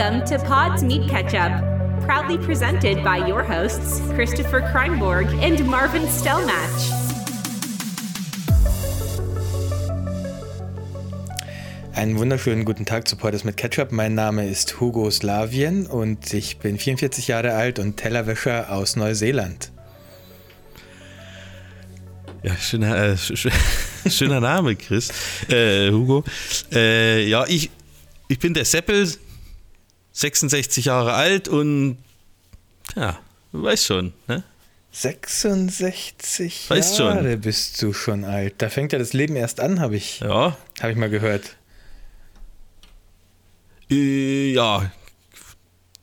Welcome to Pods Meet Ketchup, proudly presented by your hosts, Christopher Kreinborg and Marvin Stellmatch. Einen wunderschönen guten Tag zu Portes mit Ketchup. Mein Name ist Hugo Slavien und ich bin 44 Jahre alt und Tellerwäscher aus Neuseeland. Ja, schöner, äh, sch schöner Name, Chris. Äh, Hugo. Äh, ja, ich, ich bin der Seppel, 66 Jahre alt und ja, du weißt schon, ne? 66 Weißt Jahre schon. bist du schon alt. Da fängt ja das Leben erst an, habe ich, Ja. hab ich mal gehört. Äh, ja.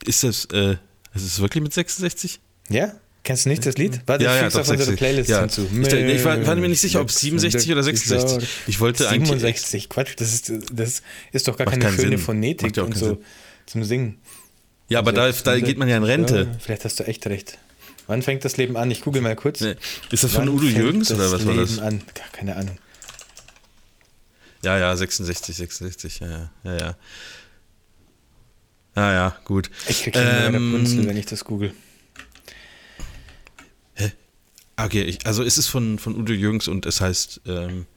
Ist das, äh, ist es wirklich mit 66? Ja? Kennst du nicht das Lied? Warte, ja, ich ja, doch, auf unsere 66. Playlist ja. hinzu. Ich, ich war, war mir nicht sicher, ob 67 oder 66. Ich wollte eigentlich. 67, Quatsch, das ist, das ist doch gar Macht keine schöne Sinn. Phonetik und so Sinn. Zum Singen. Ja, aber da, da geht man ja in Rente. Ja, vielleicht hast du echt recht. Wann fängt das Leben an? Ich google mal kurz. Nee. Ist das von Wann Udo fängt Jürgens oder was war Leben das? An? Keine Ahnung. Ja, ja, 66, 66, ja, ja, ja, ja. Ah ja, gut. Ich krieg hier ähm, Ähm, Punzel, wenn ich das google. Okay, ich, also es ist von, von Udo Jürgens und es heißt ähm,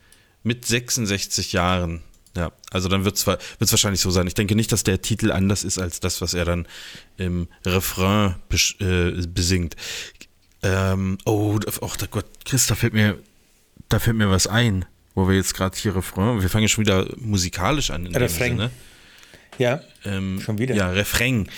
mit 66 Jahren. Ja, also dann wird es wahrscheinlich so sein. Ich denke nicht, dass der Titel anders ist als das, was er dann im Refrain äh, besingt. Ähm, oh, oh Gott, Chris, da fällt mir, da fällt mir was ein, wo wir jetzt gerade hier Refrain, wir fangen ja schon wieder musikalisch an. In Refrain. Sinne. Ja, Ähm, Schon wieder? Ja, Refrain.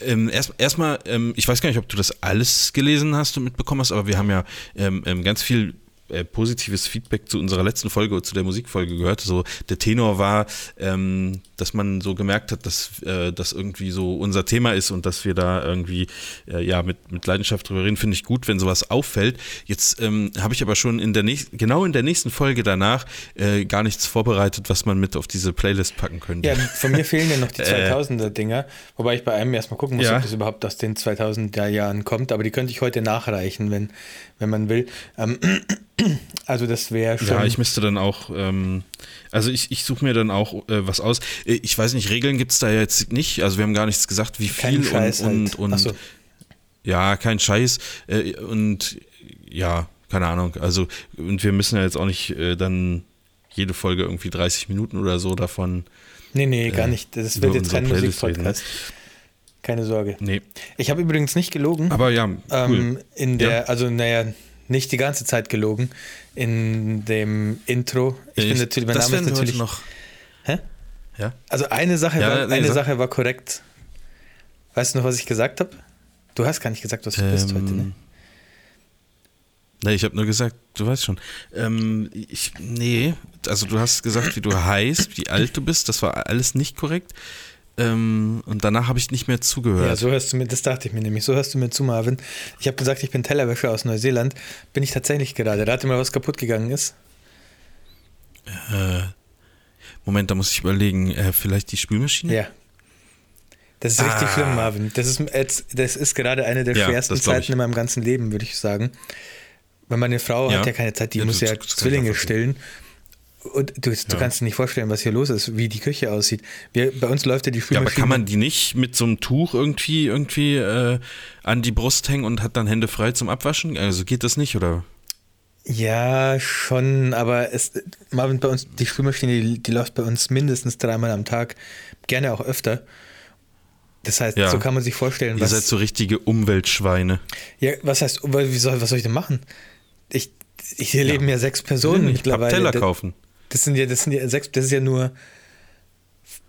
Ähm, erst, erstmal, ähm, ich weiß gar nicht, ob du das alles gelesen hast und mitbekommen hast, aber wir haben ja ähm, ähm, ganz viel äh, positives Feedback zu unserer letzten Folge, zu der Musikfolge gehört. So der Tenor war, ähm, dass man so gemerkt hat, dass äh, das irgendwie so unser Thema ist und dass wir da irgendwie äh, ja mit, mit Leidenschaft drüber reden, finde ich gut, wenn sowas auffällt. Jetzt ähm, habe ich aber schon in der nächsten, genau in der nächsten Folge danach äh, gar nichts vorbereitet, was man mit auf diese Playlist packen könnte. ja, von mir fehlen ja noch die Äh. 2000er-Dinger, wobei ich bei einem erstmal gucken muss, Ja. ob das überhaupt aus den 2000er Jahren kommt, aber die könnte ich heute nachreichen, wenn, wenn man will. Ähm, also das wäre schon... Ja, ich müsste dann auch, ähm, also ich, ich suche mir dann auch äh, was aus. Äh, Ich weiß nicht, Regeln gibt es da jetzt nicht. Also wir haben gar nichts gesagt, wie viel und, halt. und, Ach so. und ja, kein Scheiß. Äh, und ja, keine Ahnung. Also, und wir müssen ja jetzt auch nicht äh, dann jede Folge irgendwie 30 Minuten oder so davon. Nee, nee, gar äh, nicht. Das wird jetzt kein Musikpodcast. Keine Sorge. Nee. Ich habe übrigens nicht gelogen. Aber ja, cool. ähm, in der, Ja. also naja, nicht die ganze Zeit gelogen. In dem Intro. Ich bin natürlich, mein das Name ist natürlich. noch. Hä? Ja. Also eine Sache, Ja, war, nee, eine sag. Sache war korrekt. Weißt du noch, was ich gesagt habe? Du hast gar nicht gesagt, was du bist Ähm, heute, ne? Nee, ich habe nur gesagt, du weißt schon. Ähm, ich, nee, also du hast gesagt, wie du heißt, wie alt du bist, das war alles nicht korrekt. Ähm, und danach habe ich nicht mehr zugehört. Ja, so hörst du mir, das dachte ich mir nämlich, so hörst du mir zu, Marvin. Ich habe gesagt, ich bin Tellerwäscher aus Neuseeland. Bin ich tatsächlich gerade. Rate mal, was kaputt gegangen ist. äh, Moment, da muss ich überlegen, äh, vielleicht die Spülmaschine? Ja. Das ist richtig Ah. schlimm, Marvin. Das ist, jetzt, das ist gerade eine der Ja, schwersten. Zeiten in meinem ganzen Leben, würde ich sagen. Weil meine Frau Ja. hat ja keine Zeit, die Ja, muss ja Zwillinge stillen. Und du, du Ja. kannst dir nicht vorstellen, was hier los ist, wie die Küche aussieht. Wir, bei uns läuft ja die Ja, aber Spülmaschine. kann man die nicht mit so einem Tuch irgendwie irgendwie äh, an die Brust hängen und hat dann Hände frei zum Abwaschen? Also geht das nicht, oder? Ja, schon, aber es, Marvin, bei uns, die Spülmaschine, die, die läuft bei uns mindestens dreimal am Tag, gerne auch öfter. Das heißt, Ja. so kann man sich vorstellen, Ihr was, seid so richtige Umweltschweine. ja, was heißt, wie soll, was soll ich denn machen? Ich, ich hier leben ja sechs Personen nicht mittlerweile. Pappteller Das- kaufen. Das sind ja, das sind ja sechs, das ist ja nur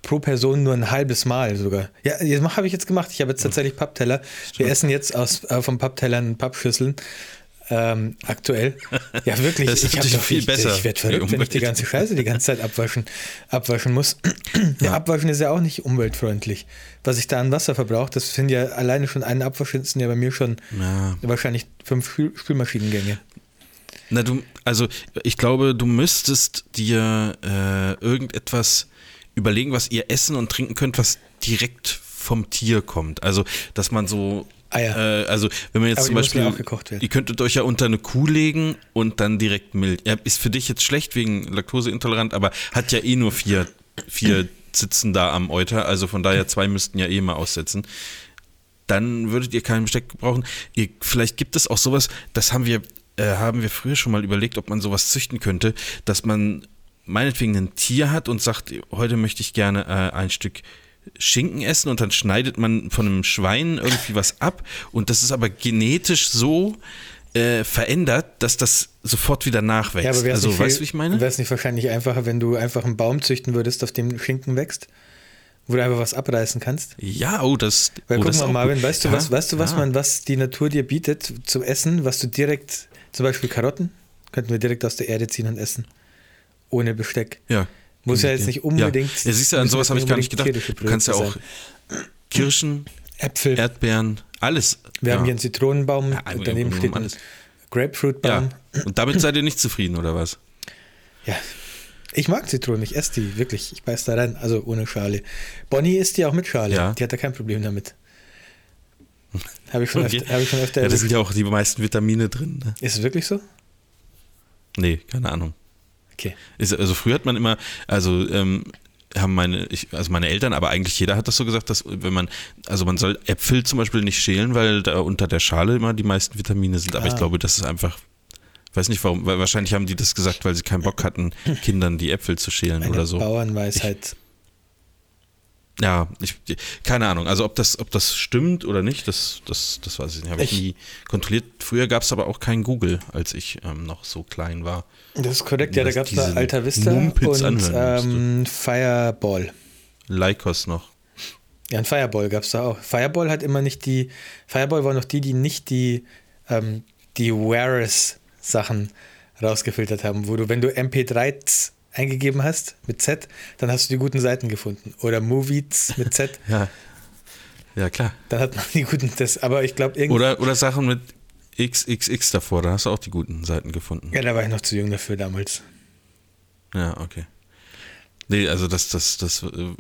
pro Person nur ein halbes Mal sogar. Ja, das habe ich jetzt gemacht. Ich habe jetzt tatsächlich Pappteller. Wir essen jetzt aus äh, vom Papptellern Pappschüsseln. Ähm, aktuell. Ja, wirklich. Das ist ich natürlich viel ich, besser Ich werde verrückt, wenn ich die ganze Scheiße die ganze Zeit abwaschen, abwaschen muss. Ja, abwaschen ist ja auch nicht umweltfreundlich. Was ich da an Wasser verbrauche, das sind ja alleine schon einen Abwasch sind ja bei mir schon Ja. wahrscheinlich fünf Spül Spülmaschinengänge. Na, du, also ich glaube, du müsstest dir äh, irgendetwas überlegen, was ihr essen und trinken könnt, was direkt vom Tier kommt. Also, dass man so. Eier. Äh, also, wenn man jetzt Aber zum Beispiel. Ihr könntet euch ja unter eine Kuh legen und dann direkt Milch. Ja, ist für dich jetzt schlecht wegen Laktoseintolerant, aber hat ja eh nur vier, vier sitzen da am Euter, also von daher zwei müssten ja eh mal aussetzen. Dann würdet ihr keinen Besteck brauchen. Ihr, vielleicht gibt es auch sowas, das haben wir, äh, haben wir früher schon mal überlegt, ob man sowas züchten könnte, dass man meinetwegen ein Tier hat und sagt, heute möchte ich gerne äh, ein Stück Schinken essen und dann schneidet man von einem Schwein irgendwie was ab und das ist aber genetisch so äh, verändert, dass das sofort wieder nachwächst. Ja, aber also, viel- weißt du, wie ich meine? Wäre es nicht wahrscheinlich einfacher, wenn du einfach einen Baum züchten würdest, auf dem Schinken wächst? Wo du einfach was abreißen kannst? Ja, oh, das. Weil oh, guck das mal, Marvin, weißt du, Ja, was, weißt du, was ja. man, was die Natur dir bietet zum Essen, was du direkt, zum Beispiel Karotten, könnten wir direkt aus der Erde ziehen und essen. Ohne Besteck. Ja. Muss ja jetzt nicht unbedingt- Ja, ja siehst du, an sowas habe ich gar nicht gedacht. Du kannst ja auch Produkte Kirschen, Äpfel. Erdbeeren, alles. wir ja. haben hier einen Zitronenbaum Ja, und daneben um- um steht ein alles. Grapefruitbaum. Ja. Und damit seid ihr nicht zufrieden, oder was? Ja. Ich mag Zitronen, ich esse die, wirklich. Ich beiß da rein, also ohne Schale. Bonnie isst die auch mit Schale. Ja. Die hat da kein Problem damit. Habe ich, schon Okay. öfter- hab ich schon öfter Ja, da sind ja auch die meisten Vitamine drin. Ne? Ist es wirklich so? Nee, keine Ahnung. Okay. Ist, also früher hat man immer, also ähm, haben meine, ich, also meine Eltern, aber eigentlich jeder hat das so gesagt, dass wenn man, also man soll Äpfel zum Beispiel nicht schälen, weil da unter der Schale immer die meisten Vitamine sind. Aber Ah. ich glaube, das ist einfach, weiß nicht warum, weil wahrscheinlich haben die das gesagt, weil sie keinen Bock hatten, Kindern die Äpfel zu schälen Eine oder so. Bauernweisheit. Ja, ich, keine Ahnung. Also ob das, ob das stimmt oder nicht, das, das, das weiß ich nicht. Habe ich, Ich- nie kontrolliert. Früher gab es aber auch kein Google, als ich ähm, noch so klein war. Das ist korrekt, ja, da gab es da Alta Vista Mumpitz und ähm, Fireball. Lycos noch. Ja, ein Fireball gab es da auch. Fireball hat immer nicht die, Fireball waren noch die, die nicht die, ähm, die Whereas-Sachen rausgefiltert haben, wo du, wenn du MP3 eingegeben hast mit Z, dann hast du die guten Seiten gefunden. Oder Movies mit Z, Ja. Ja, klar. dann hat man die guten, das, aber ich glaube irgendwie, Oder, oder Sachen mit XXX davor, da hast du auch die guten Seiten gefunden. ja, da war ich noch zu jung dafür damals. Ja, okay. Nee, also das, das, das, äh,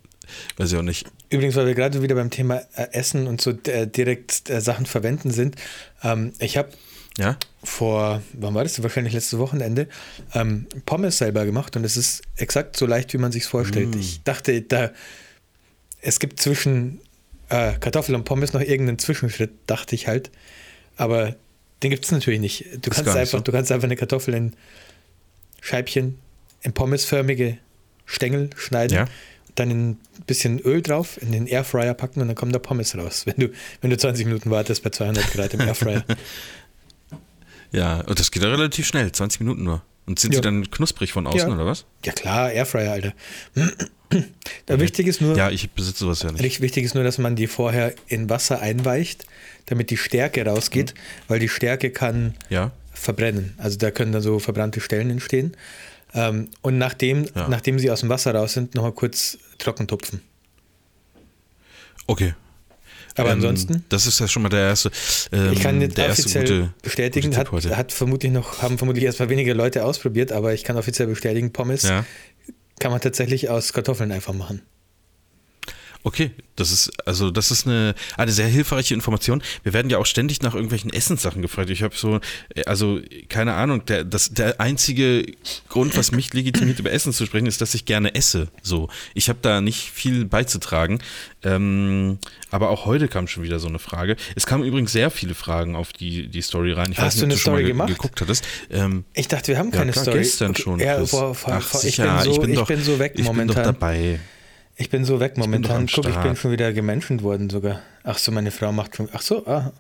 weiß ich auch nicht. Übrigens, weil wir gerade wieder beim Thema äh, Essen und so äh, direkt äh, Sachen verwenden sind. Ähm, ich habe Ja? vor, wann war das? Wahrscheinlich letztes Wochenende, ähm, Pommes selber gemacht und es ist exakt so leicht, wie man sich vorstellt. Mm. Ich dachte, da es gibt zwischen äh, Kartoffel und Pommes noch irgendeinen Zwischenschritt, dachte ich halt. Aber den gibt es natürlich nicht. Du kannst nicht einfach, so. du kannst einfach eine Kartoffel in Scheibchen, in pommesförmige Stängel schneiden, Ja. dann ein bisschen Öl drauf, in den Airfryer packen und dann kommen da Pommes raus. Wenn du, wenn du 20 Minuten wartest bei 200 Grad im Airfryer. Ja, und das geht ja relativ schnell, 20 Minuten nur. Und sind Ja. sie dann knusprig von außen, Ja. oder was? Ja klar, Airfryer, Alter. Da wichtig ist nur, Ja, ich besitze sowas ja nicht. wichtig ist nur, dass man die vorher in Wasser einweicht, damit die Stärke rausgeht, weil die Stärke kann Ja. verbrennen. Also da können dann so verbrannte Stellen entstehen. Ähm, und nachdem, nachdem sie aus dem Wasser raus sind, nochmal kurz trocken tupfen. Okay. Aber Ähm, ansonsten, Das ist ja schon mal der erste. Ähm, ich kann jetzt offiziell bestätigen, hat, hat vermutlich noch, haben vermutlich erstmal weniger Leute ausprobiert, aber ich kann offiziell bestätigen, Pommes Ja. kann man tatsächlich aus Kartoffeln einfach machen. Okay, das ist also das ist eine, eine sehr hilfreiche Information. Wir werden ja auch ständig nach irgendwelchen Essenssachen gefragt. Ich habe so, äh, also keine Ahnung, der, das, der einzige Grund, was mich legitimiert, über Essen zu sprechen, ist, dass ich gerne esse. So, ich habe da nicht viel beizutragen. Ähm, aber auch heute kam schon wieder so eine Frage. Es kamen übrigens sehr viele Fragen auf die, die Story rein. Ich Hast weiß du eine du Story ge gemacht? geguckt hattest. Ähm, Ich dachte, wir haben ja, keine klar, Story. gestern schon. Ja, vor, Ach, sicher, ich bin so, ich bin doch, so weg Ich bin momentan. doch dabei. Ich bin so weg momentan. am Guck, ich bin schon wieder gemenschent worden sogar. Ach so, meine Frau macht schon. Ach so, ah.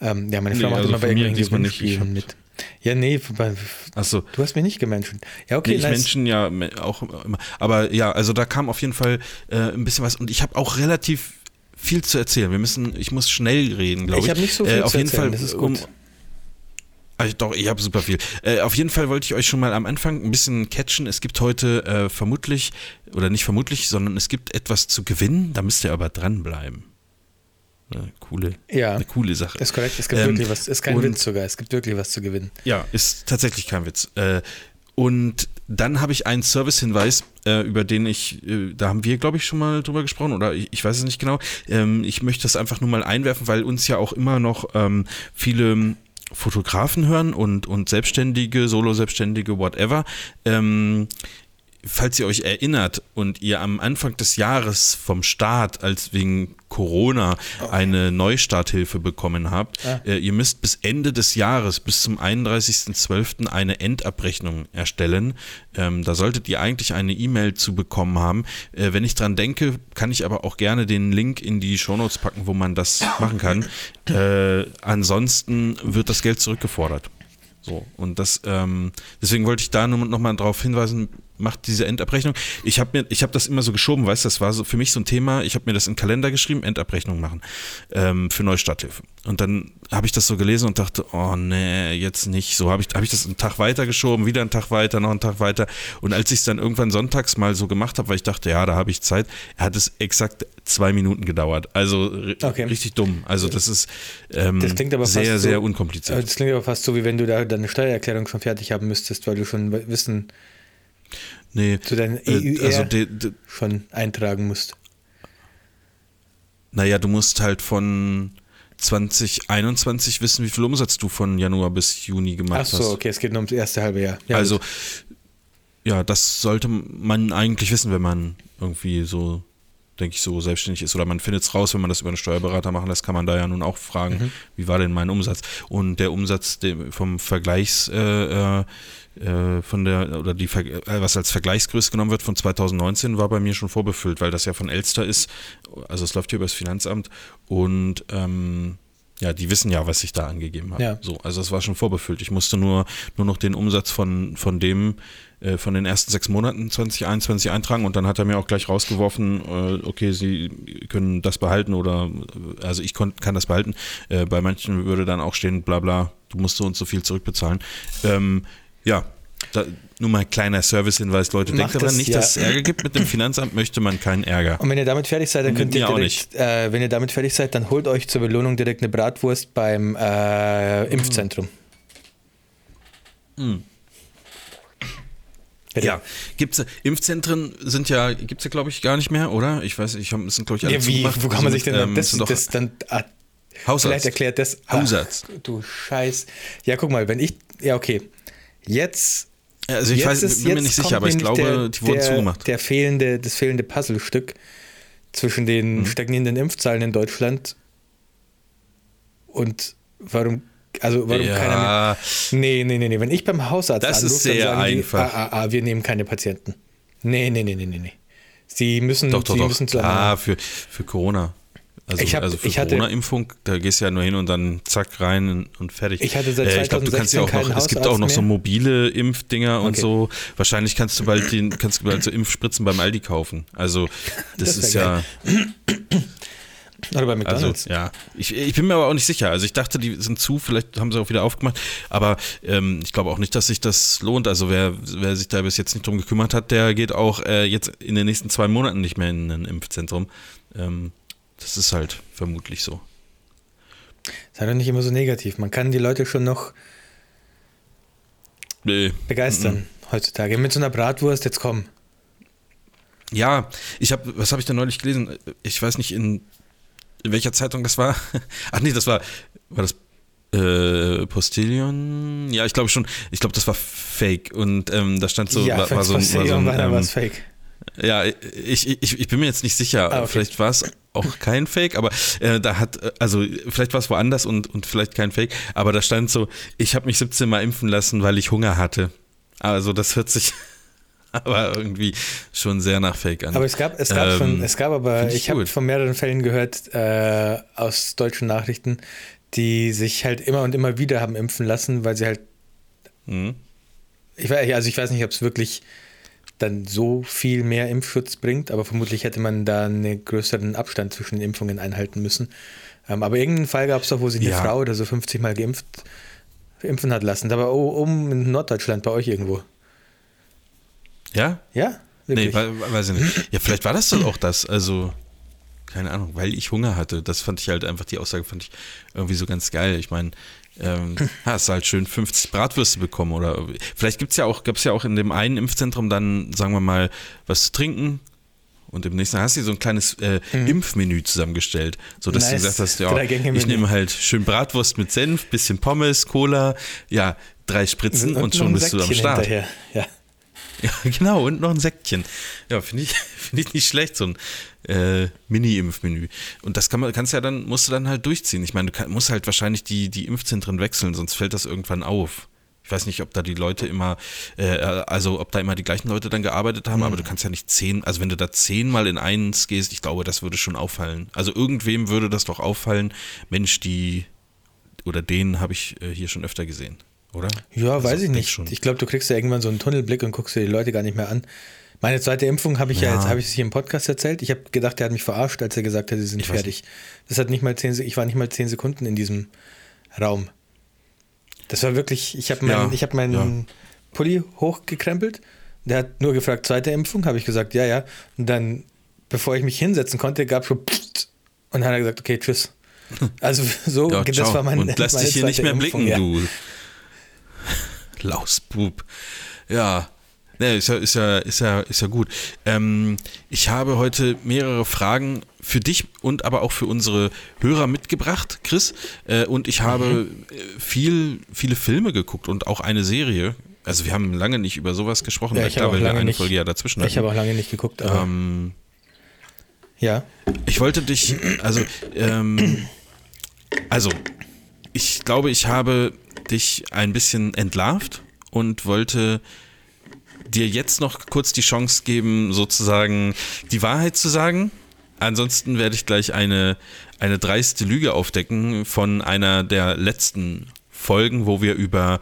Ähm, ja, meine Frau Nee, macht also immer bei irgendwelchen. Ich hab- mit. Ja, nee, bei, Achso. du hast mich nicht gemenschent. Ja, okay, Nee, ich nice. Menschen ja auch immer. Aber ja, also da kam auf jeden Fall äh, ein bisschen was und ich habe auch relativ viel zu erzählen. Wir müssen, ich muss schnell reden, glaube ich. Ich habe nicht so viel äh, auf zu jeden erzählen, Fall, das ist um- Ah, doch, ich habe super viel. Äh, auf jeden Fall wollte ich euch schon mal am Anfang ein bisschen catchen. Es gibt heute äh, vermutlich, oder nicht vermutlich, sondern es gibt etwas zu gewinnen. Da müsst ihr aber dranbleiben. Eine coole, Ja. eine coole Sache. ist korrekt, es gibt Ähm, wirklich was. Ist kein und- Witz sogar, es gibt wirklich was zu gewinnen. Ja, ist tatsächlich kein Witz. Äh, und dann habe ich einen Servicehinweis, äh, über den ich, äh, da haben wir, glaube ich, schon mal drüber gesprochen oder ich, ich weiß es nicht genau. Ähm, ich möchte das einfach nur mal einwerfen, weil uns ja auch immer noch ähm, viele Fotografen hören und, und Selbstständige, Solo-Selbstständige, whatever. Ähm, falls ihr euch erinnert und ihr am Anfang des Jahres vom Staat, als wegen Corona eine Neustarthilfe bekommen habt, Ah. äh, ihr müsst bis Ende des Jahres, bis zum 31.12. eine Endabrechnung erstellen. Ähm, da solltet ihr eigentlich eine E-Mail zu bekommen haben. Äh, wenn ich dran denke, kann ich aber auch gerne den Link in die Shownotes packen, wo man das machen kann. Äh, ansonsten wird das Geld zurückgefordert. So, und das, ähm, deswegen wollte ich da nur noch mal darauf hinweisen, macht diese Endabrechnung. Ich habe mir, ich habe das immer so geschoben, weißt du, das war so für mich so ein Thema. Ich habe mir das in den Kalender geschrieben, Endabrechnung machen ähm, für Neustarthilfe. Und dann habe ich das so gelesen und dachte, oh nee, jetzt nicht. So habe ich, habe ich das einen Tag weiter geschoben, wieder einen Tag weiter, noch einen Tag weiter. Und als ich es dann irgendwann sonntags mal so gemacht habe, weil ich dachte, ja, da habe ich Zeit, hat es exakt zwei Minuten gedauert. Also Okay. richtig dumm. Also das ist ähm, Das klingt aber sehr, sehr so, unkompliziert. Das klingt aber fast so, wie wenn du da deine Steuererklärung schon fertig haben müsstest, weil du schon Wissen Nee, zu deinen äh, EUR also de, de, schon eintragen musst. naja, du musst halt von 2021 wissen, wie viel Umsatz du von Januar bis Juni gemacht Ach so, hast. okay, es geht nur ums erste halbe Jahr. Ja, also, gut. ja, das sollte man eigentlich wissen, wenn man irgendwie so, denke ich, so selbstständig ist. Oder man findet es raus, wenn man das über einen Steuerberater machen lässt, kann man da ja nun auch fragen, Mhm. wie war denn mein Umsatz? Und der Umsatz vom Vergleichs, äh, äh, äh, von der, oder die, äh, was als Vergleichsgröße genommen wird von 2019, war bei mir schon vorbefüllt, weil das ja von Elster ist. Also es läuft hier über das Finanzamt und ähm, ja, die wissen ja, was ich da angegeben habe. Ja. So, also es war schon vorbefüllt. Ich musste nur, nur noch den Umsatz von, von dem, äh, von den ersten sechs Monaten 2021 eintragen und dann hat er mir auch gleich rausgeworfen, äh, okay, Sie können das behalten oder, also ich kon, kann das behalten. Äh, bei manchen würde dann auch stehen, bla bla, du musst so und so viel zurückbezahlen. Ähm, ja, da, nur mal ein kleiner Service-Hinweis, Leute, denkt Macht daran das, nicht, ja. dass es Ärger gibt mit dem Finanzamt, möchte man keinen Ärger. Und wenn ihr damit fertig seid, dann könnt ihr direkt, äh, wenn ihr damit fertig seid, dann holt euch zur Belohnung direkt eine Bratwurst beim äh, Impfzentrum. Bitte. Ja, gibt's Impfzentren sind ja, gibt's ja glaube ich gar nicht mehr, oder? Ich weiß, ich hab, es sind glaube ich alle Ja, wie, zugemacht. wo kann man sich denn Ähm, das, doch das dann ah, Hausarzt. vielleicht erklärt das Hausarzt. Ach, du Scheiß. Ja, guck mal, wenn ich ja okay. Jetzt Also ich jetzt weiß, ist- bin mir nicht sicher, aber ich glaube, der, die wurden der, zugemacht. Der fehlende, das fehlende Puzzlestück zwischen den Mhm. stagnierenden Impfzahlen in Deutschland und warum, also warum keiner mehr. ja, Nee, nee, nee, nee. Wenn ich beim Hausarzt Das ist anrufe, sehr dann sagen einfach. die, ah, ah, ah, wir nehmen keine Patienten. Nee, nee, nee, nee, nee, nee. Sie müssen, doch, doch, sie doch. müssen zu Klar, für, für Corona. Also, Ich hab- also für Corona-Impfung, da gehst du ja nur hin und dann zack rein und fertig. Ich hatte seit äh, ich glaube, du kannst ja auch 2016 noch, es gibt auch noch so mehr. mobile Impfdinger und Okay. so. Wahrscheinlich kannst du bald den, kannst du bald so Impfspritzen beim Aldi kaufen. Also das, Das ist ja. Oder bei Also, McDonalds. ja, ich, ich bin mir aber auch nicht sicher. Also ich dachte, die sind zu, vielleicht haben sie auch wieder aufgemacht, aber ähm, ich glaube auch nicht, dass sich das lohnt. Also wer, wer sich da bis jetzt nicht drum gekümmert hat, der geht auch äh, jetzt in den nächsten zwei Monaten nicht mehr in ein Impfzentrum. Ähm, das ist halt vermutlich so. Sei doch nicht immer so negativ. Man kann die Leute schon noch Nee. begeistern Mhm. heutzutage. Mit so einer Bratwurst, jetzt komm. Ja, ich habe, was habe ich da neulich gelesen? Ich weiß nicht, in, in welcher Zeitung das war. Ach nee, das war, war das äh, Postillion? Ja, ich glaube schon. Ich glaube, das war Fake. Und ähm, da stand so, ja, war, war so, ein- war so ein, irgendwann war ähm, es fake. Ja, ich, ich, ich bin mir jetzt nicht sicher. Ah, okay. Vielleicht war es auch kein Fake, aber äh, da hat, äh, also vielleicht war es woanders und, und vielleicht kein Fake, aber da stand so, ich habe mich 17 Mal impfen lassen, weil ich Hunger hatte. Also das hört sich aber irgendwie schon sehr nach Fake an. Aber es gab, es gab Ähm, schon, es gab aber, ich ich habe von mehreren Fällen gehört äh, aus deutschen Nachrichten, die sich halt immer und immer wieder haben impfen lassen, weil sie halt, Mhm. ich weiß, also ich weiß nicht, ob es wirklich dann so viel mehr Impfschutz bringt, aber vermutlich hätte man da einen größeren Abstand zwischen den Impfungen einhalten müssen. Ähm, aber irgendeinen Fall gab es doch, wo sich eine Ja. Frau oder so 50 Mal geimpft impfen hat lassen. Aber um in Norddeutschland bei euch irgendwo. Ja? Ja? Nee, Wirklich? we- weiß ich nicht. Ja, vielleicht war das dann auch das. Also, keine Ahnung, weil ich Hunger hatte. Das fand ich halt einfach, die Aussage fand ich irgendwie so ganz geil. Ich meine, ähm, hast halt schön 50 Bratwürste bekommen oder vielleicht gibt's ja auch, gab es ja auch in dem einen Impfzentrum dann, sagen wir mal, was zu trinken. Und im nächsten hast du dir so ein kleines äh, Impfmenü zusammengestellt, so dass du Mhm. Nice. gesagt hast, ja, ich nehme halt schön Bratwurst mit Senf, bisschen Pommes, Cola, ja, drei Spritzen und, noch schon bist du am Start. Hinterher. Ja. Ja, genau, und noch ein Säckchen. Ja, finde ich, find ich nicht schlecht, so ein äh, Mini-Impfmenü. Und das kann man, kannst ja dann, musst du dann halt durchziehen. Ich meine, du kann, musst halt wahrscheinlich die, die Impfzentren wechseln, sonst fällt das irgendwann auf. Ich weiß nicht, ob da die Leute immer, äh, also ob da immer die gleichen Leute dann gearbeitet haben, mhm. aber du kannst ja nicht zehn, also wenn du da zehnmal in eins gehst, ich glaube, das würde schon auffallen. Also irgendwem würde das doch auffallen, Mensch, die oder den habe ich äh, hier schon öfter gesehen, oder? Ja, also weiß ich nicht. Schon. Ich glaube, du kriegst ja irgendwann so einen Tunnelblick und guckst dir die Leute gar nicht mehr an. Meine zweite Impfung habe ich ja, ja jetzt, habe ich es hier im Podcast erzählt. Ich habe gedacht, er hat mich verarscht, als er gesagt hat, sie sind ich fertig. Das hat nicht mal zehn, ich war nicht mal zehn Sekunden in diesem Raum. Das war wirklich, ich habe mein, ja, hab meinen ja. Pulli hochgekrempelt. Der hat nur gefragt, zweite Impfung, habe ich gesagt, ja, ja. Und dann, bevor ich mich hinsetzen konnte, gab es schon Psst, und dann hat er gesagt, okay, tschüss. Also so, ja, das war mein Und lass dich hier nicht mehr Impfung, blicken, du Lausbub. Ja, Ne, ist ja, ist ja, ist ja, ist ja gut. Ähm, ich habe heute mehrere Fragen für dich und aber auch für unsere Hörer mitgebracht, Chris. Äh, und ich habe mhm. viel, viele Filme geguckt und auch eine Serie. Also wir haben lange nicht über sowas gesprochen, ja, ich klar, weil wir eine nicht, Folge ja dazwischen hatten. Ich habe auch lange nicht geguckt, aber ähm, ja. Ich wollte dich, also, ähm, also, ich glaube, ich habe dich ein bisschen entlarvt und wollte dir jetzt noch kurz die Chance geben, sozusagen die Wahrheit zu sagen. Ansonsten werde ich gleich eine, eine dreiste Lüge aufdecken von einer der letzten Folgen, wo wir über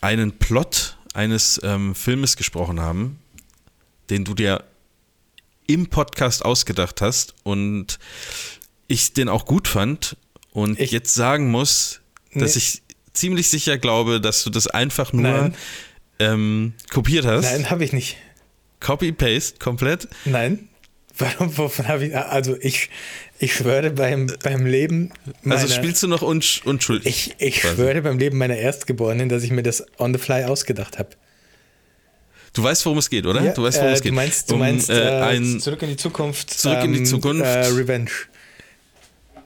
einen Plot eines ähm, Filmes gesprochen haben, den du dir im Podcast ausgedacht hast und ich den auch gut fand und ich jetzt sagen muss, dass nee. ich ziemlich sicher glaube, dass du das einfach nur ähm, kopiert hast. Nein, habe ich nicht. Copy-Paste komplett? Nein. Warum, wovon habe ich, also ich, ich schwöre beim, beim Leben also meiner, Also spielst du noch unsch, unschuldig? Ich, ich schwöre beim Leben meiner Erstgeborenen, dass ich mir das on the fly ausgedacht habe. Du weißt, worum es geht, oder? Ja, du weißt, worum äh, es geht. Du meinst, du meinst um, äh, ein, Zurück in die Zukunft. Zurück in die ähm, Zukunft. Äh, Revenge.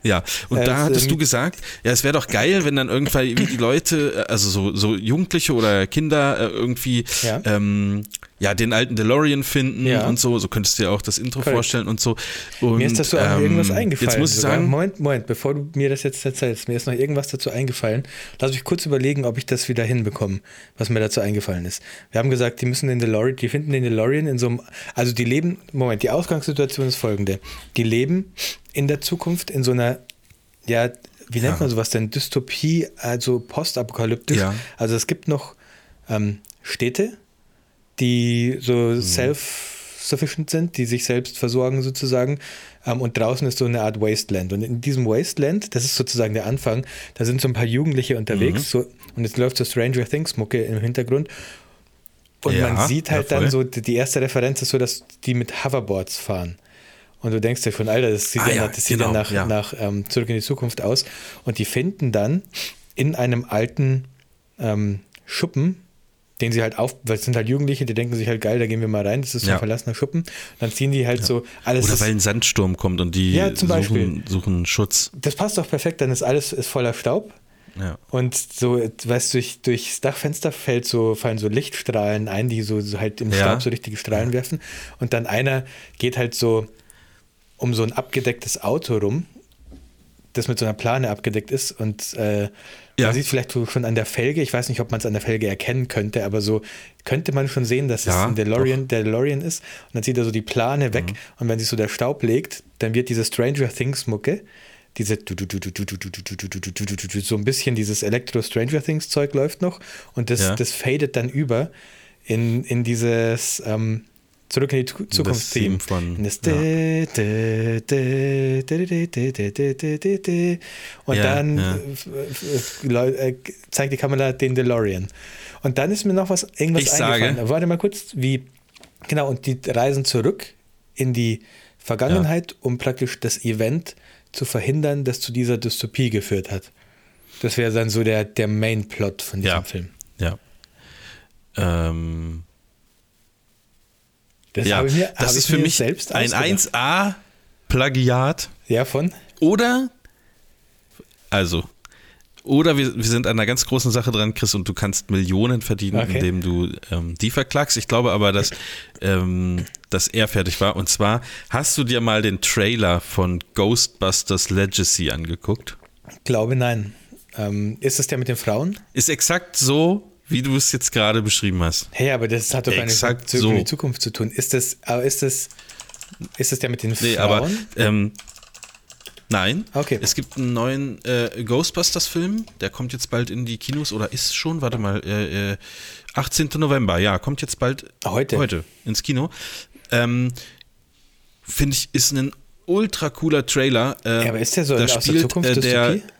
Ja, und äh, da hattest du gesagt, ja, es wäre doch geil, wenn dann irgendwann die Leute, äh, also so, so Jugendliche oder Kinder äh, irgendwie ja. Ähm, ja, den alten DeLorean finden ja. und so. So könntest du dir auch das Intro Correct. vorstellen und so. Und, mir ist dazu auch ähm, irgendwas eingefallen. Jetzt muss ich sagen, Moment, Moment, bevor du mir das jetzt erzählst, mir ist noch irgendwas dazu eingefallen. Lass mich kurz überlegen, ob ich das wieder hinbekomme, was mir dazu eingefallen ist. Wir haben gesagt, die müssen den DeLorean, die finden den DeLorean in so einem, also die leben, Moment, die Ausgangssituation ist folgende. Die leben in der Zukunft in so einer ja, wie nennt ja. man sowas denn? Dystopie, also postapokalyptisch. Ja. Also es gibt noch ähm, Städte, die so mhm. self-sufficient sind, die sich selbst versorgen sozusagen. Ähm, und draußen ist so eine Art Wasteland. Und in diesem Wasteland, das ist sozusagen der Anfang, da sind so ein paar Jugendliche unterwegs. Mhm. So, und jetzt läuft so Stranger Things Mucke im Hintergrund. Und ja, man sieht halt ja, dann so, die erste Referenz ist so, dass die mit Hoverboards fahren. Und du denkst dir schon, Alter, das sieht ah, ja, das sieht genau, ja nach, nach ähm, Zurück in die Zukunft aus. Und die finden dann in einem alten ähm, Schuppen, den sie halt auf, weil es sind halt Jugendliche, die denken sich halt geil, da gehen wir mal rein, das ist so ein verlassener Schuppen. Dann ziehen die halt so alles. Oder weil ein Sandsturm kommt und die ja, suchen, suchen, Schutz. Das passt doch perfekt, dann ist alles ist voller Staub. Ja. Und so, weißt du, durch, durchs Dachfenster fällt so, fallen so Lichtstrahlen ein, die so, so halt im Staub so richtige Strahlen werfen. Und dann einer geht halt so um so ein abgedecktes Auto rum, das mit so einer Plane abgedeckt ist und äh, ja. man sieht vielleicht schon an der Felge, ich weiß nicht, ob man es an der Felge erkennen könnte, aber so könnte man schon sehen, dass ja, es ein DeLorean, der DeLorean ist und dann zieht er so die Plane weg mhm. und wenn sich so der Staub legt, dann wird diese Stranger Things Mucke, diese so ein bisschen dieses Elektro Stranger Things Zeug läuft noch und das, ja. das fadet dann über in, in dieses ähm, Zurück in die Zukunft-Theme. von. Das Und ja, dann ja. Äh, zeigt die Kamera den DeLorean. Und dann ist mir noch was irgendwas ich eingefallen. Sage, Warte mal kurz, wie. Genau, und die reisen zurück in die Vergangenheit, ja. um praktisch das Event zu verhindern, das zu dieser Dystopie geführt hat. Das wäre dann so der, der Main-Plot von diesem Film. Ja. Ähm das ja, mir, das ist für mich selbst ein 1A-Plagiat. Ja, von? Oder, also, Oder wir, wir sind an einer ganz großen Sache dran, Chris, und du kannst Millionen verdienen, Okay. indem du ähm, die verklagst. Ich glaube aber, dass, ähm, dass er fertig war. Und zwar, hast du dir mal den Trailer von Ghostbusters Legacy angeguckt? Glaube nein. Ähm, ist es der mit den Frauen? Ist exakt so, wie du es jetzt gerade beschrieben hast. Hey, aber das hat doch Exakt Zurück so. in die Zukunft zu tun. Ist das, aber ist das, ist das der mit den Nee, Frauen? aber ähm, nein. Okay. Es gibt einen neuen äh, Ghostbusters-Film, der kommt jetzt bald in die Kinos oder ist schon, warte mal, äh, äh, 18. November, ja, kommt jetzt bald Heute. heute ins Kino. Ähm, Finde ich, ist ein ultra cooler Trailer. Äh, ja, aber ist der so da aus der spielt, Zukunft äh, der, Dystopie?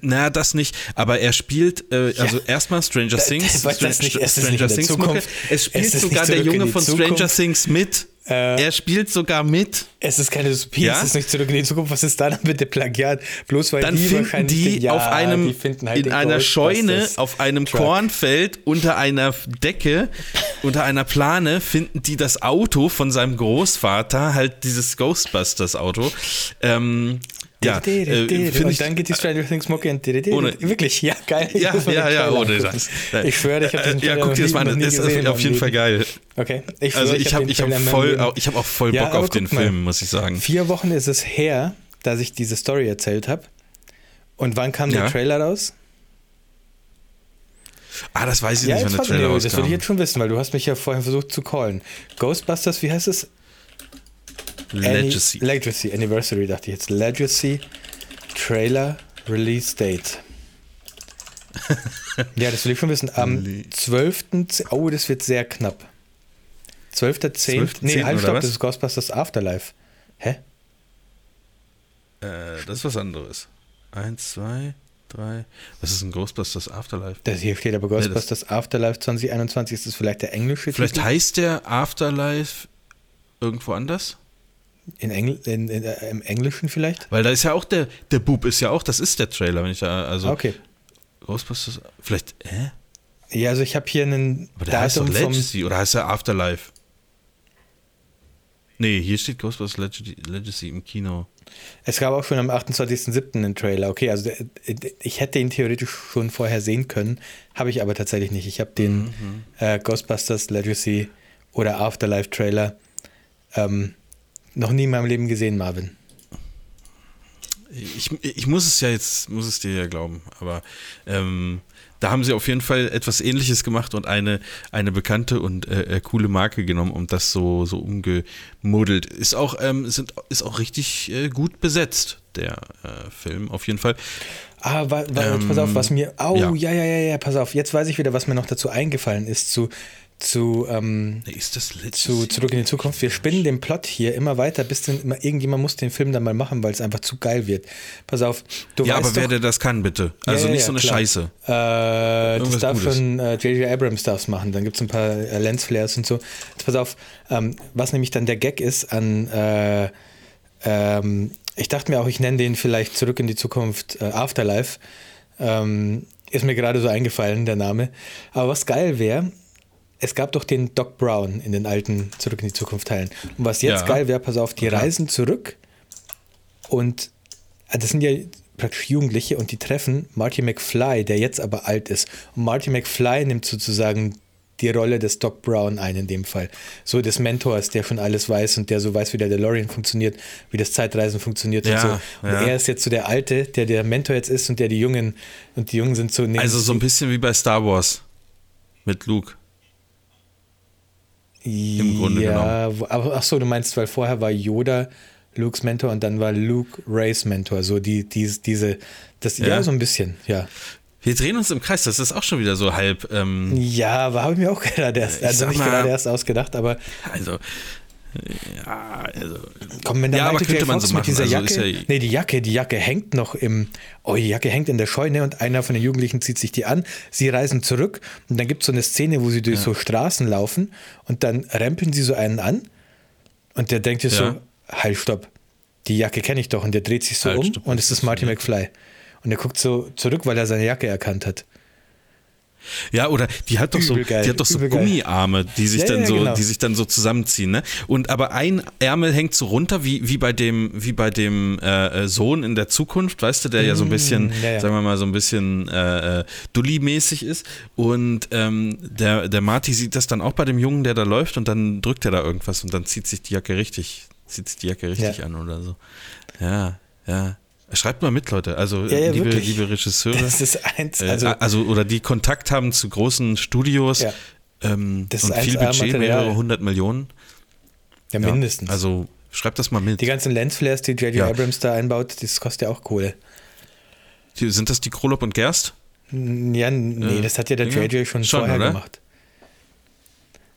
Na, das nicht, aber er spielt, äh, also erstmal Stranger Da- Things, nicht- es Stranger Things Zukunft. Es spielt Es sogar der Junge von Stranger. Things mit. Äh. er spielt sogar mit. Es ist keine Dystopie, Ja? es ist nicht zurück in die Zukunft. Was ist da dann bitte Plagiat? Bloß weil Dann die finden die ja, auf einem, die halt in den einer Scheune, Ghostbusters auf einem Truck. Kornfeld, unter einer Decke, unter einer Plane, finden die das Auto von seinem Großvater, halt dieses Ghostbusters-Auto. Ähm, ja, äh, finde ich, dann geht die Stranger Things Mucke und Ohne- wirklich, ja, geil. Ja, ja, ja, ohne das. Ich schwöre, ich habe diesen Äh, Ja, Trailer guck dir das mal an, das ist auf jeden in Fall Leben. geil. Okay, ich Also ich habe ich hab Trailer in meinem voll, Leben- au- ich hab auch voll Ja, Bock aber auf den mal. Film, muss ich sagen. Vier Wochen ist es her, dass ich diese Story erzählt habe. Und wann kam Ja. der Trailer raus? Ah, das weiß ich Ja, nicht, wann der Trailer nee, das rauskam. ich jetzt schon wissen, weil du hast mich ja vorhin versucht zu callen. Ghostbusters, wie heißt es? Legacy. Any, Legacy, Anniversary, dachte ich jetzt. Legacy Trailer Release Date. ja, das will ich schon wissen. Am Le- 12. Z- Oh, das wird sehr knapp. 12.10. 12.10. Nee, halt, stopp, das ist Ghostbusters Afterlife. Hä? Äh, das ist was anderes. Eins, zwei, drei. Was ist ein Ghostbusters Afterlife? Das hier steht aber das- Ghostbusters Afterlife 2021. Ist das vielleicht der englische Vielleicht Titel? heißt der Afterlife irgendwo anders? In Engl in, in, äh, Im Englischen vielleicht? Weil da ist ja auch der, der Bub ist ja auch, das ist der Trailer, wenn ich da, also Okay. Ghostbusters, vielleicht, hä? Ja, also ich habe hier einen Aber der heißt doch Datum Legacy oder heißt der Afterlife? Nee, hier steht Ghostbusters Legacy, Legacy im Kino. Es gab auch schon am 28.07. einen Trailer. Okay, also der- ich hätte ihn theoretisch schon vorher sehen können, habe ich aber tatsächlich nicht. Ich habe den Mhm. äh, Ghostbusters Legacy oder Afterlife Trailer ähm, noch nie in meinem Leben gesehen, Marvin. Ich, ich muss es ja jetzt, muss es dir ja glauben, aber ähm, da haben sie auf jeden Fall etwas ähnliches gemacht und eine, eine bekannte und äh, äh, coole Marke genommen und das so, so umgemodelt. Ist auch, ähm, sind, ist auch richtig äh, gut besetzt, der äh, Film, auf jeden Fall. Ah, wa, wa, Ähm, pass auf, was mir. Oh, ja. ja. ja, ja, ja, pass auf. Jetzt weiß ich wieder, was mir noch dazu eingefallen ist zu, zu, ähm, zu Zurück in die Zukunft. Wir spinnen den Plot hier immer weiter, bis dann immer, irgendjemand muss den Film dann mal machen, weil es einfach zu geil wird. Pass auf, du Ja, weißt aber wer doch, der das kann, bitte. Also ja, nicht ja, so eine klar. Scheiße. Äh, das darf Gutes. schon äh, J.J. Abrams darf's machen. Dann gibt es ein paar äh, Lensflares und so. Jetzt pass auf, ähm, was nämlich dann der Gag ist an, äh, ähm, ich dachte mir auch, ich nenne den vielleicht Zurück in die Zukunft äh, Afterlife. Ähm, ist mir gerade so eingefallen, der Name. Aber was geil wäre, es gab doch den Doc Brown in den alten Zurück in die Zukunft Teilen. Und was jetzt Ja. geil wäre, pass auf, die reisen zurück und äh, das sind ja praktisch Jugendliche und die treffen Marty McFly, der jetzt aber alt ist. Und Marty McFly nimmt sozusagen die Rolle des Doc Brown ein in dem Fall. So des Mentors, der schon alles weiß und der so weiß, wie der DeLorean funktioniert, wie das Zeitreisen funktioniert und Ja, so. Und ja. er ist jetzt so der Alte, der der Mentor jetzt ist und der die Jungen und die Jungen sind so Also so ein bisschen wie bei Star Wars mit Luke. Im Grunde ja, wo- aber ach so, du meinst, weil vorher war Yoda Lukes Mentor und dann war Luke Rays Mentor, so die, die diese, das, ja. Ja. so ein bisschen, ja. Wir drehen uns im Kreis, das ist auch schon wieder so halb. Ähm, Ja, aber habe ich mir auch gerade erst, also nicht mal- gerade erst ausgedacht, aber also, ja, also. komm, wenn der Ja, aber könnte man so mit dieser machen, Jacke, also ja- nee, die Jacke, die Jacke hängt noch im, oh, die Jacke hängt in der Scheune und einer von den Jugendlichen zieht sich die an, sie reisen zurück und dann gibt es so eine Szene, wo sie durch so Straßen laufen und dann rempeln sie so einen an und der denkt sich Ja. so, halt, stopp, die Jacke kenne ich doch und der dreht sich so Halt, um stopp, und es ist Marty McFly und er guckt so zurück, weil er seine Jacke erkannt hat. Ja, oder die hat doch so, geil, die hat doch so. Gummiarme, die sich Ja, dann ja, so, genau. die sich dann so zusammenziehen, ne? Und aber ein Ärmel hängt so runter, wie, wie bei dem, wie bei dem äh, äh, Sohn in der Zukunft, weißt du, der ja so ein bisschen, Mm, ja, ja. sagen wir mal, so ein bisschen äh, äh, Dulli-mäßig ist. Und ähm, der, der Marty sieht das dann auch bei dem Jungen, der da läuft, und dann drückt er da irgendwas und dann zieht sich die Jacke richtig, zieht sich die Jacke richtig an oder so. Ja, ja. Schreibt mal mit, Leute. Also, Ja, ja, liebe, liebe Regisseure. Das ist eins, Äh, also, also, oder die Kontakt haben zu großen Studios Ja. ähm, Das und ist viel 1A Budget, mehrere hundert Millionen. ja, mindestens. Also schreibt das mal mit. die ganzen Lensflares, die J.J. Abrams da einbaut, das kostet ja auch Kohle. Die, sind das die Krolop und Gerst? Ja, nee, Äh, das hat ja der? JJ schon, Schon, vorher oder? gemacht.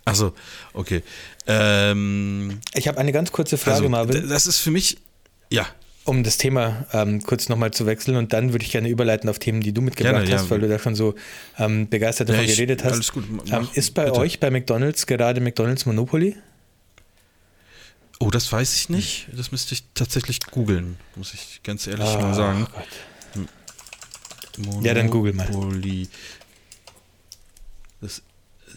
Achso, okay. Ähm, Ich habe eine ganz kurze Frage, also, Marvin, das ist für mich, ja, um das Thema ähm, kurz nochmal zu wechseln und dann würde ich gerne überleiten auf Themen, die du mitgebracht Gerne, ja. hast, weil du da schon so ähm, begeistert Ja, davon ich- geredet hast. alles gut, mach, ähm, ist bei bitte. euch bei McDonalds gerade McDonalds Monopoly? oh, das weiß ich nicht. Das müsste ich tatsächlich googeln, muss ich ganz ehrlich mal sagen. Gott. Ja, dann google mal. Monopoly. Das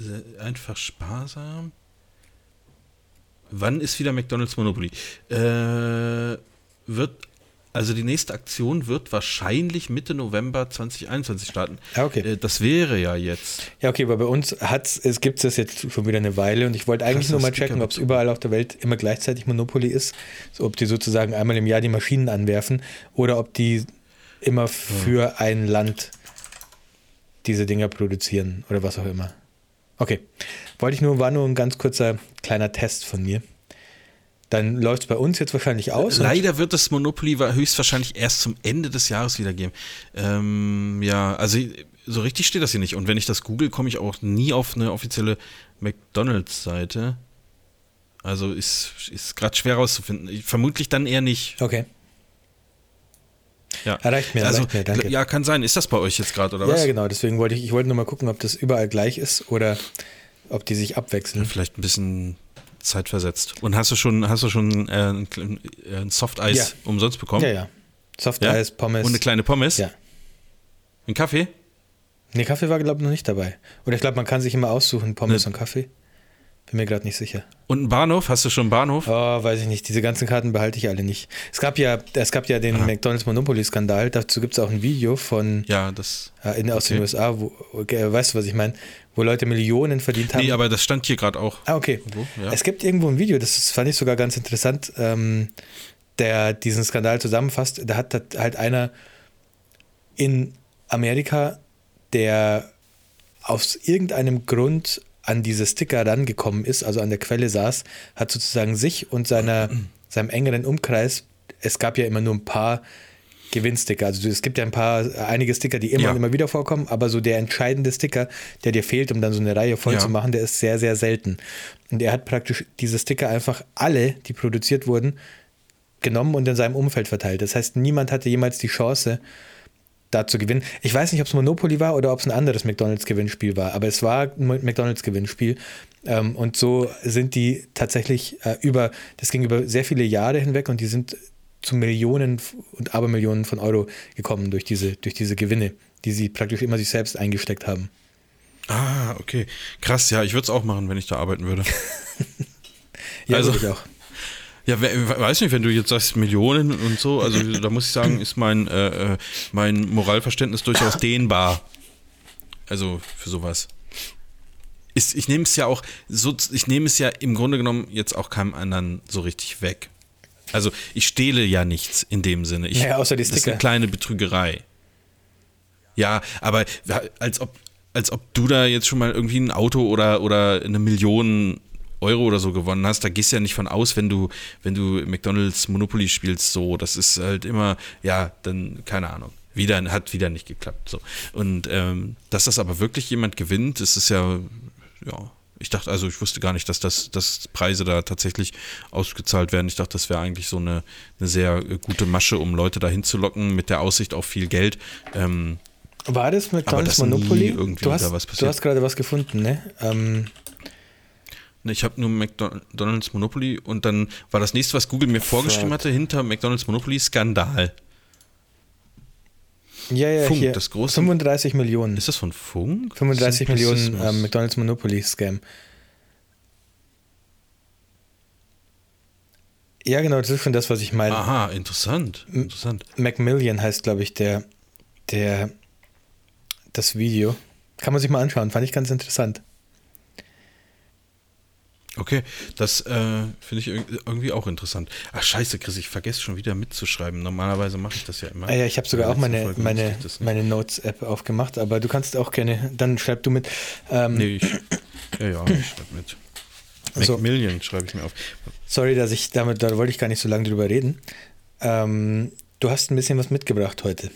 ist einfach sparsam. Wann ist wieder McDonald's Monopoly? Äh, wird, also die nächste Aktion wird wahrscheinlich Mitte November 2021 starten. Ah, okay. Äh, das wäre ja jetzt. Ja, okay, aber bei uns hat's, es gibt es jetzt schon wieder eine Weile und ich wollte eigentlich nur mal checken, ob es überall auf der Welt immer gleichzeitig Monopoly ist, so, ob die sozusagen einmal im Jahr die Maschinen anwerfen oder ob die immer für ein Land diese Dinger produzieren oder was auch immer. Okay, wollte ich nur, war nur ein ganz kurzer kleiner Test von mir. Dann läuft es bei uns jetzt wahrscheinlich aus. Leider wird das Monopoly wa- höchstwahrscheinlich erst zum Ende des Jahres wieder geben. Ähm, ja, also so richtig steht das hier nicht. Und wenn ich das google, komme ich auch nie auf eine offizielle McDonalds-Seite. Also ist, ist gerade schwer rauszufinden. Ich- Vermutlich dann eher nicht. Okay. Ja, Ja, reicht mir, also, reicht mir. Ja, kann sein. Ist das bei euch jetzt gerade, oder Ja, was? ja, genau. Deswegen wollte ich, ich wollte nur mal gucken, ob das überall gleich ist oder ob die sich abwechseln. Vielleicht ein bisschen zeitversetzt. Und hast du schon, hast du schon äh, ein, äh, Softeis Ja. umsonst bekommen? Ja, ja. Soft Ja? Eis, Pommes. Und eine kleine Pommes? Ja. Ein Kaffee? Nee, Kaffee war, glaube ich, noch nicht dabei. Oder ich glaube, man kann sich immer aussuchen, Pommes Ne. und Kaffee. Bin mir gerade nicht sicher. Und ein Bahnhof? Hast du schon einen Bahnhof? Oh, weiß ich nicht. Diese ganzen Karten behalte ich alle nicht. Es gab ja, es gab ja den Aha. McDonalds Monopoly-Skandal. Dazu gibt es auch ein Video von Ja, das. äh, in, aus den Okay. USA, wo, okay, weißt du, was ich meine? Wo Leute Millionen verdient haben. Nee, aber das stand hier gerade auch. Ah, okay. Ja. Es gibt irgendwo ein Video, das fand ich sogar ganz interessant, ähm, der diesen Skandal zusammenfasst. Da hat hat halt einer in Amerika, der aus irgendeinem Grund an diese Sticker rangekommen ist, also an der Quelle saß, hat sozusagen sich und seiner, seinem engeren Umkreis, es gab ja immer nur ein paar Gewinnsticker. Also es gibt ja ein paar, einige Sticker, die immer Ja. und immer wieder vorkommen, aber so der entscheidende Sticker, der dir fehlt, um dann so eine Reihe voll Ja. zu machen, der ist sehr, sehr selten. Und er hat praktisch diese Sticker einfach alle, die produziert wurden, genommen und in seinem Umfeld verteilt. Das heißt, niemand hatte jemals die Chance, da zu gewinnen. Ich weiß nicht, ob es Monopoly war oder ob es ein anderes McDonalds-Gewinnspiel war, aber es war ein McDonalds-Gewinnspiel. Ähm, und so sind die tatsächlich äh, über, das ging über sehr viele Jahre hinweg und die sind zu Millionen und Abermillionen von Euro gekommen durch diese, durch diese Gewinne, die sie praktisch immer sich selbst eingesteckt haben. Ah, okay. Krass, ja, ich würde es auch machen, wenn ich da arbeiten würde. Ja, Also- würde ich auch. Ja, we we- weiß nicht, wenn du jetzt sagst Millionen und so, also da muss ich sagen, ist mein, äh, äh, mein Moralverständnis durchaus dehnbar. Also für sowas. Ist, ich nehme es ja auch, so, ich nehme es ja im Grunde genommen jetzt auch keinem anderen so richtig weg. Also ich stehle ja nichts in dem Sinne. Ich, Naja, außer die Das ist Sticker. eine kleine Betrügerei. Ja, aber als ob, als ob du da jetzt schon mal irgendwie ein Auto oder, oder eine Million Euro oder so gewonnen hast, da gehst du ja nicht von aus, wenn du, wenn du McDonalds Monopoly spielst, so, das ist halt immer, ja, dann, keine Ahnung. Wieder, hat wieder nicht geklappt. So. Und ähm, dass das aber wirklich jemand gewinnt, das ist ja, ja, ich dachte, also ich wusste gar nicht, dass das dass Preise da tatsächlich ausgezahlt werden. Ich dachte, das wäre eigentlich so eine, eine sehr äh, gute Masche, um Leute da hinzulocken mit der Aussicht auf viel Geld. Ähm, War das McDonalds Monopoly? irgendwie du hast, da was du passiert. hast gerade was gefunden, ne? Ähm, Ne, Ich habe nur McDonald's Monopoly und dann war das nächste, was Google mir vorgeschrieben hatte, hinter McDonald's Monopoly Skandal. Ja, ja, Funk, hier. das große. 35 Millionen. Ist das von Funk? 35 Millionen ähm, McDonalds Monopoly Scam. Ja, genau, das ist schon das, was ich meine. Aha, interessant. Interessant. Macmillian heißt, glaube ich, der, der, das Video. Kann man sich mal anschauen, fand ich ganz interessant. Okay, das äh, finde ich irg- irgendwie auch interessant. Ach scheiße, Chris, ich vergesse schon wieder mitzuschreiben. Normalerweise mache ich das ja immer. Ah ja, ich habe sogar auch meine, Folge meine, meine Notes-App aufgemacht, aber du kannst auch gerne, dann schreib du mit. Ähm, Nee, ich, ja, ja, ich schreibe mit. So. Macmillian schreibe ich mir auf. Sorry, dass ich damit, da wollte ich gar nicht so lange drüber reden. Ähm, du hast ein bisschen was mitgebracht heute.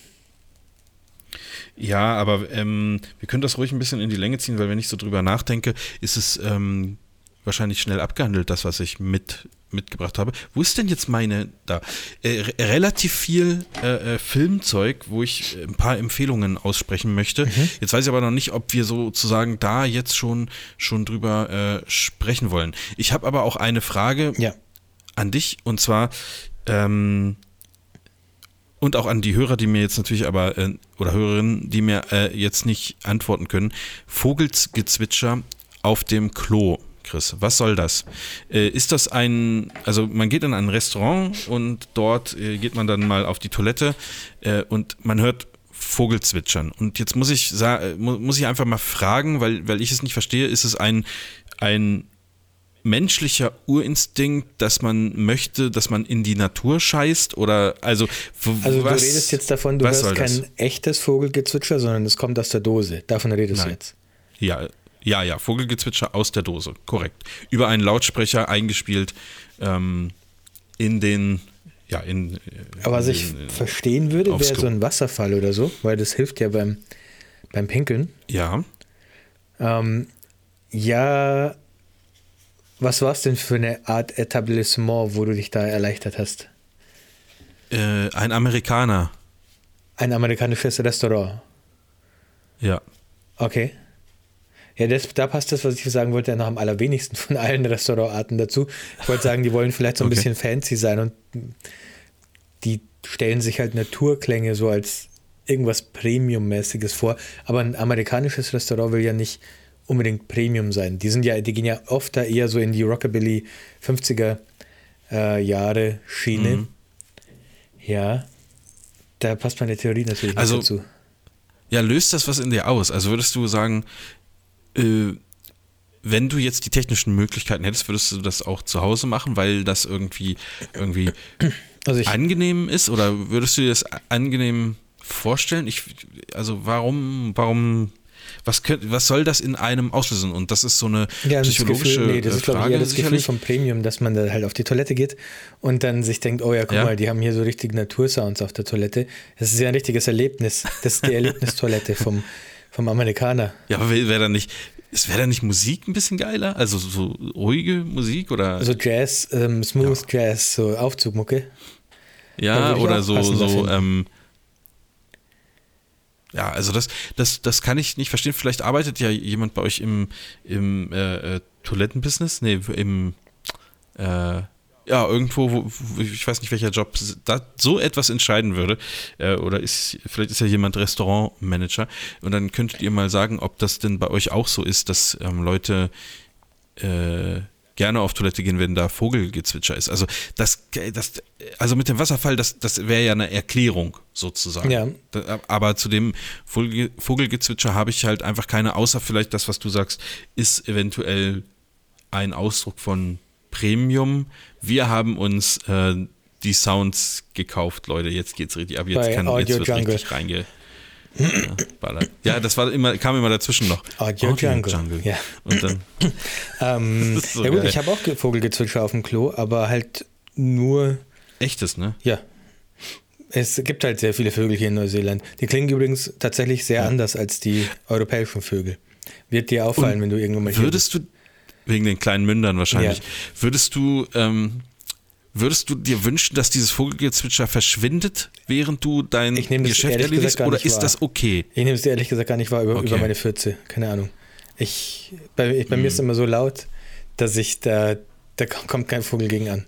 Ja, aber ähm, wir können das ruhig ein bisschen in die Länge ziehen, weil wenn ich so drüber nachdenke, ist es ähm, wahrscheinlich schnell abgehandelt, das, was ich mit, mitgebracht habe. Wo ist denn jetzt meine da? Äh, re- relativ viel äh, äh, Filmzeug, wo ich äh, ein paar Empfehlungen aussprechen möchte. Jetzt weiß ich aber noch nicht, ob wir sozusagen da jetzt schon, schon drüber äh, sprechen wollen. Ich habe aber auch eine Frage Ja. an dich und zwar ähm, und auch an die Hörer, die mir jetzt natürlich aber äh, oder Hörerinnen, die mir äh, jetzt nicht antworten können. Vogelsgezwitscher auf dem Klo. Chris, was soll das? Äh, ist das ein, also man geht in ein Restaurant und dort äh, geht man dann mal auf die Toilette äh, und man hört Vogelzwitschern. Und jetzt muss ich äh, mu- muss ich einfach mal fragen, weil, weil ich es nicht verstehe, ist es ein, ein menschlicher Urinstinkt, dass man möchte, dass man in die Natur scheißt oder also Also was, du redest jetzt davon, du hörst kein das? echtes Vogelgezwitscher, sondern es kommt aus der Dose. Davon redest du Nein. jetzt. Ja, ja, ja, Vogelgezwitscher aus der Dose, korrekt. Über einen Lautsprecher eingespielt ähm, in den, ja, in. äh, Aber was in ich den, äh, verstehen würde, wäre so ein Wasserfall oder so, weil das hilft ja beim, beim Pinkeln. Ja, Ähm, ja, was war es denn für eine Art Etablissement, wo du dich da erleichtert hast? äh, ein Amerikaner. Ein amerikanisches Restaurant. Ja. Okay. Ja, das, da passt das, was ich sagen wollte, ja noch am allerwenigsten von allen Restaurantarten dazu. Ich wollte sagen, die wollen vielleicht so ein Okay. bisschen fancy sein und die stellen sich halt Naturklänge so als irgendwas Premium-mäßiges vor. Aber ein amerikanisches Restaurant will ja nicht unbedingt Premium sein. Die sind ja, die gehen ja oft da eher so in die Rockabilly 50er äh, Jahre Schiene. Mhm. Ja. Da passt meine Theorie natürlich Also, nicht dazu. Ja, löst das was in dir aus? Also würdest du sagen, äh, wenn du jetzt die technischen Möglichkeiten hättest, würdest du das auch zu Hause machen, weil das irgendwie, irgendwie Also ich, angenehm ist? Oder würdest du dir das angenehm vorstellen? Ich, also warum, warum, was, könnt, was soll das in einem auslösen? Und das ist so eine Ja, das psychologische Gefühl, nee, das äh, ist, ich, Frage eher das Gefühl sicherlich. vom Premium, dass man da halt auf die Toilette geht und dann sich denkt, oh ja, guck Ja. mal, die haben hier so richtig Natursounds auf der Toilette. Das ist ja ein richtiges Erlebnis. Das ist die Erlebnistoilette vom, vom Amerikaner. Ja, aber wäre wär da nicht, es wäre da nicht Musik ein bisschen geiler? Also so ruhige Musik oder? Also Jazz, ähm, Smooth Jazz, so Aufzugmucke. Ja, Ja, oder so, so, ähm, ja, also das, das, das kann ich nicht verstehen. Vielleicht arbeitet ja jemand bei euch im, im äh, äh, Toilettenbusiness? Nee, im, äh, ja, irgendwo, wo, wo, ich weiß nicht, welcher Job da so etwas entscheiden würde. Äh, oder ist, vielleicht ist ja jemand Restaurantmanager. Und dann könntet ihr mal sagen, ob das denn bei euch auch so ist, dass ähm, Leute äh, gerne auf Toilette gehen, wenn da Vogelgezwitscher ist. Also das, das also mit dem Wasserfall, das, das wäre ja eine Erklärung sozusagen. Ja. Aber zu dem Vogel, Vogelgezwitscher habe ich halt einfach keine, außer vielleicht das, was du sagst, ist eventuell ein Ausdruck von Premium. Wir haben uns äh, die Sounds gekauft, Leute. Jetzt geht's richtig ab. Jetzt Bei kann Audio jetzt wird Jungle. richtig reinge. Ja, ja, das war immer, kam immer dazwischen noch. Audio Jungle. Ja. Und dann. Ähm, so ja gut, geil. ich habe auch Ge- Vogelgezwitscher auf dem Klo, aber halt nur, Echtes, ne? ja. Es gibt halt sehr viele Vögel hier in Neuseeland. Die klingen übrigens tatsächlich sehr anders als die europäischen Vögel. Wird dir auffallen, wenn du irgendwann mal hier Würdest du, wegen den kleinen Mündern wahrscheinlich, Ja. würdest du, ähm, würdest du dir wünschen, dass dieses Vogelgezwitscher verschwindet, während du dein Ich nehme das Geschäft erledigst, oder ist wahr. das okay? Ich nehme es dir ehrlich gesagt gar nicht wahr über, Okay. über meine Fürze. Keine Ahnung. Ich, bei ich, bei mir ist es immer so laut, dass ich da, da kommt kein Vogel gegen an.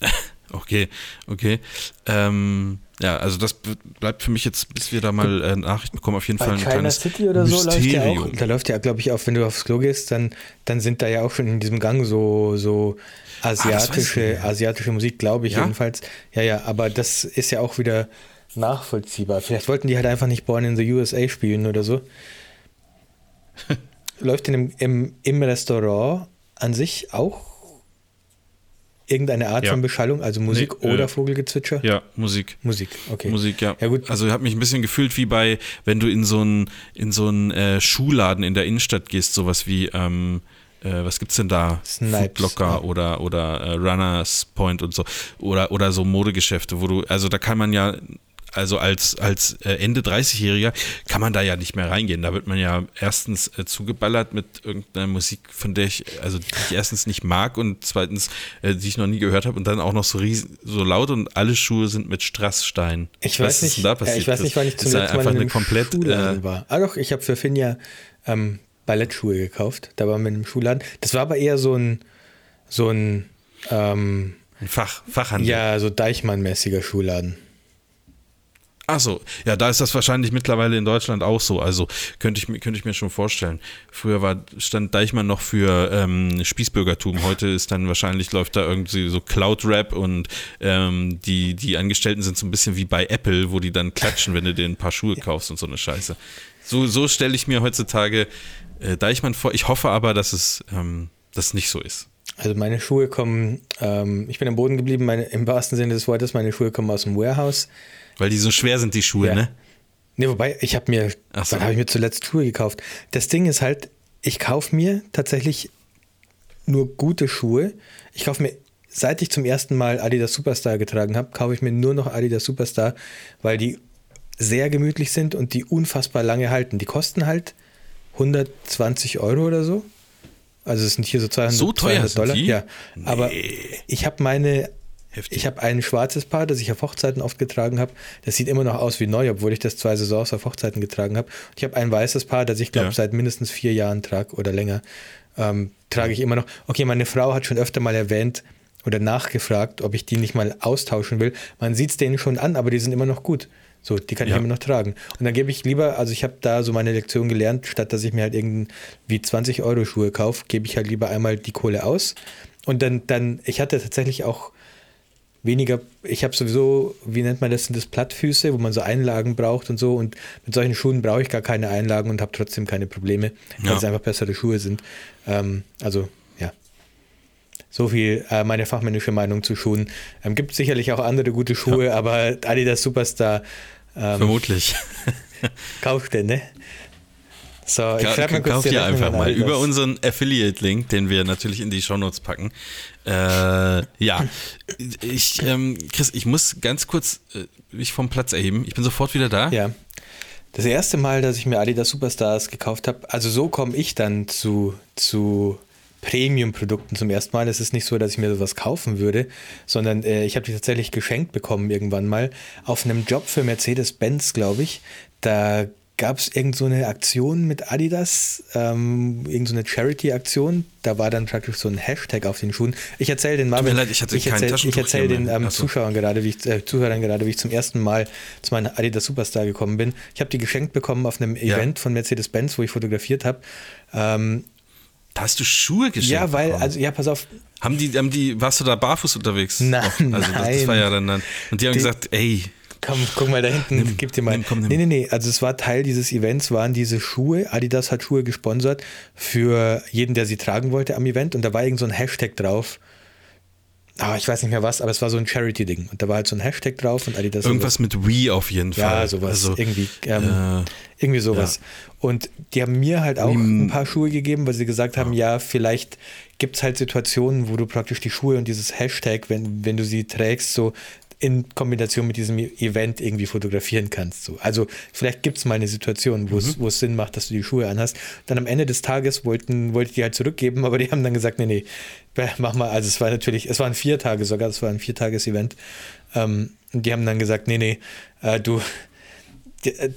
Okay, okay. Ähm, Ja, also das bleibt für mich jetzt, bis wir da mal äh, Nachrichten bekommen, auf jeden Bei Fall ein kleines City oder so läuft ja Mysterium. auch, da läuft ja, glaube ich, auch, wenn du aufs Klo gehst, dann, dann sind da ja auch schon in diesem Gang so, so Ah, asiatische, mehr. asiatische Musik, glaube ich Ja? jedenfalls. Ja, ja, aber das ist ja auch wieder nachvollziehbar. Vielleicht wollten die halt einfach nicht Born in the USA spielen oder so. läuft in dem, im, im Restaurant an sich auch irgendeine Art Ja. von Beschallung, also Musik Nee, äh, oder Vogelgezwitscher? Ja, Musik. Musik, okay. Musik, ja. Ja, gut. Also ich habe mich ein bisschen gefühlt wie bei, wenn du in so einen in so einen äh, Schuhladen in der Innenstadt gehst, sowas wie ähm, äh, was gibt's denn da? Snipes, Foodlocker ja. oder oder äh, Runners Point und so oder oder so Modegeschäfte, wo du also da kann man ja also als, als äh, Ende 30-Jähriger kann man da ja nicht mehr reingehen. Da wird man ja erstens äh, zugeballert mit irgendeiner Musik, von der ich, also die ich erstens nicht mag und zweitens, äh, die ich noch nie gehört habe und dann auch noch so, riesen, so laut und alle Schuhe sind mit Strassstein. Ich Was weiß ist nicht, da ja, passiert? ich weiß nicht, wann ich zuletzt mal einfach in eine einem komplett, Schuhladen äh, war. Ah doch, ich habe für Finja ähm, Ballettschuhe gekauft. Da waren wir in einem Schuhladen. Das war aber eher so ein, so ein, ähm, Ein Fach, Fachhandel. ja, so Deichmann-mäßiger Schuhladen. Ach so, ja, da ist das wahrscheinlich mittlerweile in Deutschland auch so. Also könnte ich, mir- könnte ich mir schon vorstellen. Früher war, stand Deichmann noch für ähm, Spießbürgertum. Heute ist dann wahrscheinlich, läuft da irgendwie so Cloud-Rap und ähm, die, die Angestellten sind so ein bisschen wie bei Apple, wo die dann klatschen, wenn du dir ein paar Schuhe kaufst und so eine Scheiße. So, so stelle ich mir heutzutage äh, Deichmann vor. Ich hoffe aber, dass es ähm, das nicht so ist. Also meine Schuhe kommen, ähm, ich bin am Boden geblieben, meine, im wahrsten Sinne des Wortes, meine Schuhe kommen aus dem Warehouse. Weil die so schwer sind, die Schuhe, Ja. ne? Ne, wobei, ich habe mir, Ach so. wann habe ich mir zuletzt Schuhe gekauft? Das Ding ist halt, ich kaufe mir tatsächlich nur gute Schuhe. Ich kaufe mir, seit ich zum ersten Mal Adidas Superstar getragen habe, kaufe ich mir nur noch Adidas Superstar, weil die sehr gemütlich sind und die unfassbar lange halten. Die kosten halt 120 Euro oder so. Also es sind hier so 200, So teuer 200 sind Dollar. die? Ja, aber ich habe meine Heftig. ich habe ein schwarzes Paar, das ich auf Hochzeiten oft getragen habe. Das sieht immer noch aus wie neu, obwohl ich das zwei Saisons auf Hochzeiten getragen habe. Und ich habe ein weißes Paar, das ich glaube Ja. seit mindestens vier Jahren trage oder länger. Ähm, trage ich immer noch. Okay, meine Frau hat schon öfter mal erwähnt oder nachgefragt, ob ich die nicht mal austauschen will. Man sieht es denen schon an, aber die sind immer noch gut. So, die kann Ja. ich immer noch tragen. Und dann gebe ich lieber, also ich habe da so meine Lektion gelernt, statt dass ich mir halt irgendwie 20 Euro Schuhe kaufe, gebe ich halt lieber einmal die Kohle aus. Und dann, dann, ich hatte tatsächlich auch weniger, ich habe sowieso, wie nennt man das, sind das Plattfüße, wo man so Einlagen braucht und so und mit solchen Schuhen brauche ich gar keine Einlagen und habe trotzdem keine Probleme, weil Ja. es einfach bessere Schuhe sind. Ähm, also, ja. So viel äh, meine fachmännische Meinung zu Schuhen. Ähm, gibt sicherlich auch andere gute Schuhe, aber Adidas Superstar ähm, Vermutlich. ne? So, ich schreibe mal kurz kauf die dir Rechnung einfach mal über unseren Affiliate-Link, den wir natürlich in die Shownotes packen. Äh, ja, ich, ähm, Chris, ich muss ganz kurz äh, mich vom Platz erheben. Ich bin sofort wieder da. Ja. Das erste Mal, dass ich mir Adidas Superstars gekauft habe, also so komme ich dann zu, zu Premium-Produkten zum ersten Mal. Es ist nicht so, dass ich mir sowas kaufen würde, sondern äh, ich habe die tatsächlich geschenkt bekommen irgendwann mal auf einem Job für Mercedes-Benz, glaube ich. Da gab es irgend so eine Aktion mit Adidas, ähm, irgend so eine Charity-Aktion. Da war dann praktisch so ein Hashtag auf den Schuhen. Ich erzähle den Marvin. mir leid, ich hatte kein erzähl, ich erzähle den Mann. ähm, so. Zuschauern gerade, wie ich, äh, Zuhörern gerade, wie ich zum ersten Mal zu meinem Adidas Superstar gekommen bin. Ich habe die geschenkt bekommen auf einem Ja. Event von Mercedes-Benz, wo ich fotografiert habe. Ähm, Da hast du Schuhe geschenkt. ja, weil, bekommen. also ja, pass auf, haben die, haben die, warst du da barfuß unterwegs? Nein? Also das, das war nein. ja dann, dann und die haben Die- gesagt, ey, Komm, guck mal da hinten, Nimm, gib dir mal. nimm, komm, nimm. nee, nee, nee. Also es war Teil dieses Events, waren diese Schuhe. Adidas hat Schuhe gesponsert für jeden, der sie tragen wollte am Event. Und da war irgend so ein Hashtag drauf. Ah, ich weiß nicht mehr was, aber es war so ein Charity-Ding. Und da war halt so ein Hashtag drauf und Adidas. irgendwas mit Wii auf jeden Fall. Ja, sowas. Also, irgendwie, ähm, äh, irgendwie sowas. Und die haben mir halt auch ein paar Schuhe gegeben, weil sie gesagt haben, ja, vielleicht gibt es halt Situationen, wo du praktisch die Schuhe und dieses Hashtag, wenn, wenn du sie trägst, so in Kombination mit diesem Event irgendwie fotografieren kannst. So. Also vielleicht gibt es mal eine Situation, wo es es Sinn macht, dass du die Schuhe anhast. Dann am Ende des Tages wollten, wollte ich die halt zurückgeben, aber die haben dann gesagt, nee, nee, mach mal. Also es war natürlich, es waren vier Tage sogar, es war ein Viertages-Event. Ähm, und die haben dann gesagt, nee, nee, äh, du,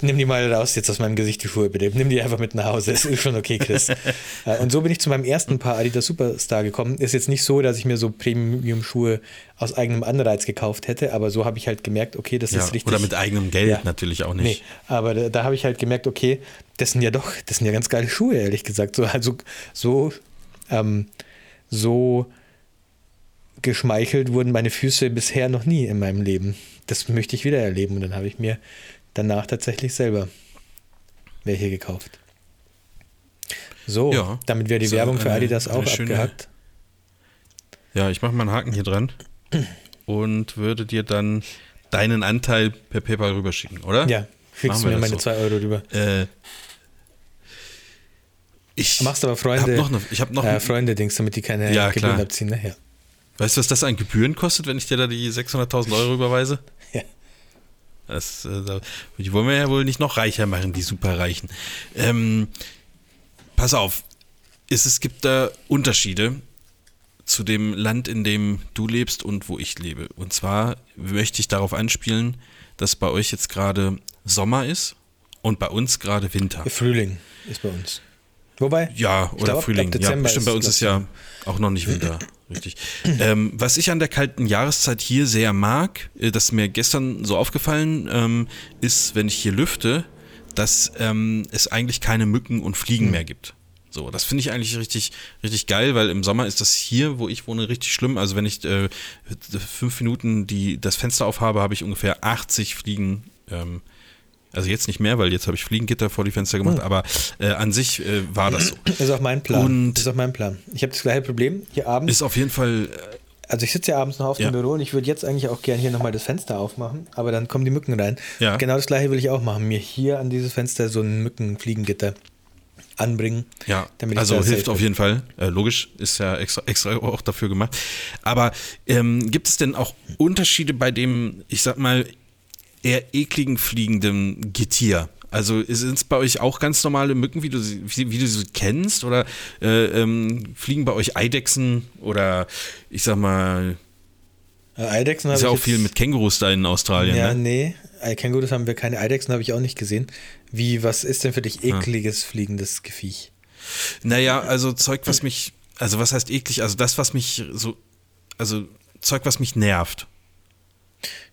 nimm die mal raus jetzt aus meinem Gesicht, die Schuhe bitte. Nimm die einfach mit nach Hause. Das ist schon okay, Chris. Äh, und so bin ich zu meinem ersten Paar Adidas Superstar gekommen. Ist jetzt nicht so, dass ich mir so Premium-Schuhe aus eigenem Anreiz gekauft hätte, aber so habe ich halt gemerkt, okay, das ja, ist richtig. Oder mit eigenem Geld ja. natürlich auch nicht. Nee, aber da, da habe ich halt gemerkt, okay, das sind ja doch, das sind ja ganz geile Schuhe, ehrlich gesagt. So, also so, ähm, so geschmeichelt wurden meine Füße bisher noch nie in meinem Leben. Das möchte ich wieder erleben. Und dann habe ich mir danach tatsächlich selber welche gekauft. So, ja, damit wäre die so Werbung für Adidas auch schöne, abgehackt. Ja, ich mache mal einen Haken hier dran und würde dir dann deinen Anteil per PayPal rüberschicken, oder? Ja, schickst du mir meine 2 so. Euro rüber. Äh, ich machst aber Freunde, hab noch eine, ich habe noch äh, Freunde-Dings, damit die keine ja, Gebühren abziehen. Ne? Ja. Weißt du, was das an Gebühren kostet, wenn ich dir da die 600.000 Euro überweise? Das, äh, die wollen wir ja wohl nicht noch reicher machen, die Superreichen. Ähm, pass auf, es, es gibt da Unterschiede zu dem Land, in dem du lebst und wo ich lebe. Und zwar möchte ich darauf anspielen, dass bei euch jetzt gerade Sommer ist und bei uns gerade Winter. Frühling ist bei uns. Wobei? Ja, oder glaub, Frühling. Ja, bestimmt bei uns ist ja auch noch nicht Winter. Richtig. ähm, was ich an der kalten Jahreszeit hier sehr mag, äh, das ist mir gestern so aufgefallen, ähm, ist, wenn ich hier lüfte, dass ähm, es eigentlich keine Mücken und Fliegen mhm. mehr gibt. So, das finde ich eigentlich richtig, richtig geil, weil im Sommer ist das hier, wo ich wohne, richtig schlimm. Also wenn ich äh, fünf Minuten die, das Fenster aufhabe, habe ich ungefähr 80 Fliegen ähm, also jetzt nicht mehr, weil jetzt habe ich Fliegengitter vor die Fenster gemacht, hm. aber äh, an sich äh, war das so. Das ist auch mein Plan. Und ist auch mein Plan. Ich habe das gleiche Problem hier abends. Ist auf jeden Fall. Äh, also ich sitze ja abends noch auf ja. dem Büro und ich würde jetzt eigentlich auch gerne hier nochmal das Fenster aufmachen, aber dann kommen die Mücken rein. Ja. Genau das gleiche will ich auch machen. Mir hier an dieses Fenster so ein Mückenfliegengitter anbringen. Ja, also hilft auf jeden Fall. Äh, logisch, ist ja extra, extra auch dafür gemacht. Aber ähm, gibt es denn auch Unterschiede bei dem, ich sag mal, eher ekligen fliegenden Getier? Also sind es bei euch auch ganz normale Mücken, wie du, wie, wie du sie kennst? Oder äh, ähm, fliegen bei euch Eidechsen oder ich sag mal. Äh, Eidechsen Ist ja auch viel mit Kängurus da in Australien. Ja, ne? nee. Äh, Kängurus haben wir keine. Eidechsen habe ich auch nicht gesehen. Wie, was ist denn für dich ekliges ja. fliegendes Gefiech? Naja, also Zeug, was mich. Also was heißt eklig? Also das, was mich so. Also Zeug, was mich nervt.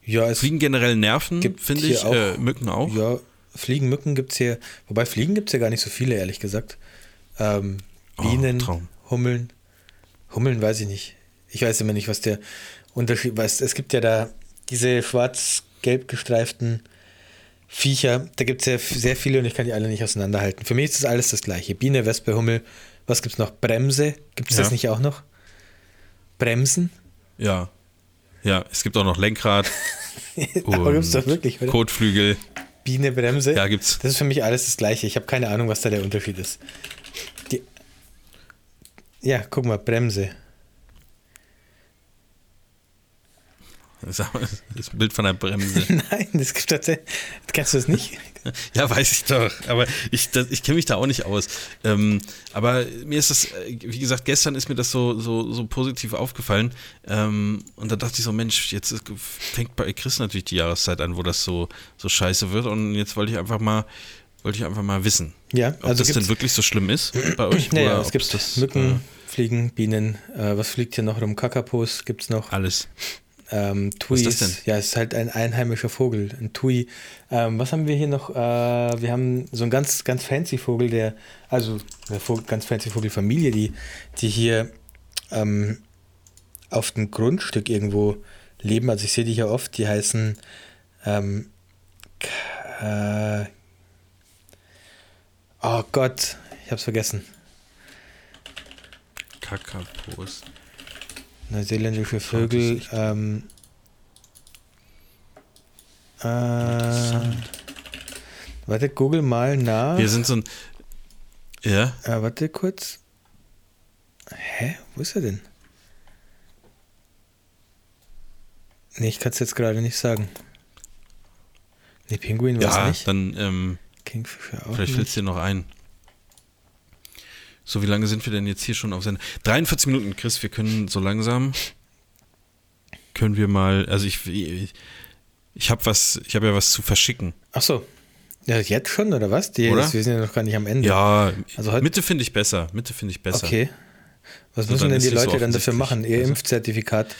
Ja, es Fliegen generell nerven, finde ich. Auch, äh, Mücken auch. Ja, Fliegen, Mücken gibt es hier. Wobei Fliegen gibt es ja gar nicht so viele, ehrlich gesagt. Ähm, oh, Bienen, oh, Hummeln. Hummeln weiß ich nicht. Ich weiß immer nicht, was der Unterschied ist. Es gibt ja da diese schwarz-gelb gestreiften Viecher. Da gibt es ja sehr viele und ich kann die alle nicht auseinanderhalten. Für mich ist das alles das gleiche. Biene, Wespe, Hummel. Was gibt es noch? Bremse. Gibt es ja. das nicht auch noch? Bremsen? Ja. Ja, es gibt auch noch Lenkrad. Aber gibt es doch wirklich, oder? Kotflügel. Biene, Bremse. Ja, gibt's. Das ist für mich alles das Gleiche. Ich habe keine Ahnung, was da der Unterschied ist. Die ja, guck mal, Bremse. Das ist Bild von einer Bremse. Nein, das gibt tatsächlich. Kennst du das nicht? ja, weiß ich doch. Aber ich, ich kenne mich da auch nicht aus. Ähm, aber mir ist das, äh, wie gesagt, gestern ist mir das so, so, so positiv aufgefallen. Ähm, und da dachte ich so, Mensch, jetzt fängt bei Chris natürlich die Jahreszeit an, wo das so, so scheiße wird. Und jetzt wollte ich einfach mal wollte ich einfach mal wissen, ja, ob also das denn wirklich so schlimm ist bei euch. Naja, es gibt das, Mücken, äh, Fliegen, Bienen, äh, was fliegt hier noch rum? Kakapos gibt es noch. Alles. Ähm, Tui was ist das denn? Ja, es ist halt ein einheimischer Vogel, ein Tui. Ähm, was haben wir hier noch? Äh, wir haben so einen ganz, ganz fancy Vogel, der, also eine Vogel, ganz fancy Vogelfamilie, die, die hier ähm, auf dem Grundstück irgendwo leben. Also ich sehe die hier oft, die heißen ähm, äh, Oh Gott, ich hab's vergessen. Kakapos. Neuseeländische Vögel. Ähm, äh, warte, google mal nach. Wir sind so ein. Ja? Äh, warte kurz. Hä? Wo ist er denn? Nee, ich kann es jetzt gerade nicht sagen. Nee, Pinguin war es ja, nicht. dann, ähm, Kingfisher auch Vielleicht fällt es dir noch ein. So, wie lange sind wir denn jetzt hier schon auf Sendung? 43 Minuten, Chris, wir können so langsam, können wir mal, also ich, ich, ich habe was, ich habe ja was zu verschicken. Ach so, Ja, jetzt schon, oder was? Die, Oder? Wir sind ja noch gar nicht am Ende. Ja, Also heute- Mitte finde ich besser. Mitte finde ich besser. Okay. Was So, müssen denn die es so Leute dann dafür machen? Ihr Also- Impfzertifikat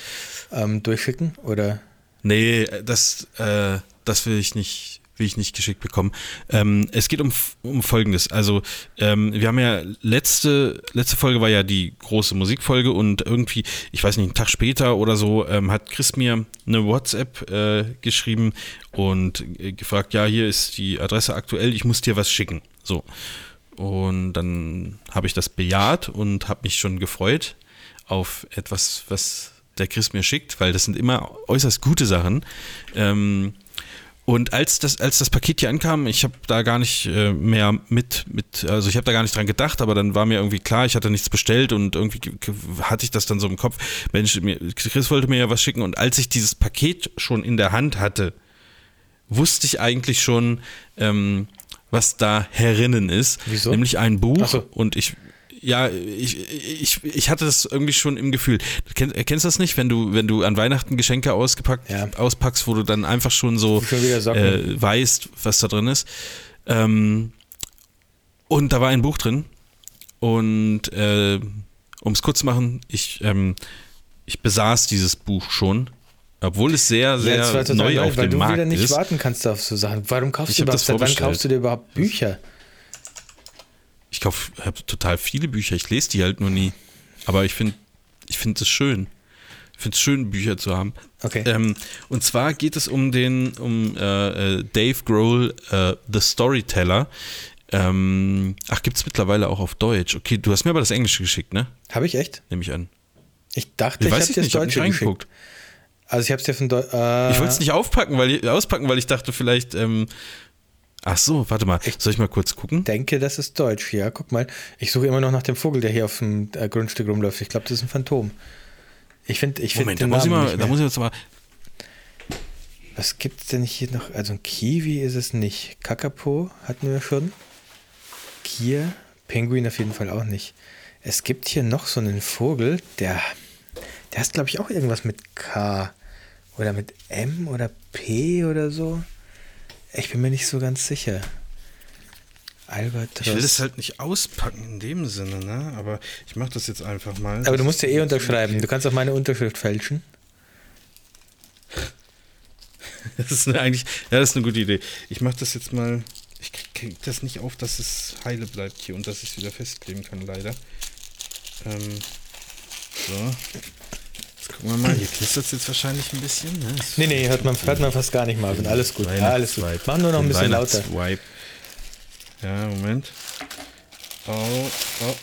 ähm, durchschicken? Oder? Nee, das, äh, das will ich nicht, will ich nicht geschickt bekommen. Ähm, es geht um, um Folgendes. Also, ähm, wir haben ja letzte, letzte Folge war ja die große Musikfolge und irgendwie, ich weiß nicht, einen Tag später oder so, ähm, hat Chris mir eine WhatsApp äh, geschrieben und äh, gefragt, ja, hier ist die Adresse aktuell, ich muss dir was schicken. So. Und dann habe ich das bejaht und habe mich schon gefreut auf etwas, was der Chris mir schickt, weil das sind immer äußerst gute Sachen. Ähm, und als das, als das Paket hier ankam, ich habe da gar nicht äh, mehr mit, mit, also ich habe da gar nicht dran gedacht, aber dann war mir irgendwie klar, ich hatte nichts bestellt und irgendwie ge- ge- hatte ich das dann so im Kopf, Mensch, mir, Chris wollte mir ja was schicken und als ich dieses Paket schon in der Hand hatte, wusste ich eigentlich schon, ähm, was da herinnen ist. Wieso? Nämlich ein Buch. So. Und ich, ja, ich, ich, ich hatte das irgendwie schon im Gefühl. Du kennst, du das nicht, wenn du, wenn du an Weihnachten Geschenke ausgepackt, Ja. auspackst, wo du dann einfach schon so äh, weißt, was da drin ist. Ähm, und da war ein Buch drin. Und äh, um es kurz zu machen, ich, ähm, ich besaß dieses Buch schon. Obwohl es sehr, sehr total neu auf weil dem du Markt wieder nicht ist. warten kannst auf so Sachen. Warum kaufst Ich du überhaupt, das seit wann kaufst du dir überhaupt Bücher? Ich kaufe hab total viele Bücher. Ich lese die halt nur nie. Aber ich finde ich find es schön. Ich finde es schön, Bücher zu haben. Okay. Ähm, und zwar geht es um den, um äh, äh, Dave Grohl, äh, The Storyteller. Ähm, ach, gibt es mittlerweile auch auf Deutsch. Okay, du hast mir aber das Englische geschickt, ne? Habe ich echt? Nehme ich an. Ich dachte, Ich ich, habe dir das hab Deutsche reingeguckt. geschickt. Also ich habe es dir von Deu äh, Ich wollte es nicht aufpacken, weil ich, auspacken, weil ich dachte vielleicht, ähm, ach so, warte mal, soll ich mal kurz gucken? denke, das ist Deutsch. Ja, guck mal. Ich suche immer noch nach dem Vogel, der hier auf dem äh, Grundstück rumläuft. Ich glaube, das ist ein Phantom. Ich finde, ich finde Moment, da muss, ich mal, da muss ich jetzt mal, Was gibt's denn hier noch? Also ein Kiwi ist es nicht. Kakapo hatten wir schon. Kier, Penguin auf jeden Fall auch nicht. Es gibt hier noch so einen Vogel, der, der heißt, glaube ich, auch irgendwas mit K oder mit M oder P oder so. Ich bin mir nicht so ganz sicher. Albatros. ich will das halt nicht auspacken in dem Sinne, ne? Aber ich mache das jetzt einfach mal. Aber du musst ja eh unterschreiben. Du kannst auch meine Unterschrift fälschen. Das ist eine, eigentlich, ja, das ist eine gute Idee. Ich mache das jetzt mal. Ich krieg, krieg das nicht auf, dass es heile bleibt hier und dass ich es wieder festkleben kann, leider. Ähm, so. Gucken wir mal. Hier knistert es jetzt wahrscheinlich ein bisschen. Ne? Nee, nee, hört man, hört man fast gar nicht, Marvin. Alles gut. Ja, alles gut. Mach nur noch ein bisschen lauter. Ja, Moment. Oh, oh.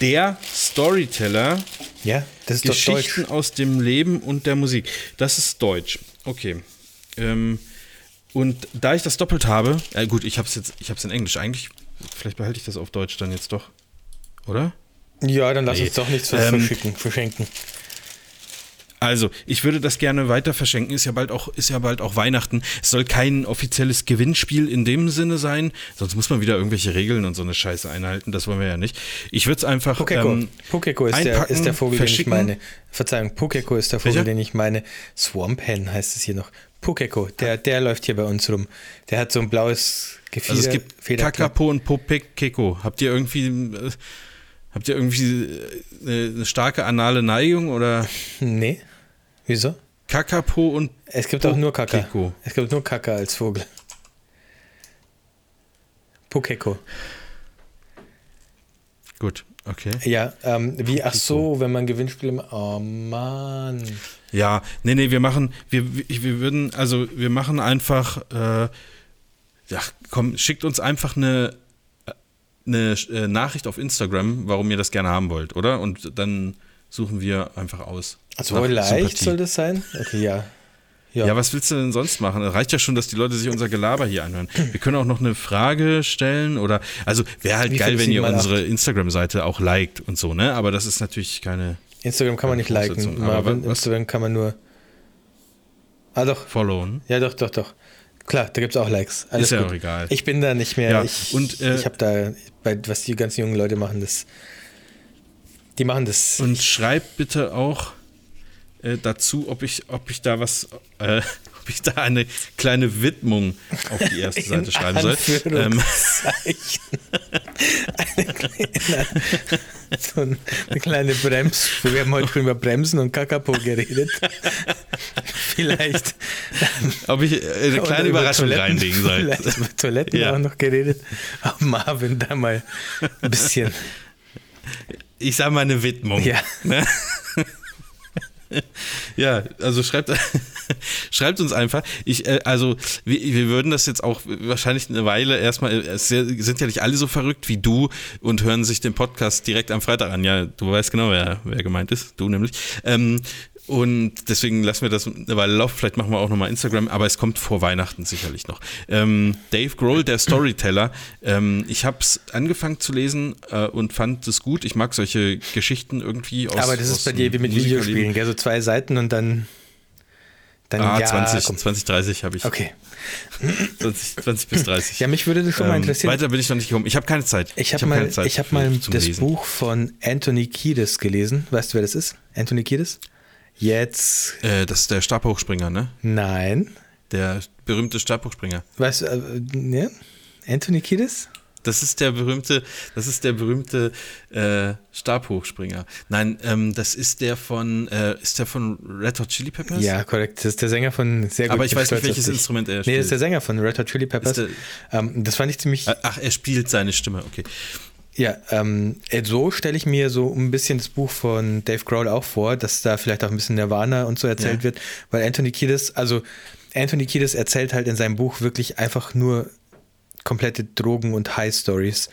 Der Storyteller Ja, das ist doch Geschichten aus dem Leben und der Musik. Das ist Deutsch. Okay. Ähm, und da ich das doppelt habe, äh, gut, ich habe es jetzt, ich habe es in Englisch. Eigentlich, vielleicht behalte ich das auf Deutsch dann jetzt doch, oder? Ja, dann lass Nee. uns doch nichts Ähm, verschicken, verschenken. Also, ich würde das gerne weiter verschenken. Ist ja bald auch, ist ja bald auch Weihnachten. Es soll kein offizielles Gewinnspiel in dem Sinne sein. Sonst muss man wieder irgendwelche Regeln und so eine Scheiße einhalten. Das wollen wir ja nicht. Ich würde es einfach. Pukeko. ähm, Pukeko ist, der, ist der Vogel, den ich meine. Verzeihung, Pukeko ist der Vogel, Welcher? den ich meine. Swamp Hen heißt es hier noch. Pukeko, der, der läuft hier bei uns rum. Der hat so ein blaues Gefieder. Also es gibt Federklapp. Kakapo und Popekeko. Habt ihr irgendwie, äh, habt ihr irgendwie äh, eine, eine starke anale Neigung oder Nee. Wieso? Kakapo und Es gibt auch nur Kaka. Es gibt nur Kaka als Vogel. Pukeko. Gut, okay. Ja, ähm, wie, ach so, wenn man Gewinnspiele. ma- Oh Mann. Ja, nee, nee, wir machen, wir, wir wir würden, also wir machen einfach, äh, ja, komm, schickt uns einfach eine, eine äh, Nachricht auf Instagram, warum ihr das gerne haben wollt, oder? Und dann suchen wir einfach aus. So leicht Sympathie. soll das sein? Okay, ja. Ja. was willst du denn sonst machen? Reicht ja schon, dass die Leute sich unser Gelaber hier anhören. Wir können auch noch eine Frage stellen oder, also wäre halt Wie geil, wenn ihr unsere Instagram-Seite auch liked und so, ne? Aber das ist natürlich keine Instagram kann man nicht liken. Marvin, was- Instagram kann man nur. Ah, doch. Followen. Ja, doch, doch, doch. Klar, da gibt es auch Likes. Alles Ist ja gut. auch egal. Ich bin da nicht mehr. Ja, ich und, äh, ich habe da, bei, was die ganzen jungen Leute machen, das. Die machen das. Und schreibt bitte auch äh, dazu, ob ich, ob ich da was, äh, ob ich da eine kleine Widmung auf die erste Seite schreiben soll. Ähm, eine, kleine, so eine kleine Brems. Wir haben heute schon über Bremsen und Kakapo geredet. Vielleicht. Ob ich eine kleine Überraschung reinlegen soll. Vielleicht über Toiletten ja. auch noch geredet. Ob Marvin da mal ein bisschen. Ich sag mal eine Widmung. Ja. Ne? ja, also schreibt, schreibt uns einfach. Ich, äh, also wir, wir, würden das jetzt auch wahrscheinlich eine Weile erstmal, es sind ja nicht alle so verrückt wie du und hören sich den Podcast direkt am Freitag an. Ja, du weißt genau, wer, wer gemeint ist, du nämlich. Ähm, und deswegen lassen wir das eine Weile laufen. Vielleicht machen wir auch nochmal Instagram, aber es kommt vor Weihnachten sicherlich noch. Ähm, Dave Grohl, der Storyteller. Ähm, ich habe es angefangen zu lesen äh, und fand es gut. Ich mag solche Geschichten irgendwie aus. Aber das ist bei dir wie mit Videospielen, gell? So zwei Seiten und dann. dann ah, ja, 20, 20, 30 habe ich. Okay. 20, 20 bis 30. Ja, mich würde das schon mal ähm, interessieren. Weiter bin ich noch nicht gekommen. Ich habe keine Zeit. Ich habe hab mal, ich hab mal das. Buch von Anthony Kiedis gelesen. Weißt du, wer das ist? Anthony Kiedis? Jetzt. Äh, das ist der Stabhochspringer, ne? Nein. Der berühmte Stabhochspringer. Was? Äh, ne? Anthony Kiedis? Das ist der berühmte, das ist der berühmte äh, Stabhochspringer. Nein, ähm, das ist der von, äh, ist der von Red Hot Chili Peppers? Ja, korrekt. Das ist der Sänger von sehr gut. Aber ich weiß nicht, welches Instrument er spielt. Nee, das ist der Sänger von Red Hot Chili Peppers. Der, ähm, das fand ich ziemlich. Ach, er spielt seine Stimme, okay. Ja, ähm, so stelle ich mir so ein bisschen das Buch von Dave Grohl auch vor, dass da vielleicht auch ein bisschen Nirvana und so erzählt ja. wird, weil Anthony Kiedis, also Anthony Kiedis erzählt halt in seinem Buch wirklich einfach nur komplette Drogen- und High-Stories.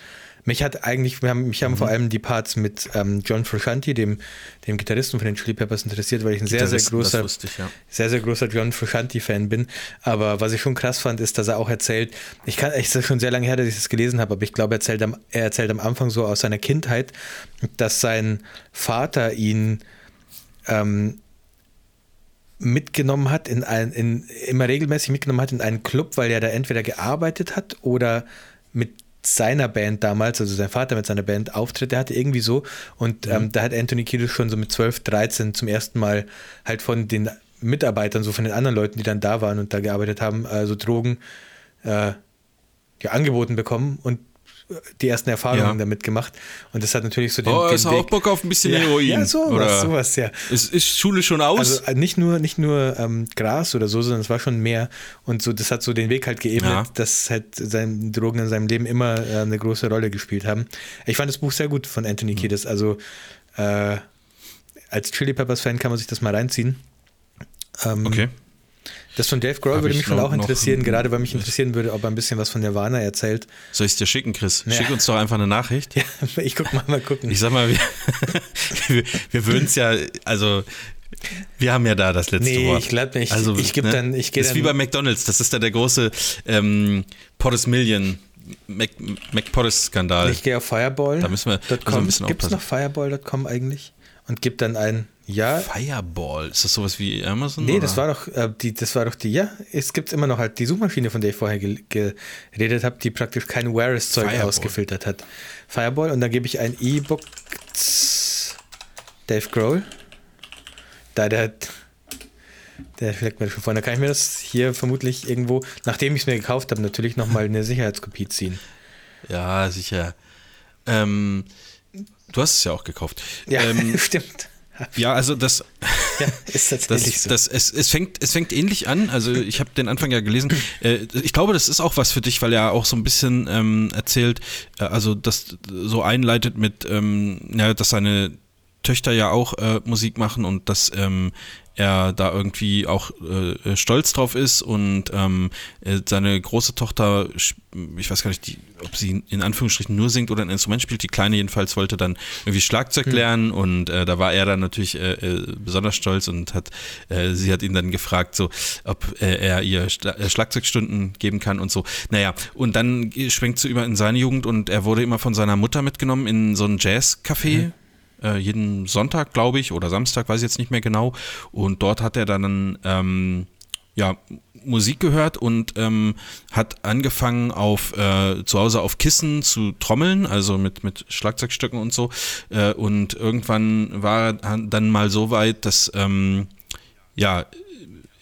Mich hat eigentlich, wir haben, mich haben mhm. vor allem die Parts mit ähm, John Frusciante, dem, dem Gitarristen von den Chili Peppers, interessiert, weil ich ein sehr, sehr großer, ich, ja. sehr, sehr großer John Frusciante-Fan bin. Aber was ich schon krass fand, ist, dass er auch erzählt, ich kann, es ist schon sehr lange her, dass ich das gelesen habe, aber ich glaube, er erzählt am, er erzählt am Anfang so aus seiner Kindheit, dass sein Vater ihn ähm, mitgenommen hat, in ein, in, immer regelmäßig mitgenommen hat in einen Club, weil er da entweder gearbeitet hat oder mit seiner Band damals, also sein Vater mit seiner Band Auftritte hatte, irgendwie so. Und mhm. ähm, da hat Anthony Kiedis schon so mit 12, 13 zum ersten Mal halt von den Mitarbeitern, so von den anderen Leuten, die dann da waren und da gearbeitet haben, also Drogen äh, ja, angeboten bekommen. Und die ersten Erfahrungen ja. damit gemacht. Und das hat natürlich so den. Oh, den hast du auch Bock auf ein bisschen ja, Heroin? Ja, sowas, oder sowas, ja. Ist, ist Schule schon aus? Also äh, nicht nur, nicht nur ähm, Gras oder so, sondern es war schon mehr. Und so, das hat so den Weg halt geebnet, ja. dass halt sein, Drogen in seinem Leben immer äh, eine große Rolle gespielt haben. Ich fand das Buch sehr gut von Anthony mhm. Kiedis. Also äh, als Chili Peppers Fan kann man sich das mal reinziehen. Ähm, okay. Das von Dave Grohl würde mich schon auch interessieren, gerade weil mich interessieren würde, ob er ein bisschen was von Nirvana erzählt. Soll ich es dir schicken, Chris? Ja. Schick uns doch einfach eine Nachricht. Ja, ich guck mal, mal gucken. Ich sag mal, wir, wir, würden es ja, also wir haben ja da das letzte nee, Wort. ich glaube nicht. Also, ich gebe ne? dann, ich gehe Das ist wie bei McDonalds. Das ist da der große ähm, Potter's Million Mac, McPottis-Skandal. Ich gehe auf Fireball. Da müssen wir also ein bisschen Gibt es noch Fireball.com eigentlich? Und gebe dann ein ja. Fireball, ist das sowas wie Amazon? Nee, oder? das war doch äh, die, das war doch die, ja, es gibt immer noch halt die Suchmaschine, von der ich vorher geredet habe, die praktisch kein Whereas-Zeug ausgefiltert hat. Fireball und dann gebe ich ein E-Book Dave Grohl. Da der der schlägt mir schon vor. Da kann ich mir das hier vermutlich irgendwo, nachdem ich es mir gekauft habe, natürlich nochmal eine Sicherheitskopie ziehen. Ja, sicher. Ähm, du hast es ja auch gekauft. Ja, ähm, stimmt. Ja, also das, ja, ist tatsächlich das, so. Das, es, es, fängt, es fängt ähnlich an. Also ich habe den Anfang ja gelesen. Äh, ich glaube, das ist auch was für dich, weil er auch so ein bisschen ähm, erzählt, äh, also das so einleitet mit, ähm, ja, dass seine Töchter ja auch äh, Musik machen und dass ähm, er da irgendwie auch äh, stolz drauf ist und ähm, äh, seine große Tochter, ich weiß gar nicht, die, ob sie in Anführungsstrichen nur singt oder ein Instrument spielt, die Kleine jedenfalls wollte dann irgendwie Schlagzeug mhm. lernen und äh, da war er dann natürlich äh, äh besonders stolz und hat, äh, sie hat ihn dann gefragt, so, ob er ihr Schla Schlagzeugstunden geben kann und so. Naja, und dann schwenkt sie über in seine Jugend und er wurde immer von seiner Mutter mitgenommen in so ein Jazzcafé. Mhm äh, jeden Sonntag, glaube ich, oder Samstag, weiß ich jetzt nicht mehr genau. Und dort hat er dann ähm, ja, Musik gehört und ähm, hat angefangen auf äh, zu Hause auf Kissen zu trommeln, also mit, mit Schlagzeugstöcken und so. Äh, und irgendwann war er dann mal so weit, dass ähm, ja,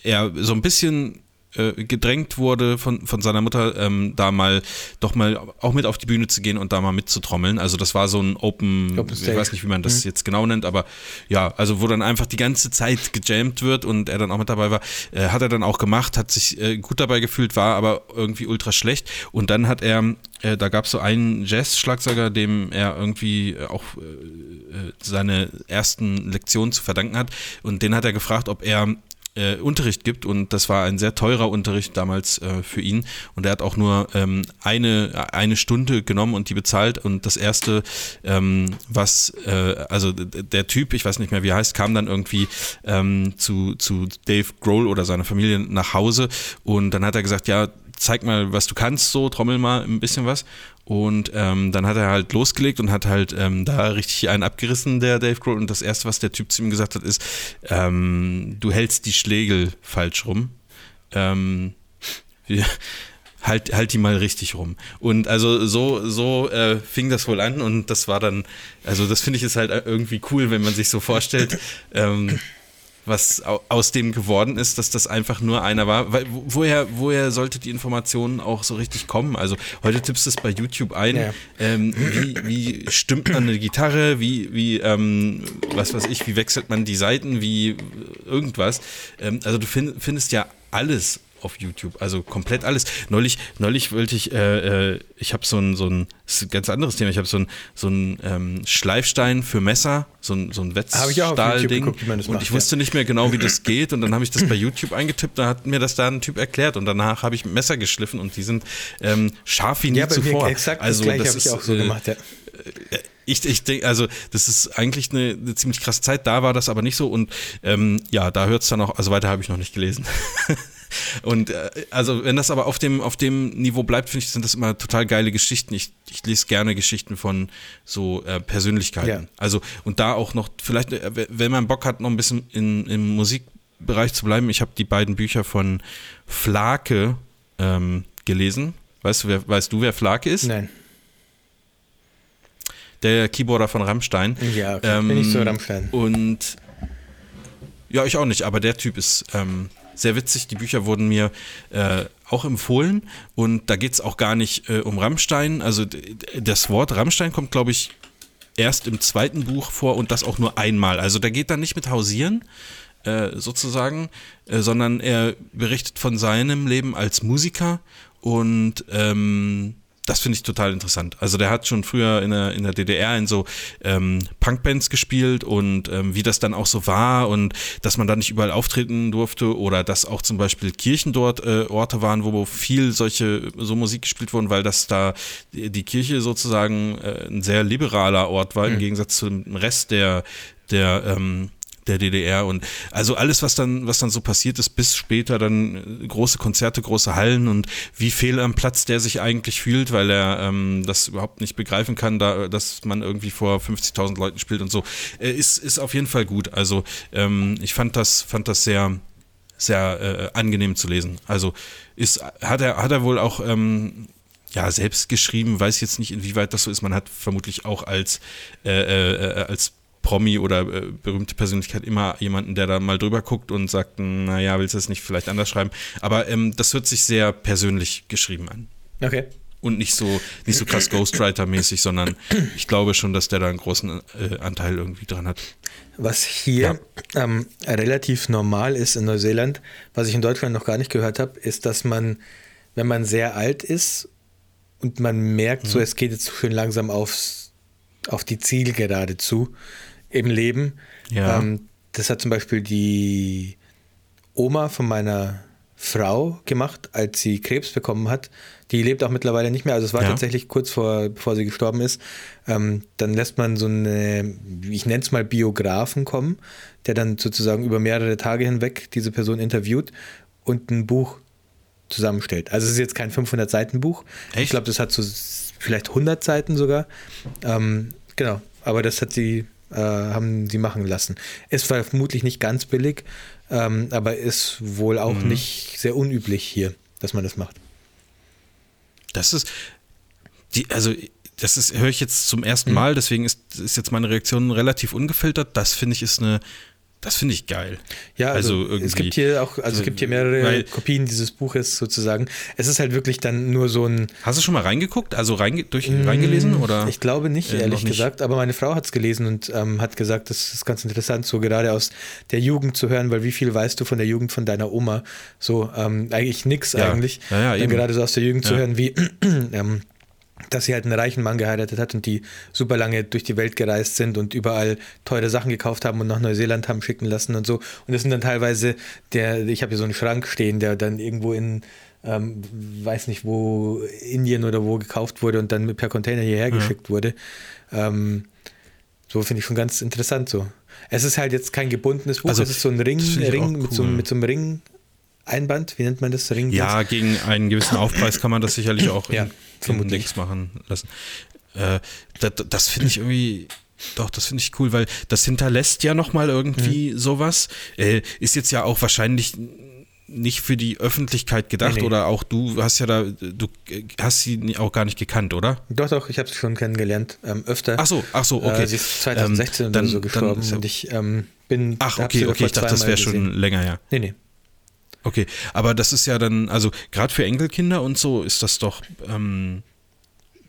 er so ein bisschen äh, gedrängt wurde von, von seiner Mutter, ähm, da mal doch mal auch mit auf die Bühne zu gehen und da mal mitzutrommeln. Also das war so ein Open, Open ich weiß nicht, wie man das mhm. jetzt genau nennt, aber ja, also wo dann einfach die ganze Zeit gejammt wird und er dann auch mit dabei war, äh, hat er dann auch gemacht, hat sich äh, gut dabei gefühlt, war aber irgendwie ultra schlecht. Und dann hat er, äh, da gab es so einen Jazz-Schlagzeuger, dem er irgendwie auch äh, seine ersten Lektionen zu verdanken hat. Und den hat er gefragt, ob er äh, Unterricht gibt. Und das war ein sehr teurer Unterricht damals äh, für ihn. Und er hat auch nur ähm, eine, eine Stunde genommen und die bezahlt. Und das erste, ähm, was, äh, also der Typ, ich weiß nicht mehr wie er heißt, kam dann irgendwie ähm, zu, zu Dave Grohl oder seiner Familie nach Hause. Und dann hat er gesagt, ja, zeig mal, was du kannst, so, trommel mal ein bisschen was. Und ähm, dann hat er halt losgelegt und hat halt ähm, da richtig einen abgerissen, der Dave Grohl. Und das Erste, was der Typ zu ihm gesagt hat, ist, ähm, du hältst die Schlägel falsch rum. Ähm, halt, halt die mal richtig rum. Und also so, so äh, fing das wohl an und das war dann, also das finde ich ist halt irgendwie cool, wenn man sich so vorstellt, ähm, was aus dem geworden ist, dass das einfach nur einer war. Weil, woher, woher sollte die Information auch so richtig kommen? Also heute tippst du es bei YouTube ein. Ja. Ähm, wie, wie stimmt man eine Gitarre? Wie, wie ähm, was weiß ich, wie wechselt man die Seiten? Wie irgendwas? Ähm, also du find, findest ja alles auf YouTube. Also komplett alles. Neulich, neulich wollte ich, äh, äh, ich habe so ein, so ein, das ist ein ganz anderes Thema, ich habe so ein, so ein ähm, Schleifstein für Messer, so ein, so ein Wetzstahlding. Und macht, ich wusste ja. nicht mehr genau, wie das geht. Und dann habe ich das bei YouTube eingetippt, da hat mir das da ein Typ erklärt. Und danach habe ich Messer geschliffen und die sind ähm, scharf wie nie ja, zuvor. Exakt also das, das habe ich auch so äh, gemacht, ja. Äh, ich, ich denke, also das ist eigentlich eine, eine, ziemlich krasse Zeit, da war das aber nicht so und ähm, ja, da hört es dann auch, also weiter habe ich noch nicht gelesen. Und äh, also, wenn das aber auf dem, auf dem Niveau bleibt, finde ich, sind das immer total geile Geschichten. Ich, ich lese gerne Geschichten von so äh, Persönlichkeiten. Ja. Also, und da auch noch, vielleicht, äh, wenn man Bock hat, noch ein bisschen in, im Musikbereich zu bleiben, ich habe die beiden Bücher von Flake ähm, gelesen. Weißt du, wer, weißt du, wer Flake ist? Nein. Der Keyboarder von Rammstein. Ja, okay. ähm, bin ich so Rammstein. Und ja, ich auch nicht, aber der Typ ist ähm, sehr witzig. Die Bücher wurden mir äh, auch empfohlen und da geht es auch gar nicht äh, um Rammstein. Also das Wort Rammstein kommt, glaube ich, erst im zweiten Buch vor und das auch nur einmal. Also da geht dann nicht mit Hausieren äh, sozusagen, äh, sondern er berichtet von seinem Leben als Musiker und ähm, das finde ich total interessant. Also der hat schon früher in der, in der DDR in so ähm, Punkbands gespielt und ähm, wie das dann auch so war und dass man da nicht überall auftreten durfte oder dass auch zum Beispiel Kirchen dort äh, Orte waren, wo viel solche so Musik gespielt wurden, weil das da die Kirche sozusagen äh, ein sehr liberaler Ort war mhm. im Gegensatz zum Rest der der ähm, der DDR und also alles, was dann, was dann so passiert ist, bis später dann äh, große Konzerte, große Hallen und wie fehl am Platz der sich eigentlich fühlt, weil er ähm, das überhaupt nicht begreifen kann, da, dass man irgendwie vor 50.000 Leuten spielt und so, äh, ist, ist auf jeden Fall gut. Also ähm, ich fand das, fand das sehr, sehr äh, angenehm zu lesen. Also ist, hat er, hat er wohl auch ähm, ja, selbst geschrieben, weiß jetzt nicht, inwieweit das so ist. Man hat vermutlich auch als, äh, äh, äh als Promi oder äh, berühmte Persönlichkeit immer jemanden, der da mal drüber guckt und sagt, naja, willst du das nicht vielleicht anders schreiben? Aber ähm, das hört sich sehr persönlich geschrieben an. Okay. Und nicht so, nicht so krass Ghostwriter-mäßig, sondern ich glaube schon, dass der da einen großen äh, Anteil irgendwie dran hat. Was hier ja. ähm, relativ normal ist in Neuseeland, was ich in Deutschland noch gar nicht gehört habe, ist, dass man, wenn man sehr alt ist und man merkt, mhm. so es geht jetzt schön langsam aufs, auf die Zielgerade zu, im Leben. Ja. Ähm, das hat zum Beispiel die Oma von meiner Frau gemacht, als sie Krebs bekommen hat. Die lebt auch mittlerweile nicht mehr, also es war ja. tatsächlich kurz vor, bevor sie gestorben ist. Ähm, dann lässt man so eine, ich nenne es mal Biografen kommen, der dann sozusagen über mehrere Tage hinweg diese Person interviewt und ein Buch zusammenstellt. Also es ist jetzt kein 500 Seiten Buch. Echt? Ich glaube, das hat so vielleicht 100 Seiten sogar. Ähm, genau, aber das hat sie äh, haben sie machen lassen. Es war vermutlich nicht ganz billig, ähm, aber ist wohl auch mhm. nicht sehr unüblich hier, dass man das macht. Das ist die, also das ist, höre ich jetzt zum ersten mhm. Mal, deswegen ist, ist jetzt meine Reaktion relativ ungefiltert. Das finde ich ist eine Das finde ich geil. Ja, also, also es gibt hier auch, also es gibt hier mehrere weil, Kopien dieses Buches sozusagen. Es ist halt wirklich dann nur so ein. Hast du schon mal reingeguckt, also reinge durch, mm, reingelesen oder? Ich glaube nicht, äh, ehrlich nicht. gesagt. Aber meine Frau hat es gelesen und ähm, hat gesagt, das ist ganz interessant, so gerade aus der Jugend zu hören, weil wie viel weißt du von der Jugend von deiner Oma? So ähm, eigentlich nix ja. eigentlich. Ja, ja, gerade so aus der Jugend zu hören, wie ähm, dass sie halt einen reichen Mann geheiratet hat und die super lange durch die Welt gereist sind und überall teure Sachen gekauft haben und nach Neuseeland haben schicken lassen und so. Und das sind dann teilweise der, ich habe hier so einen Schrank stehen, der dann irgendwo in, ähm, weiß nicht wo, Indien oder wo gekauft wurde und dann per Container hierher ja. geschickt wurde. Ähm, so finde ich schon ganz interessant so. Es ist halt jetzt kein gebundenes Buch, also, es ist so ein Ring, Ring cool. mit, so, mit so einem Ring Einband, wie nennt man das? Ring ja, gegen einen gewissen Aufpreis kann man das sicherlich auch ja, in, in Dings machen lassen. Äh, das, das finde ich irgendwie, doch, das finde ich cool, weil das hinterlässt ja nochmal irgendwie mhm. sowas. Äh, ist jetzt ja auch wahrscheinlich nicht für die Öffentlichkeit gedacht nee, nee. oder auch du hast ja da, du hast sie auch gar nicht gekannt, oder? Doch, doch, ich habe sie schon kennengelernt, ähm, öfter. Ach so, ach so, okay. Äh, sie ist 2016 ähm, dann, oder so gestorben dann, und ich ähm, bin. Ach, okay, okay, ich dachte, das wäre schon länger, ja. Nee, nee. Okay, aber das ist ja dann, also gerade für Enkelkinder und so ist das doch ähm,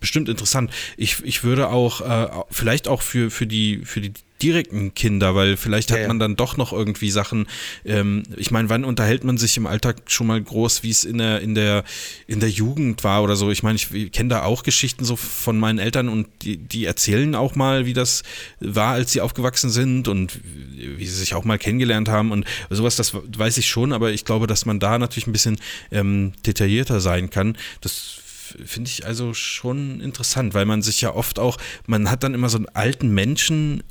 bestimmt interessant. Ich, ich würde auch, äh, vielleicht auch für, für, die, für die direkten Kinder, weil vielleicht hat ja, ja. man dann doch noch irgendwie Sachen, ähm, ich meine, wann unterhält man sich im Alltag schon mal groß, wie es in der, in der, in der Jugend war oder so. Ich meine, ich kenne da auch Geschichten so von meinen Eltern und die, die erzählen auch mal, wie das war, als sie aufgewachsen sind und wie sie sich auch mal kennengelernt haben und sowas, das weiß ich schon, aber ich glaube, dass man da natürlich ein bisschen ähm, detaillierter sein kann. Das finde ich also schon interessant, weil man sich ja oft auch, man hat dann immer so einen alten Menschen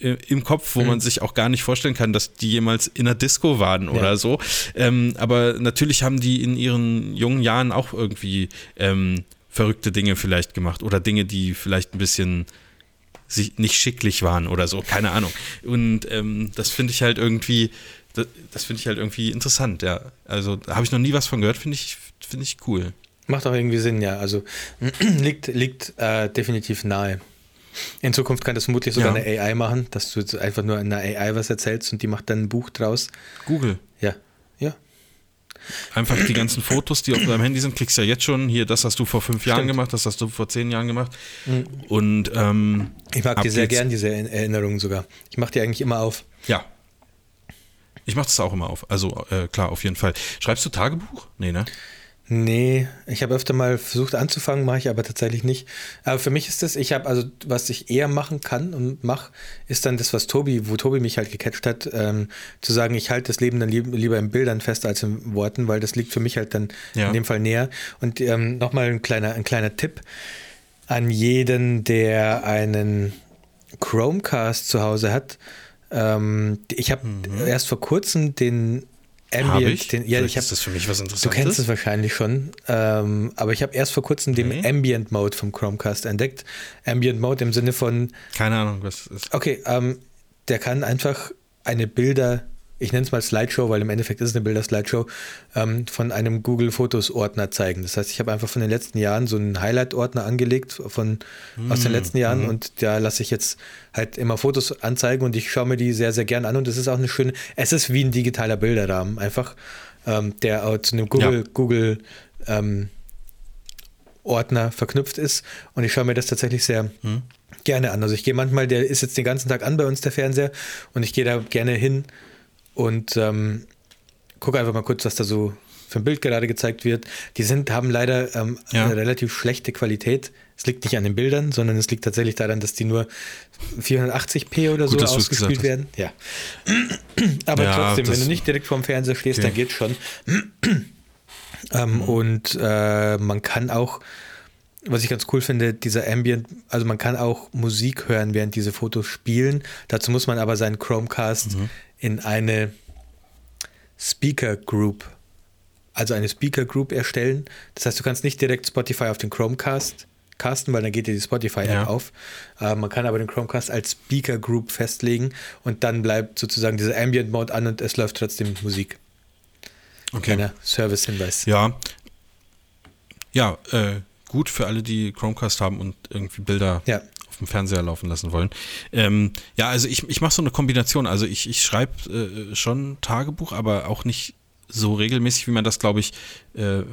äh, im Kopf, wo mhm. man sich auch gar nicht vorstellen kann, dass die jemals in der Disco waren ja. oder so. Ähm, aber natürlich haben die in ihren jungen Jahren auch irgendwie ähm, verrückte Dinge vielleicht gemacht oder Dinge, die vielleicht ein bisschen nicht schicklich waren oder so, keine Ahnung. Und ähm, das finde ich halt irgendwie, das, das finde ich halt irgendwie interessant, ja. Also habe ich noch nie was von gehört, finde ich, finde ich cool. Macht auch irgendwie Sinn, ja. Also liegt, liegt äh, definitiv nahe. In Zukunft kann das vermutlich sogar ja. eine AI machen, dass du jetzt einfach nur einer AI was erzählst und die macht dann ein Buch draus. Google. Ja, ja. Einfach die ganzen Fotos, die auf deinem Handy sind, klickst ja jetzt schon. Hier, das hast du vor fünf Jahren gemacht, das hast du vor zehn Jahren gemacht. Mhm. Und ähm, ich mag die sehr gern, diese Erinnerungen sogar. Ich mache die eigentlich immer auf. Ja. Ich mache das auch immer auf. Also äh, klar, auf jeden Fall. Schreibst du Tagebuch? Nee, ne? Nee, ich habe öfter mal versucht anzufangen, mache ich aber tatsächlich nicht. Aber für mich ist das, ich habe also, was ich eher machen kann und mache, ist dann das, was Tobi, wo Tobi mich halt gecatcht hat, ähm, zu sagen, ich halte das Leben dann lieb, lieber in Bildern fest als in Worten, weil das liegt für mich halt dann ja. in dem Fall näher. Und ähm, nochmal ein kleiner, ein kleiner Tipp an jeden, der einen Chromecast zu Hause hat. Ähm, ich habe mhm. erst vor kurzem den Ambient, ich? Den, ja, ich hab, ist das für mich was Interessantes? Du kennst es wahrscheinlich schon, ähm, aber ich habe erst vor kurzem okay. den Ambient Mode vom Chromecast entdeckt. Ambient Mode im Sinne von. Keine Ahnung, was ist. Okay, ähm, der kann einfach eine Bilder ich nenne es mal Slideshow, weil im Endeffekt ist es eine Bilder-Slideshow, ähm, von einem Google Fotos-Ordner zeigen. Das heißt, ich habe einfach von den letzten Jahren so einen Highlight-Ordner angelegt von, mm, aus den letzten Jahren mm. und da lasse ich jetzt halt immer Fotos anzeigen und ich schaue mir die sehr, sehr gern an und es ist auch eine schöne, es ist wie ein digitaler Bilderrahmen, einfach, ähm, der auch zu einem Google, ja. Google ähm, Ordner verknüpft ist und ich schaue mir das tatsächlich sehr mm. gerne an. Also ich gehe manchmal, der ist jetzt den ganzen Tag an bei uns, der Fernseher, und ich gehe da gerne hin und ähm, gucke einfach mal kurz, was da so für ein Bild gerade gezeigt wird. Die sind, haben leider ähm, ja. eine relativ schlechte Qualität. Es liegt nicht an den Bildern, sondern es liegt tatsächlich daran, dass die nur 480p oder Gut, so ausgespielt werden. Ja. Aber ja, trotzdem, wenn du nicht direkt vorm Fernseher stehst, okay. dann geht's schon. ähm. Und äh, man kann auch, was ich ganz cool finde, dieser Ambient, also man kann auch Musik hören, während diese Fotos spielen. Dazu muss man aber seinen Chromecast mhm in eine Speaker Group, also eine Speaker Group erstellen. Das heißt, du kannst nicht direkt Spotify auf den Chromecast casten, weil dann geht dir die Spotify-App ja. auf. Äh, man kann aber den Chromecast als Speaker Group festlegen und dann bleibt sozusagen dieser Ambient Mode an und es läuft trotzdem Musik. Okay. Kleiner Service-Hinweis. Ja. Ja, äh, gut für alle, die Chromecast haben und irgendwie Bilder ja auf dem Fernseher laufen lassen wollen. Ähm, ja, also ich, ich mache so eine Kombination. Also ich, ich schreibe äh, schon Tagebuch, aber auch nicht so regelmäßig, wie man das, glaube ich, äh, äh,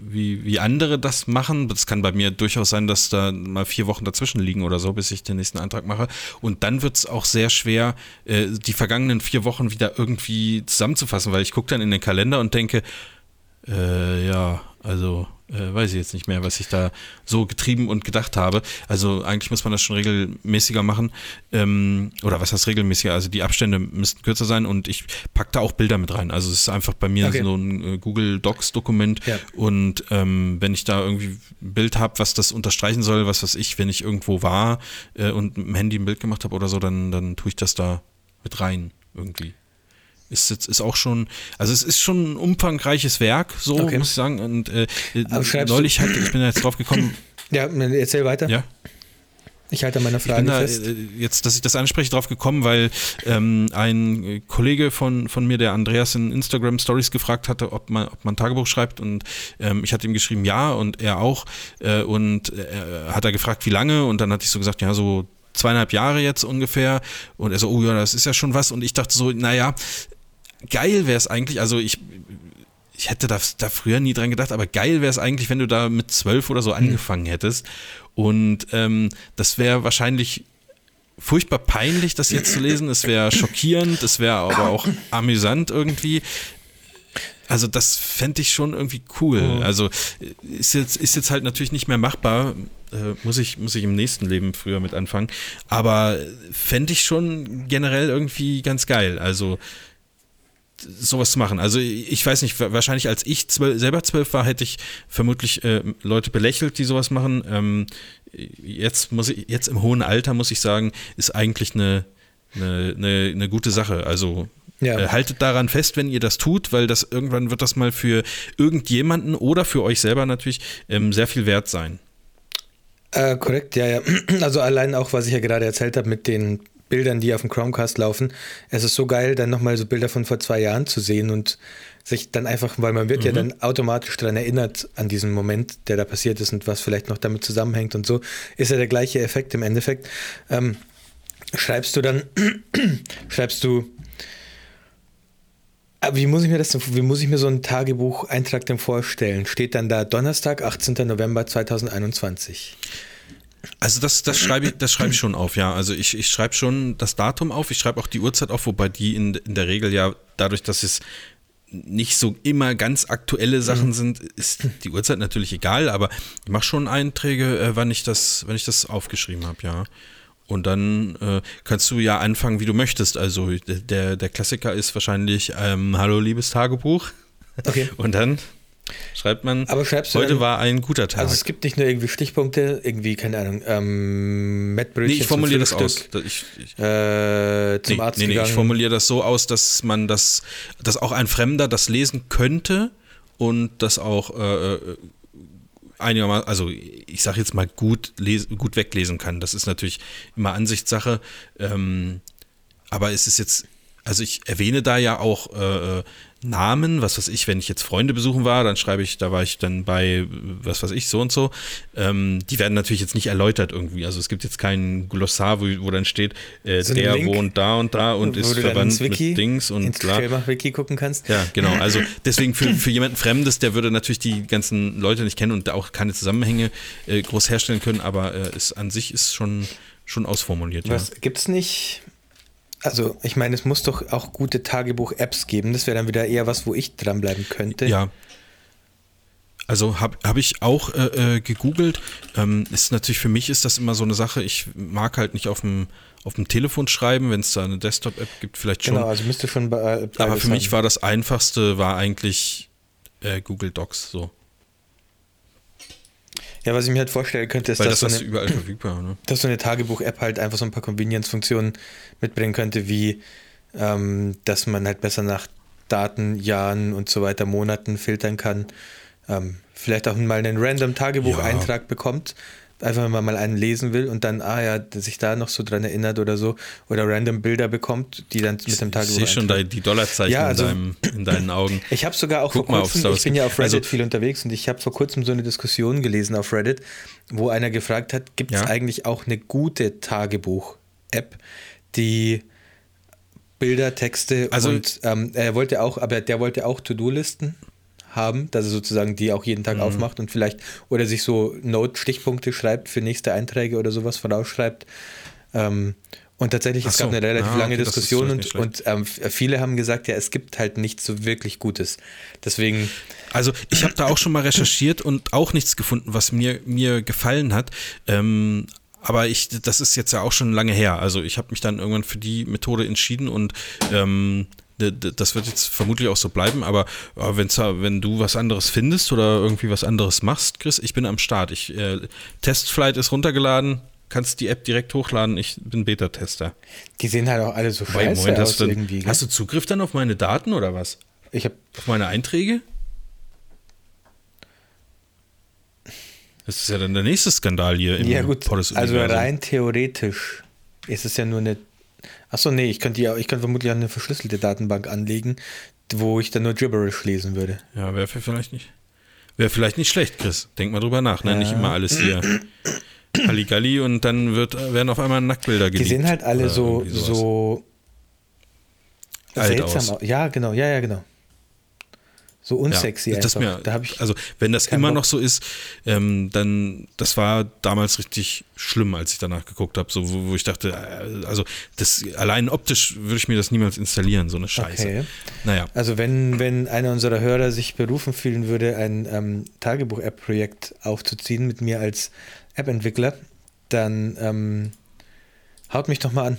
wie, wie andere das machen. Das kann bei mir durchaus sein, dass da mal vier Wochen dazwischen liegen oder so, bis ich den nächsten Antrag mache. Und dann wird es auch sehr schwer, äh, die vergangenen vier Wochen wieder irgendwie zusammenzufassen, weil ich gucke dann in den Kalender und denke, äh, ja, also äh, weiß ich jetzt nicht mehr, was ich da so getrieben und gedacht habe. Also eigentlich muss man das schon regelmäßiger machen. Ähm, oder was heißt regelmäßiger? Also die Abstände müssten kürzer sein und ich packe da auch Bilder mit rein. Also es ist einfach bei mir okay. so ein äh, Google Docs-Dokument. Ja. Und ähm, wenn ich da irgendwie ein Bild habe, was das unterstreichen soll, was weiß ich, wenn ich irgendwo war äh, und mit dem Handy ein Bild gemacht habe oder so, dann, dann tue ich das da mit rein irgendwie ist jetzt ist auch schon, also es ist schon ein umfangreiches Werk, so okay. muss ich sagen. Und äh, neulich halt, ich bin jetzt drauf gekommen. Ja, erzähl weiter. Ja. Ich halte meine Frage ich bin da, fest. Äh, jetzt, dass ich das anspreche, drauf gekommen, weil ähm, ein Kollege von, von mir, der Andreas in Instagram Stories gefragt hatte, ob man, ob man Tagebuch schreibt und ähm, ich hatte ihm geschrieben, ja und er auch äh, und äh, hat er gefragt, wie lange und dann hatte ich so gesagt, ja so zweieinhalb Jahre jetzt ungefähr und er so, oh ja, das ist ja schon was und ich dachte so, naja, geil wäre es eigentlich, also ich, ich hätte da, da früher nie dran gedacht, aber geil wäre es eigentlich, wenn du da mit zwölf oder so mhm. angefangen hättest. Und ähm, das wäre wahrscheinlich furchtbar peinlich, das jetzt zu lesen. Es wäre schockierend, es wäre aber auch amüsant irgendwie. Also das fände ich schon irgendwie cool. Mhm. Also ist jetzt, ist jetzt halt natürlich nicht mehr machbar. Äh, muss, ich, muss ich im nächsten Leben früher mit anfangen. Aber fände ich schon generell irgendwie ganz geil. Also sowas zu machen. Also ich weiß nicht, wahrscheinlich als ich zwölf, selber zwölf war, hätte ich vermutlich äh, Leute belächelt, die sowas machen. Ähm, jetzt muss ich, jetzt im hohen Alter muss ich sagen, ist eigentlich eine, eine, eine, eine gute Sache. Also ja. äh, haltet daran fest, wenn ihr das tut, weil das irgendwann wird das mal für irgendjemanden oder für euch selber natürlich ähm, sehr viel wert sein. Äh, korrekt, ja, ja. Also allein auch, was ich ja gerade erzählt habe mit den Bildern, die auf dem Chromecast laufen. Es ist so geil, dann nochmal so Bilder von vor zwei Jahren zu sehen und sich dann einfach, weil man wird mhm. ja dann automatisch daran erinnert an diesen Moment, der da passiert ist und was vielleicht noch damit zusammenhängt und so, ist ja der gleiche Effekt im Endeffekt. Ähm, schreibst du dann, schreibst du, äh, wie muss ich mir das, wie muss ich mir so einen Tagebucheintrag denn vorstellen? Steht dann da Donnerstag, 18. November 2021? Also das, das schreibe ich, das schreibe ich schon auf, ja. Also ich, ich schreibe schon das Datum auf, ich schreibe auch die Uhrzeit auf, wobei die in, in der Regel ja dadurch, dass es nicht so immer ganz aktuelle Sachen mhm. sind, ist die Uhrzeit natürlich egal, aber ich mache schon Einträge, äh, wann ich das, wenn ich das aufgeschrieben habe, ja. Und dann äh, kannst du ja anfangen, wie du möchtest. Also der, der Klassiker ist wahrscheinlich ähm, Hallo liebes Tagebuch. Okay. Und dann Schreibt man, aber schreibst heute dann, war ein guter Tag. Also es gibt nicht nur irgendwie Stichpunkte, irgendwie, keine Ahnung, ähm, Mettbrötchen Nee, ich formuliere das aus. Ich, ich, äh, zum nee, Arzt nee, nee, ich formuliere das so aus, dass man das, dass auch ein Fremder das lesen könnte und das auch äh, äh einigermaßen, also ich sage jetzt mal gut, lesen, gut weglesen kann. Das ist natürlich immer Ansichtssache. Ähm, aber es ist jetzt, also ich erwähne da ja auch äh, äh Namen, was weiß ich, wenn ich jetzt Freunde besuchen war, dann schreibe ich, da war ich dann bei, was weiß ich, so und so. Ähm, die werden natürlich jetzt nicht erläutert irgendwie. Also es gibt jetzt kein Glossar, wo, wo dann steht, äh, so der Link, wohnt da und da und ist verwandt Wiki, mit Dings und ins klar. Wiki gucken kannst. Ja, genau. Also deswegen für, für jemanden Fremdes, der würde natürlich die ganzen Leute nicht kennen und auch keine Zusammenhänge äh, groß herstellen können, aber äh, es an sich ist schon, schon ausformuliert. Was ja. gibt es nicht also, ich meine, es muss doch auch gute Tagebuch-Apps geben. Das wäre dann wieder eher was, wo ich dranbleiben könnte. Ja. Also habe hab ich auch äh, äh, gegoogelt. Ähm, ist natürlich für mich ist das immer so eine Sache. Ich mag halt nicht auf dem auf dem Telefon schreiben, wenn es da eine Desktop-App gibt, vielleicht schon. Genau, also müsste schon. Bei, Aber für mich war das einfachste war eigentlich äh, Google Docs so. Ja, was ich mir halt vorstellen könnte, ist, Weil dass, das so eine, überall verfügbar, ne? dass so eine Tagebuch-App halt einfach so ein paar Convenience-Funktionen mitbringen könnte, wie ähm, dass man halt besser nach Daten, Jahren und so weiter, Monaten filtern kann. Ähm, vielleicht auch mal einen random Tagebucheintrag ja. bekommt, Einfach wenn man mal einen lesen will und dann, ah ja, sich da noch so dran erinnert oder so. Oder random Bilder bekommt, die dann mit dem Tagebuch. Ich sehe schon die Dollarzeichen Ja, also- in, deinem, in deinen Augen. Ich habe sogar auch Guck vor mal kurzem, ich bin ja auf Reddit Also- viel unterwegs und ich habe vor kurzem so eine Diskussion gelesen auf Reddit, wo einer gefragt hat, gibt es Ja. eigentlich auch eine gute Tagebuch-App, die Bilder, Texte Also- und ähm, er wollte auch, aber der wollte auch To-Do-Listen haben, dass er sozusagen die auch jeden Mhm. Tag aufmacht und vielleicht oder sich so Note-Stichpunkte schreibt für nächste Einträge oder sowas vorausschreibt. Ähm, und tatsächlich, es gab eine relativ Ah, lange okay, Diskussion und, und ähm, viele haben gesagt, ja, es gibt halt nichts so wirklich Gutes. Deswegen, Also ich habe da auch schon mal recherchiert und auch nichts gefunden, was mir, mir gefallen hat. Ähm, aber ich, das ist jetzt ja auch schon lange her. Also ich habe mich dann irgendwann für die Methode entschieden und ähm, das wird jetzt vermutlich auch so bleiben. Aber äh, wenn's, wenn du was anderes findest oder irgendwie was anderes machst, Chris, ich bin am Start. Ich, äh, Testflight ist runtergeladen. Kannst die App direkt hochladen. Ich bin Beta-Tester. die sehen halt auch alle so scheiße Moment, aus hast du, irgendwie. dann, hast du Zugriff dann auf meine Daten oder was? ich habe Auf meine Einträge? Das ist ja dann der nächste Skandal hier im Ja gut, also rein theoretisch ist es ja nur eine. Achso, nee, ich könnte ja, ich könnte vermutlich auch eine verschlüsselte Datenbank anlegen, wo ich dann nur Gibberish lesen würde. Ja, wäre vielleicht nicht. Wäre vielleicht nicht schlecht, Chris. Denk mal drüber nach, ne? Nicht immer alles hier Halligalli und dann wird, werden auf einmal Nacktbilder Die geleakt. sehen halt alle so, so Alt seltsam aus. aus. Ja, genau, ja, ja, genau. So unsexy ja, das einfach. mir, da ich. also wenn das immer Bock. noch so ist, ähm, dann das war damals richtig schlimm, als ich danach geguckt habe, so wo, wo ich dachte, äh, also das allein optisch würde ich mir das niemals installieren, so eine Scheiße. Okay. Naja, Also wenn, wenn einer unserer Hörer sich berufen fühlen würde, ein ähm, Tagebuch-App-Projekt aufzuziehen mit mir als App-Entwickler, dann ähm, haut mich doch mal an.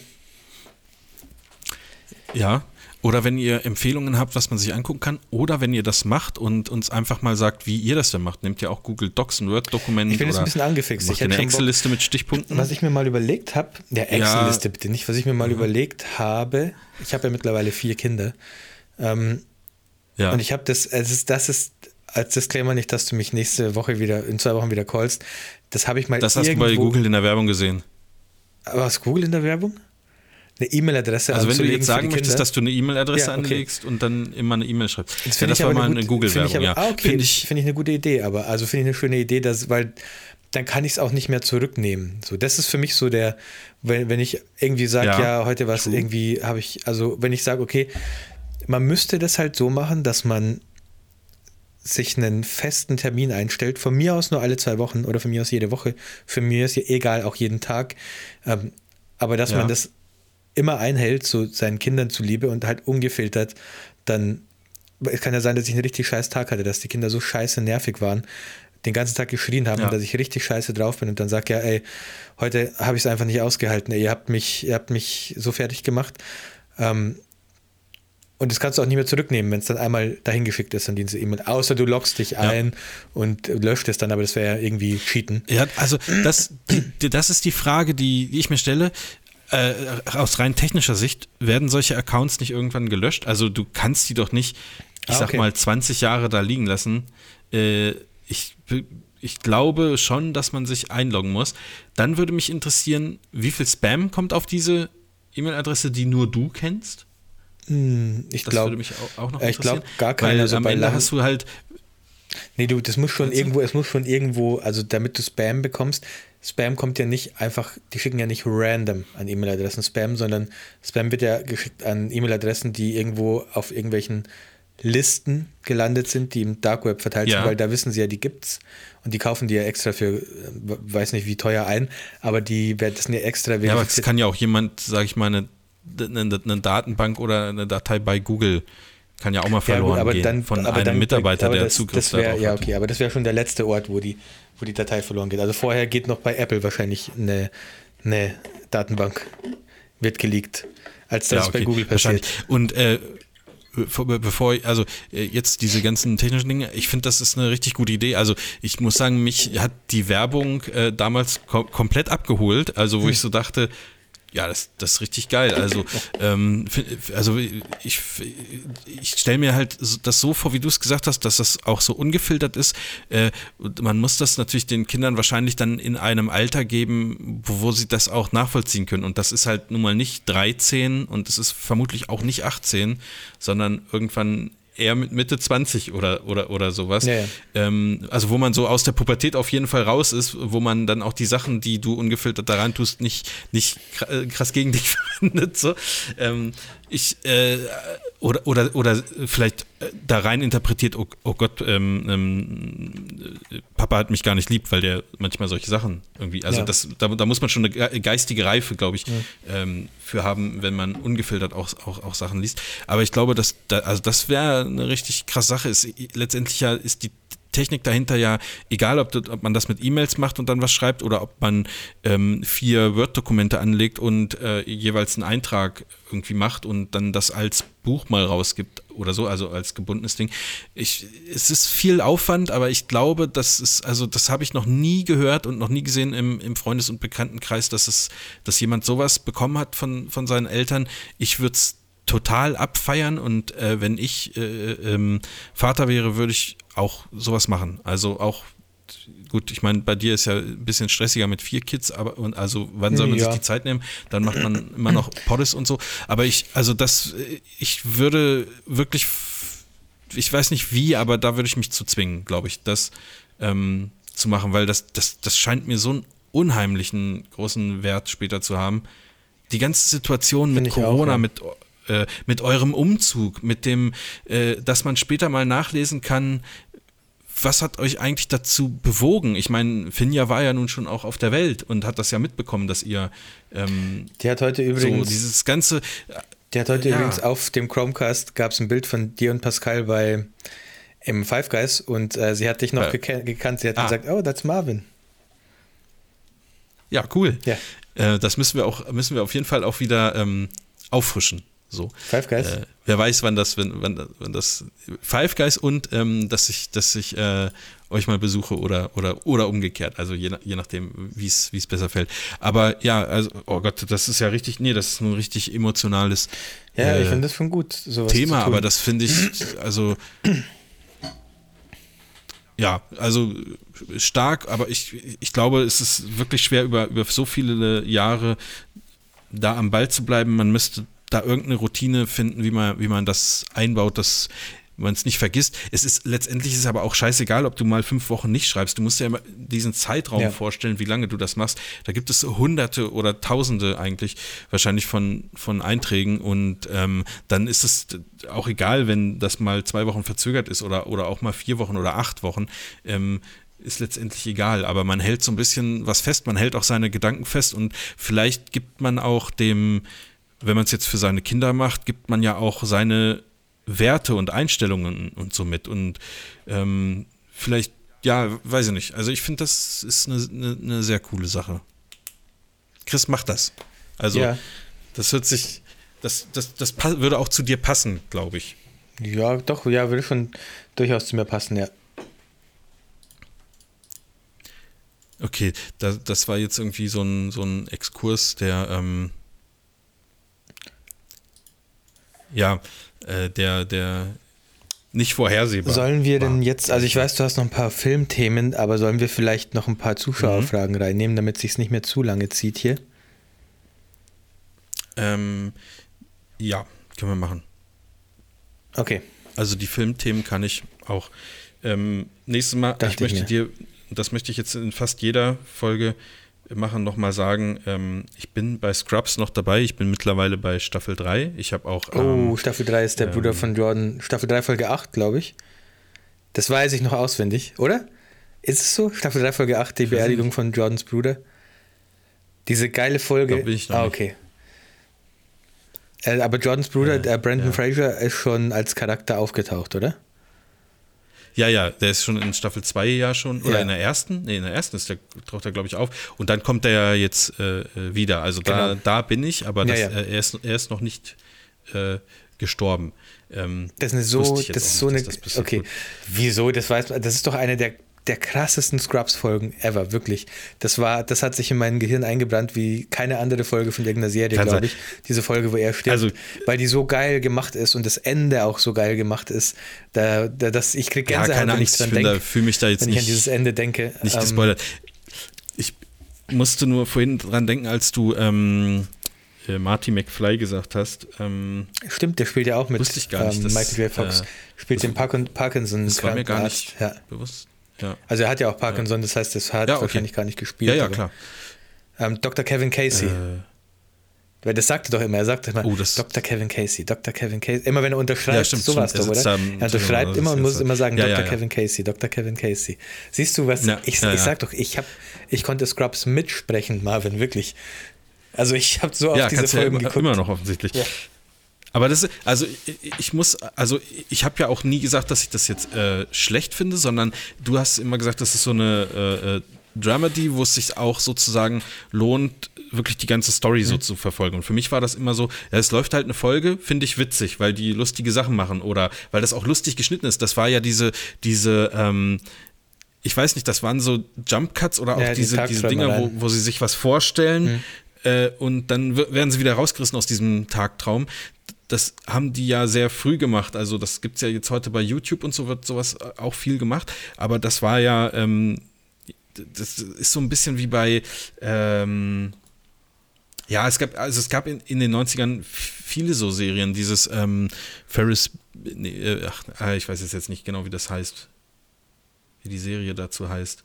ja. Oder wenn ihr Empfehlungen habt, was man sich angucken kann, oder wenn ihr das macht und uns einfach mal sagt, wie ihr das denn macht. Nehmt ihr auch Google Docs, ein Word-Dokument Ich bin jetzt ein bisschen angefixt. Ich eine Excel-Liste mit Stichpunkten? Was ich mir mal überlegt habe, der Ja. Excel-Liste bitte nicht, was ich mir mal überlegt habe, ich habe ja mittlerweile vier Kinder, ähm, ja. und ich habe das, es ist, das ist als Disclaimer nicht, dass du mich nächste Woche wieder, in zwei Wochen wieder callst, das habe ich mal das hast du bei Google in der Werbung gesehen. Was, Google in der Werbung? Eine E-Mail-Adresse Also wenn du jetzt sagen möchtest, dass du eine E-Mail-Adresse Ja, okay. anlegst und dann immer eine E-Mail schreibst. Das ja, das ich war aber mal eine, eine Google-Werbung, ja. Ah, okay, Finde ich, finde ich eine gute Idee, aber also finde ich eine schöne Idee, dass, weil dann kann ich es auch nicht mehr zurücknehmen. So, das ist für mich so der, wenn, wenn ich irgendwie sage, ja, Ja, heute was irgendwie habe ich, also wenn ich sage, okay, man müsste das halt so machen, dass man sich einen festen Termin einstellt, von mir aus nur alle zwei Wochen oder von mir aus jede Woche, für mir ist ja egal, auch jeden Tag, ähm, aber dass Ja. man das immer einhält, so seinen Kindern zuliebe und halt ungefiltert, dann es kann ja sein, dass ich einen richtig scheiß Tag hatte, dass die Kinder so scheiße nervig waren, den ganzen Tag geschrien haben Ja. und dass ich richtig scheiße drauf bin und dann sag ja, ey, heute habe ich es einfach nicht ausgehalten, ey, ihr habt mich, ihr habt mich so fertig gemacht. Ähm, und das kannst du auch nicht mehr zurücknehmen, wenn es dann einmal dahin geschickt ist an diese E-Mail. Außer du loggst dich ein und löscht es dann, aber das wäre ja irgendwie Cheaten. ja, also das, das ist die Frage, die, die ich mir stelle. Äh, aus rein technischer Sicht werden solche Accounts nicht irgendwann gelöscht. Also du kannst die doch nicht, ich Ah, sag okay. mal, 20 Jahre da liegen lassen. Äh, ich, ich glaube schon, dass man sich einloggen muss. Dann würde mich interessieren, wie viel Spam kommt auf diese E-Mail-Adresse, die nur du kennst? Hm, ich Das glaube, würde mich auch, auch noch äh, ich interessieren. glaub, gar keiner, Weil so am bei Ende lang- hast du halt, Nee, du, das muss schon irgendwo, es muss schon irgendwo, also damit du Spam bekommst, Spam kommt ja nicht einfach, die schicken ja nicht random an E-Mail-Adressen Spam, sondern Spam wird ja geschickt an E-Mail-Adressen, die irgendwo auf irgendwelchen Listen gelandet sind, die im Dark Web verteilt Ja. sind, weil da wissen sie ja, die gibt's und die kaufen die ja extra für, äh, weiß nicht wie teuer ein, aber die werden das sind ja extra ja, aber es kann ja auch jemand, sag ich mal, eine, eine, eine Datenbank oder eine Datei bei Google kann ja auch mal Ja, verloren gut, aber gehen dann, von einem dann, Mitarbeiter, der das, Zugriff das wär, darauf Ja, hat. okay, aber das wäre schon der letzte Ort, wo die, wo die Datei verloren geht. Also vorher geht noch bei Apple wahrscheinlich eine, eine Datenbank, wird geleakt, als das ja, bei Google passiert. Und äh, bevor, ich, also äh, jetzt diese ganzen technischen Dinge, ich finde, das ist eine richtig gute Idee. Also ich muss sagen, mich hat die Werbung äh, damals ko komplett abgeholt, also wo Hm. ich so dachte, Ja, das, das ist richtig geil. Also, ähm, also ich, ich stelle mir halt das so vor, wie du es gesagt hast, dass das auch so ungefiltert ist. Äh, man muss das natürlich den Kindern wahrscheinlich dann in einem Alter geben, wo, wo, sie das auch nachvollziehen können. Und das ist halt nun mal nicht 13 und es ist vermutlich auch nicht 18, sondern irgendwann eher mit Mitte 20 oder, oder, oder sowas. Ja, ja. Ähm, also wo man so aus der Pubertät auf jeden Fall raus ist, wo man dann auch die Sachen, die du ungefiltert daran tust, nicht, nicht äh, krass gegen dich verwendet. So. Ähm, ich, äh, oder, oder, oder vielleicht äh, da rein interpretiert, oh, oh Gott, ähm, ähm, Papa hat mich gar nicht lieb, weil der manchmal solche Sachen irgendwie, also ja. das, da, da, muss man schon eine geistige Reife, glaube ich, ja. ähm, für haben, wenn man ungefiltert auch, auch, auch Sachen liest. Aber ich glaube, dass da, also das wäre eine richtig krasse Sache. Ist, letztendlich ja ist die Technik dahinter ja, egal ob, ob man das mit E-Mails macht und dann was schreibt oder ob man ähm, vier Word-Dokumente anlegt und äh, jeweils einen Eintrag irgendwie macht und dann das als Buch mal rausgibt oder so, also als gebundenes Ding. Ich, es ist viel Aufwand, aber ich glaube, das ist, also das habe ich noch nie gehört und noch nie gesehen im, im Freundes- und Bekanntenkreis, dass es, dass jemand sowas bekommen hat von, von seinen Eltern. Ich würde es total abfeiern und äh, wenn ich äh, ähm, Vater wäre, würde ich auch sowas machen. Also auch gut, ich meine, bei dir ist ja ein bisschen stressiger mit vier Kids, aber und also wann soll man ja. sich die Zeit nehmen? Dann macht man immer noch Poddes und so. Aber ich, also das, ich würde wirklich, ich weiß nicht wie, aber da würde ich mich zu zwingen, glaube ich, das ähm, zu machen, weil das, das, das scheint mir so einen unheimlichen großen Wert später zu haben. Die ganze Situation Find mit Corona, auch, ja. mit äh, mit eurem Umzug, mit dem, äh, dass man später mal nachlesen kann, was hat euch eigentlich dazu bewogen? Ich meine, Finja war ja nun schon auch auf der Welt und hat das ja mitbekommen, dass ihr ähm, Die hat heute übrigens so dieses ganze Die hat heute ja. übrigens auf dem Chromecast gab es ein Bild von dir und Pascal bei im Five Guys und äh, sie hat dich noch gek gekannt. Sie hat ah. gesagt, oh, that's Marvin. Ja, cool. Ja. Äh, das müssen wir auch, müssen wir auf jeden Fall auch wieder ähm, auffrischen. So. Five Guys? Äh, wer weiß, wann das, wenn, wann, wann das Five Guys und ähm, dass ich, dass ich äh, euch mal besuche oder, oder, oder umgekehrt. Also je, je nachdem, wie es besser fällt. Aber ja, also, oh Gott, das ist ja richtig, nee, das ist ein richtig emotionales Ja, äh, ich finde das schon gut, Thema, aber das finde ich, also ja, also stark, aber ich, ich glaube, es ist wirklich schwer, über, über so viele Jahre da am Ball zu bleiben. Man müsste da irgendeine Routine finden, wie man, wie man das einbaut, dass man es nicht vergisst. Es ist letztendlich ist aber auch scheißegal, ob du mal fünf Wochen nicht schreibst. Du musst dir ja diesen Zeitraum ja. vorstellen, wie lange du das machst. Da gibt es hunderte oder tausende eigentlich wahrscheinlich von, von Einträgen und ähm, dann ist es auch egal, wenn das mal zwei Wochen verzögert ist oder, oder auch mal vier Wochen oder acht Wochen. Ähm, ist letztendlich egal, aber man hält so ein bisschen was fest, man hält auch seine Gedanken fest und vielleicht gibt man auch dem wenn man es jetzt für seine Kinder macht, gibt man ja auch seine Werte und Einstellungen und so mit. Und ähm, vielleicht, ja, weiß ich nicht. Also ich finde, das ist eine, eine, eine, sehr coole Sache. Chris macht das. Also ja. das hört sich, das, das, das würde auch zu dir passen, glaube ich. Ja, doch, ja, würde schon durchaus zu mir passen, ja. Okay, da, das war jetzt irgendwie so ein, so ein Exkurs, der ähm, ja, äh, der, der nicht vorhersehbar. Sollen wir war. denn jetzt, also ich weiß, du hast noch ein paar Filmthemen, aber sollen wir vielleicht noch ein paar Zuschauerfragen mhm. reinnehmen, damit es sich nicht mehr zu lange zieht hier? Ähm, ja, können wir machen. Okay. Also die Filmthemen kann ich auch. Ähm, nächstes Mal, Dachte ich möchte ich dir, das möchte ich jetzt in fast jeder Folge machen, nochmal sagen, ähm, ich bin bei Scrubs noch dabei. Ich bin mittlerweile bei Staffel 3. Ich habe auch. Ähm, oh, Staffel 3 ist der ähm, Bruder von Jordan. Staffel 3, Folge 8, glaube ich. Das weiß ich noch auswendig, oder? Ist es so? Staffel 3, Folge 8, die Beerdigung von Jordans Bruder. Diese geile Folge. bin ich noch ah, okay. Äh, aber Jordans Bruder, äh, Brandon ja. Fraser, ist schon als Charakter aufgetaucht, oder? Ja, ja, der ist schon in Staffel 2 ja schon, oder ja. in der ersten, nee, in der ersten ist der, taucht er, glaube ich, auf. Und dann kommt er ja jetzt äh, wieder. Also da, genau. da bin ich, aber das, ja, ja. Äh, er, ist, er ist noch nicht äh, gestorben. Ähm, das ist eine so, das ist so eine, das okay, gut. wieso, das weiß man, das ist doch eine der der krassesten Scrubs-Folgen ever, wirklich. Das war, das hat sich in mein Gehirn eingebrannt wie keine andere Folge von irgendeiner Serie, glaube ich. Diese Folge, wo er stirbt, also, weil die so geil gemacht ist und das Ende auch so geil gemacht ist. Da, da das, ich kriege Gänsehaut, ja, keine wenn ich dran denke. Da, fühle mich da jetzt wenn nicht, ich an dieses Ende denke. Nicht ähm, gespoilert. Ich musste nur vorhin dran denken, als du ähm, äh, Marty McFly gesagt hast. Ähm, Stimmt, der spielt ja auch mit wusste ich gar nicht, ähm, Michael J. Fox. Äh, spielt den Parkin Parkinson. Das war mir gar nicht ja. bewusst. Ja. Also er hat ja auch Parkinson, das heißt, das hat Ja, okay. wahrscheinlich gar nicht gespielt. Ja, ja, aber- klar. Ähm, Dr. Kevin Casey. Äh, Weil das sagte doch immer, er sagte immer, Oh, Dr. Kevin Casey, Dr. Kevin Casey. Immer wenn er unterschreibt, Ja, stimmt, so war es doch, Er oder? da er unterschreibt Zimmer, immer und muss immer sagen, Ja, Dr. ja, ja. Kevin Casey, Dr. Kevin Casey. Siehst du was? Ja, ich, ja, ich ja. sag doch, ich, hab, ich konnte Scrubs mitsprechen, Marvin, wirklich. Also ich habe so auf ja, diese ja Folgen immer, geguckt. immer noch offensichtlich. Aber das, ist- also ich, muss, also ich habe ja auch nie gesagt, dass ich das jetzt äh, schlecht finde, sondern du hast immer gesagt, das ist so eine äh, äh, Dramedy, wo es sich auch sozusagen lohnt, wirklich die ganze Story Mhm. so zu verfolgen. Und für mich war das immer so, ja, es läuft halt eine Folge, finde ich witzig, weil die lustige Sachen machen oder weil das auch lustig geschnitten ist. Das war ja diese, diese, ähm, ich weiß nicht, das waren so Jump Cuts oder auch Ja, die diese, diese Dinger, wo, wo sie sich was vorstellen äh, und dann werden sie wieder rausgerissen aus diesem Tagtraum. Das haben die ja sehr früh gemacht. Also, das gibt es ja jetzt heute bei YouTube und so wird sowas äh, auch viel gemacht. Aber das war ja, ähm, das ist so ein bisschen wie bei, ähm, ja, es gab, also es gab in, in den 90ern viele so Serien, dieses ähm, Ferris, nee, äh, ach, ah, ich weiß jetzt, jetzt nicht genau, wie das heißt, wie die Serie dazu heißt.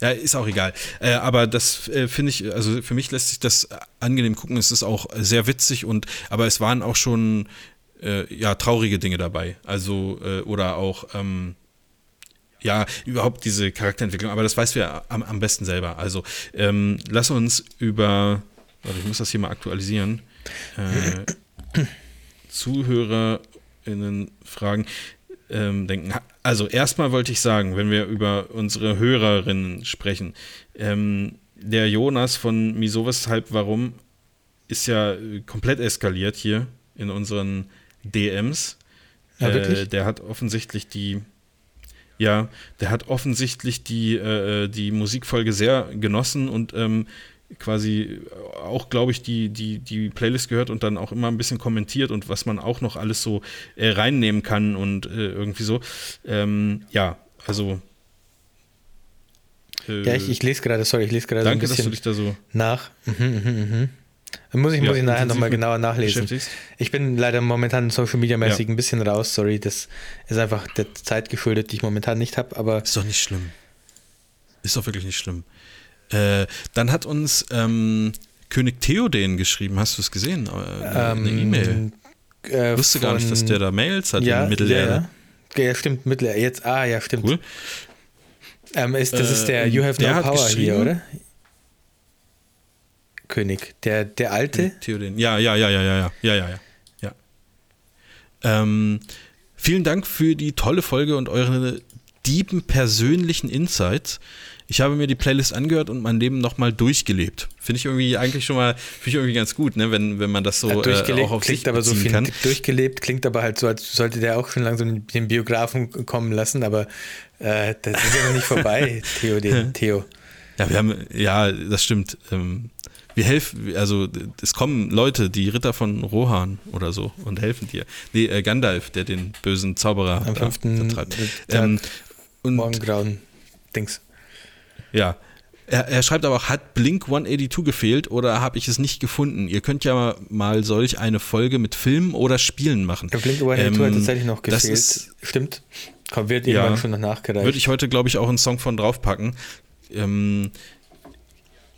Ja, ist auch egal. Äh, aber das äh, finde ich, also für mich lässt sich das angenehm gucken. Es ist auch sehr witzig und, aber es waren auch schon, äh, ja, traurige Dinge dabei. Also, äh, oder auch, ähm, ja, überhaupt diese Charakterentwicklung. Aber das weißt du ja am, am besten selber. Also, ähm, lass uns über, warte, ich muss das hier mal aktualisieren. Äh, ZuhörerInnen fragen ähm, denken. Also erstmal wollte ich sagen, wenn wir über unsere Hörerinnen sprechen, ähm, der Jonas von Miso weshalb warum ist ja äh, komplett eskaliert hier in unseren DMs. Ja, wirklich? Äh, der hat offensichtlich die ja, der hat offensichtlich die, äh, die Musikfolge sehr genossen und ähm, quasi auch, glaube ich, die, die, die Playlist gehört und dann auch immer ein bisschen kommentiert und was man auch noch alles so äh, reinnehmen kann und äh, irgendwie so. Ähm, ja, also. äh, Ja, ich, ich lese gerade, sorry, ich lese gerade so ein danke, dass du bisschen dich da so nach. Mhm, mhm, mhm. Dann muss ich, Ja, muss ich nachher nochmal genauer nachlesen. Ich bin leider momentan Social Media mäßig Ja. ein bisschen raus, sorry, das ist einfach der Zeit geschuldet, die ich momentan nicht habe, aber Ist doch nicht schlimm. Ist doch wirklich nicht schlimm. Äh, dann hat uns ähm, König Theoden geschrieben. Hast du es gesehen? Äh, eine ähm, E-Mail. Äh, Ich wusste gar nicht, dass der da Mails hat ja, in Mittelerde. Ja, ja, stimmt, Mittelerde. Jetzt, ah, ja, stimmt. Cool. Ähm, ist, das ist der Äh, You Have der No Power hier, oder? König. Der, der alte? Theoden. Ja, ja, ja, ja, ja, ja, ja, ja, ja. ja. Ähm, vielen Dank für die tolle Folge und eure dieben persönlichen Insights. Ich habe mir die Playlist angehört und mein Leben nochmal durchgelebt. Finde ich irgendwie eigentlich schon mal, finde ich irgendwie ganz gut, ne? wenn, wenn man das so Hat äh, durchgelebt, auch auf klingt sich aber so viel kann. durchgelebt, klingt aber halt so, als sollte der auch schon langsam den Biografen kommen lassen, aber äh, das ist ja noch nicht vorbei, Theo, den, Theo. Ja, wir haben, ja, das stimmt. Ähm, wir helfen, also es kommen Leute, die Ritter von Rohan oder so und helfen dir. Nee, äh, Gandalf, der den bösen Zauberer Am da fünften vertreibt. Tag Ähm, und Morgengrauen Dings. Ja, er, er schreibt aber auch, hat Blink 182 gefehlt oder habe ich es nicht gefunden? Ihr könnt ja mal solch eine Folge mit Filmen oder Spielen machen. Blink 182 hat Ähm, tatsächlich noch das gefehlt. ist- Stimmt. Komm, wird Ja. irgendwann schon noch nachgereicht. Würde ich heute, glaube ich, auch einen Song von draufpacken. Ähm,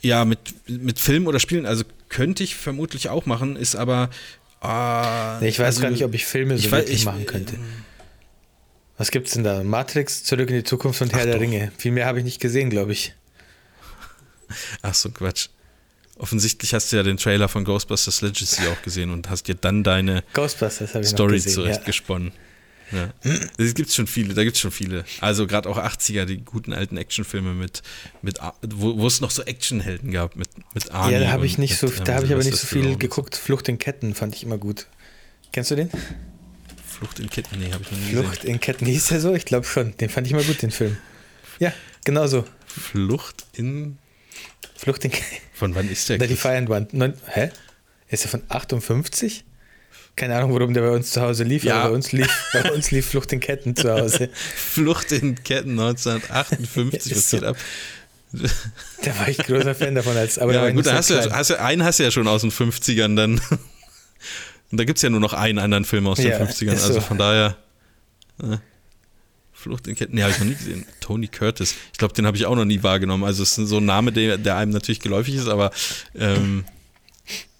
ja, mit, mit Film oder Spielen, also könnte ich vermutlich auch machen, ist aber. Nee, ich weiß also, gar nicht, ob ich Filme so ich weiß- wirklich ich- machen könnte. Was gibt's denn da? Matrix, Zurück in die Zukunft und Herr Ach der doch. Ringe. Viel mehr habe ich nicht gesehen, glaube ich. Ach so, Quatsch. Offensichtlich hast du ja den Trailer von Ghostbusters Legacy auch gesehen und hast dir dann deine Story gesehen. Ja. zurechtgesponnen. Ja. Gibt es schon viele, da gibt es schon viele. Also gerade auch 80er, die guten alten Actionfilme mit, mit wo, wo es noch so Actionhelden gab, mit, mit Arnie Ja, da habe ich nicht so, mit, da habe ich aber nicht so viel geguckt. Flucht in Ketten fand ich immer gut. Kennst du den? Flucht in Ketten, nee, habe ich noch nie Flucht in Ketten hieß der so? Ich glaube schon. Den fand ich immer gut, den Film. Ja, genau so. Flucht in. Flucht in. Von wann ist der? Na, die Feierndwand. Neun, hä? Ist er von 58? Keine Ahnung, warum der bei uns zu Hause lief, Ja. aber bei uns lief, bei uns lief Flucht in Ketten zu Hause. Flucht in Ketten 1958. Ja, was geht so. ab? Da war ich großer Fan davon. Als, aber da Ja, ich gut, da hast du, hast du, einen hast du ja schon aus den 50ern dann. Und da gibt es ja nur noch einen anderen Film aus den Ja, 50ern. ist Also so. von daher. Äh, Flucht in Ketten, nee, habe ich noch nie gesehen. Tony Curtis. Ich glaube, den habe ich auch noch nie wahrgenommen. Also es ist so ein Name, der, der einem natürlich geläufig ist, aber ähm,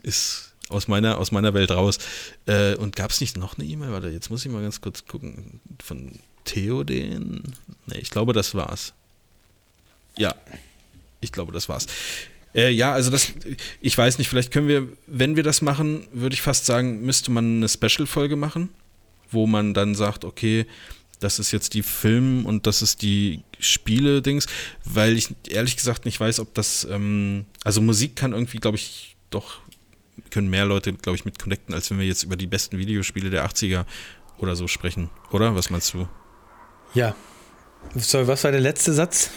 ist aus meiner, aus meiner Welt raus. Äh, und gab es nicht noch eine E-Mail? Warte, jetzt muss ich mal ganz kurz gucken. Von Theoden? Nee, ich glaube, das war's. Ja, ich glaube, das war's. Äh, ja, also das, ich weiß nicht, vielleicht können wir, wenn wir das machen, würde ich fast sagen, müsste man eine Special-Folge machen, wo man dann sagt, okay, das ist jetzt die Film und das ist die Spiele-Dings, weil ich ehrlich gesagt nicht weiß, ob das, ähm, also Musik kann irgendwie, glaube ich, doch, können mehr Leute, glaube ich, mit connecten, als wenn wir jetzt über die besten Videospiele der 80er oder so sprechen, oder? Was meinst du? Ja. So, was war der letzte Satz?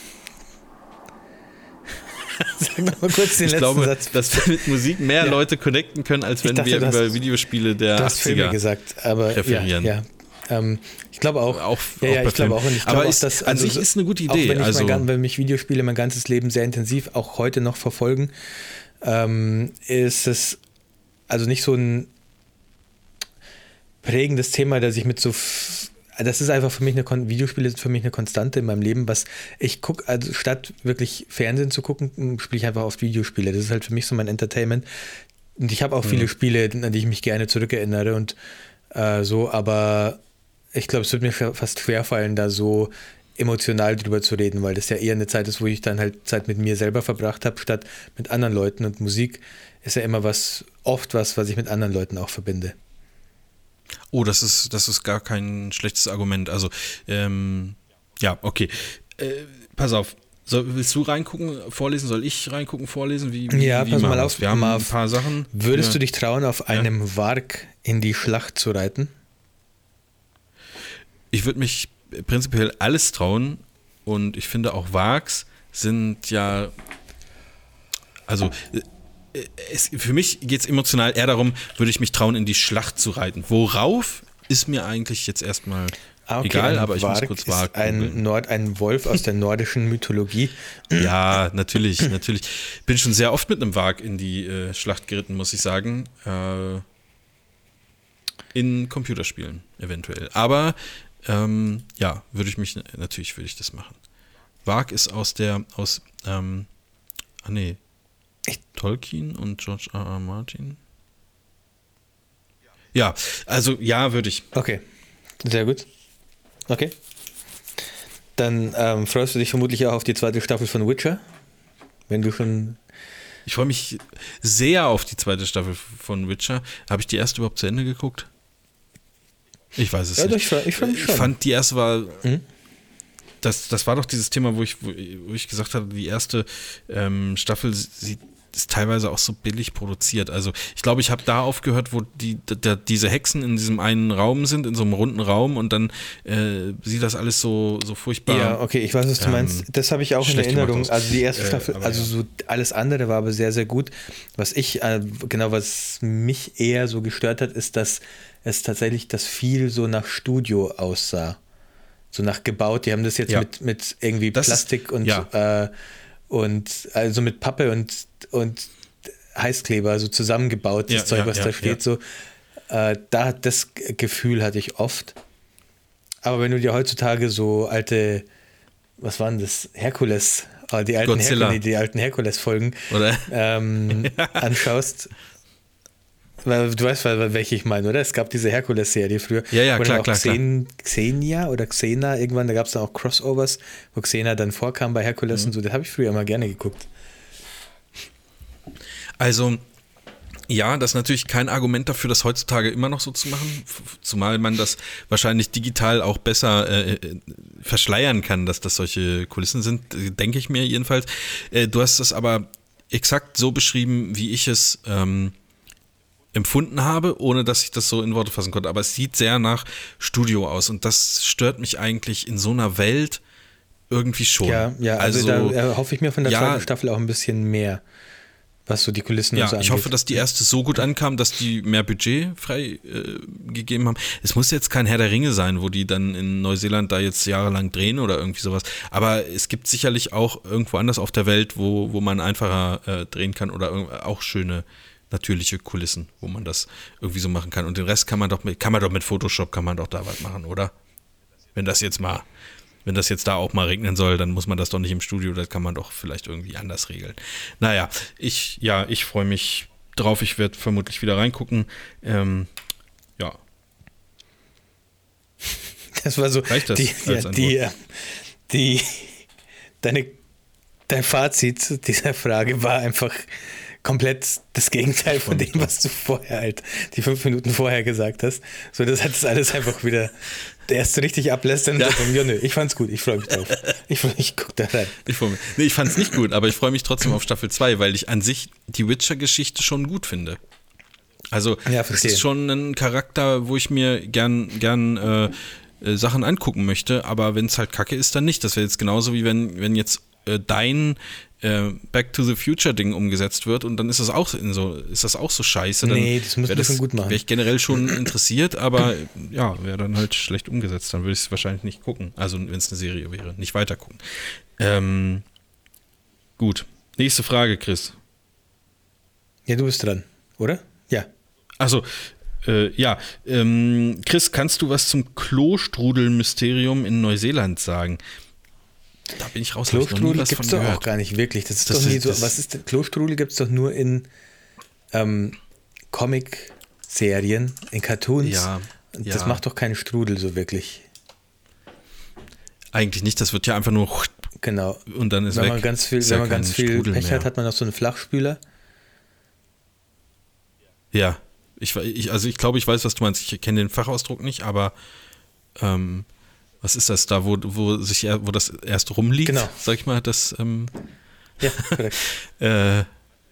Sag noch mal kurz den ich letzten glaube, Satz. dass wir mit Musik mehr Ja. Leute connecten können, als wenn dachte, wir hast- über Videospiele der Du hast Filme 80er gesagt, aber ja, referieren. ja. Ähm, ich glaube auch. Auch- ja, auch ja, ich glaube auch. Und ich Aber glaube auch, ist- dass an sich ist eine gute Auch Idee, wenn, ich also- mein, wenn mich Videospiele mein ganzes Leben sehr intensiv auch heute noch verfolgen, ähm, ist es also nicht so ein prägendes Thema, dass ich mit so das ist einfach für mich eine Kon Videospiele sind für mich eine Konstante in meinem Leben, was ich gucke, also statt wirklich Fernsehen zu gucken, spiele ich einfach oft Videospiele. Das ist halt für mich so mein Entertainment. Und ich habe auch viele Spiele, an die ich mich gerne zurückerinnere und äh, so, aber ich glaube, es wird mir fa- fast schwerfallen, da so emotional drüber zu reden, weil das ja eher eine Zeit ist, wo ich dann halt Zeit mit mir selber verbracht habe, statt mit anderen Leuten. Und Musik ist ja immer was, oft was, was ich mit anderen Leuten auch verbinde. Oh, das ist, das ist gar kein schlechtes Argument. Also, ähm, ja, okay. Äh, pass auf. Soll, willst du reingucken, vorlesen? Soll ich reingucken, vorlesen? Wie, wie, Ja, wie pass mal auf, Wir haben Marv. ein paar Sachen. Würdest ja. du dich trauen, auf einem Warg in die Schlacht zu reiten? Ich würde mich prinzipiell alles trauen und ich finde auch Wags sind ja. Also. Es, für mich geht es emotional eher darum, würde ich mich trauen, in die Schlacht zu reiten. Worauf ist mir eigentlich jetzt erstmal Ah, okay, egal, aber ich muss Warg kurz Warg ein. Nord, ein Wolf aus der nordischen Mythologie. Ja, natürlich, natürlich. Bin schon sehr oft mit einem Wag in die äh, Schlacht geritten, muss ich sagen. Äh, in Computerspielen eventuell. Aber ähm, ja, würde ich mich natürlich würde ich das machen. Wag ist aus der aus ähm, ah nee Ich- Tolkien und George R. R. Martin. Ja, also ja, würde ich. Okay, sehr gut. Okay. Dann ähm, freust du dich vermutlich auch auf die zweite Staffel von Witcher, wenn du schon. Ich freue mich sehr auf die zweite Staffel von Witcher. Habe ich die erste überhaupt zu Ende geguckt? Ich weiß es Ja, nicht. ich freu- ich freu mich Ich fand die erste war. Mhm. Das, das war doch dieses Thema, wo ich, wo ich gesagt habe, die erste ähm, Staffel sieht ist teilweise auch so billig produziert. Also ich glaube, ich habe da aufgehört, wo die, da, diese Hexen in diesem einen Raum sind, in so einem runden Raum und dann äh, sieht das alles so, so furchtbar. Ja, okay, ich weiß, was du ähm, meinst. Das habe ich auch in Erinnerung. Also die erste Äh, Staffel, aber also ja. so alles andere war aber sehr, sehr gut. Was ich, äh, genau, was mich eher so gestört hat, ist, dass es tatsächlich das viel so nach Studio aussah. So nach gebaut. Die haben das jetzt Ja. mit, mit irgendwie Das ist- Plastik und, ja. Und also mit Pappe und, und Heißkleber so zusammengebaut, das Ja, Zeug, ja, was ja, da steht. So, äh, da das Gefühl hatte ich oft. Aber wenn du dir heutzutage so alte, was waren das? Herkules, äh, die alten, Godzilla. Herkules, die alten Herkules-Folgen ähm, anschaust, du weißt, welche ich meine, oder? Es gab diese Herkules-Serie früher. Ja, ja, klar, auch klar, klar. Xen, Xenia oder Xena, irgendwann, da gab es dann auch Crossovers, wo Xena dann vorkam bei Herkules Mhm. und so. Das habe ich früher immer gerne geguckt. Also, ja, das ist natürlich kein Argument dafür, das heutzutage immer noch so zu machen, zumal man das wahrscheinlich digital auch besser äh, äh, verschleiern kann, dass das solche Kulissen sind, denke ich mir jedenfalls. Äh, du hast das aber exakt so beschrieben, wie ich es ähm, empfunden habe, ohne dass ich das so in Worte fassen konnte. Aber es sieht sehr nach Studio aus und das stört mich eigentlich in so einer Welt irgendwie schon. Ja, ja, also, also da äh, hoffe ich mir von der ja, zweiten Staffel auch ein bisschen mehr was so die Kulissen ja, so ich hoffe, dass die erste so gut ankam, dass die mehr Budget frei äh, gegeben haben. Es muss jetzt kein Herr der Ringe sein, wo die dann in Neuseeland da jetzt jahrelang drehen oder irgendwie sowas. Aber es gibt sicherlich auch irgendwo anders auf der Welt, wo, wo man einfacher äh, drehen kann oder auch schöne natürliche Kulissen, wo man das irgendwie so machen kann. Und den Rest kann man doch mit, kann man doch mit Photoshop, kann man doch da was machen, oder? Wenn das jetzt mal wenn das jetzt da auch mal regnen soll, dann muss man das doch nicht im Studio, das kann man doch vielleicht irgendwie anders regeln. Naja, ich, ja, ich freue mich drauf, ich werde vermutlich wieder reingucken. Ähm, ja. Das war so, Reicht das die, ja, die, äh, die, deine, dein Fazit dieser Frage war einfach komplett das Gegenteil von dem, was du vorher halt, die fünf Minuten vorher gesagt hast. So, das hat das alles einfach wieder der erst so richtig ablässt, dann ja. sagt ja, nö, ich fand's gut, ich freue mich drauf. Ich, ich guck da rein. Ich, freu mich. Nee, ich fand's nicht gut, aber ich freue mich trotzdem auf Staffel 2, weil ich an sich die Witcher-Geschichte schon gut finde. Also, ja, es ist schon ein Charakter, wo ich mir gern, gern äh, äh, Sachen angucken möchte, aber wenn es halt kacke ist, dann nicht. Das wäre jetzt genauso wie wenn, wenn jetzt äh, dein äh, Back to the Future Ding umgesetzt wird und dann ist das auch so, ist das auch so scheiße. Dann nee, das müssen wir schon gut machen. Wäre ich generell schon interessiert, aber ja, wäre dann halt schlecht umgesetzt. Dann würde ich es wahrscheinlich nicht gucken. Also wenn es eine Serie wäre, nicht weiter gucken. Ähm, gut. Nächste Frage, Chris. Ja, du bist dran, oder? Ja. Also, äh, ja. Ähm, Chris, kannst du was zum Klostrudel-Mysterium in Neuseeland sagen? Da bin ich raus. Klostrudel gibt es doch auch gar nicht wirklich. Das ist das doch nie so. Was ist denn? Klostrudel gibt es doch nur in ähm, Comic-Serien, in Cartoons. Ja, ja. Das macht doch keinen Strudel so wirklich. Eigentlich nicht, das wird ja einfach nur genau. und dann ist wenn weg. Man ganz viel, wenn man ganz viel Strudel Pech mehr. hat, hat man noch so einen Flachspüler. Ja, ich, ich, also ich glaube, ich weiß, was du meinst. Ich kenne den Fachausdruck nicht, aber ähm, was ist das da, wo, wo sich wo das erst rumliegt, genau. sag ich mal, das ähm, ja, äh,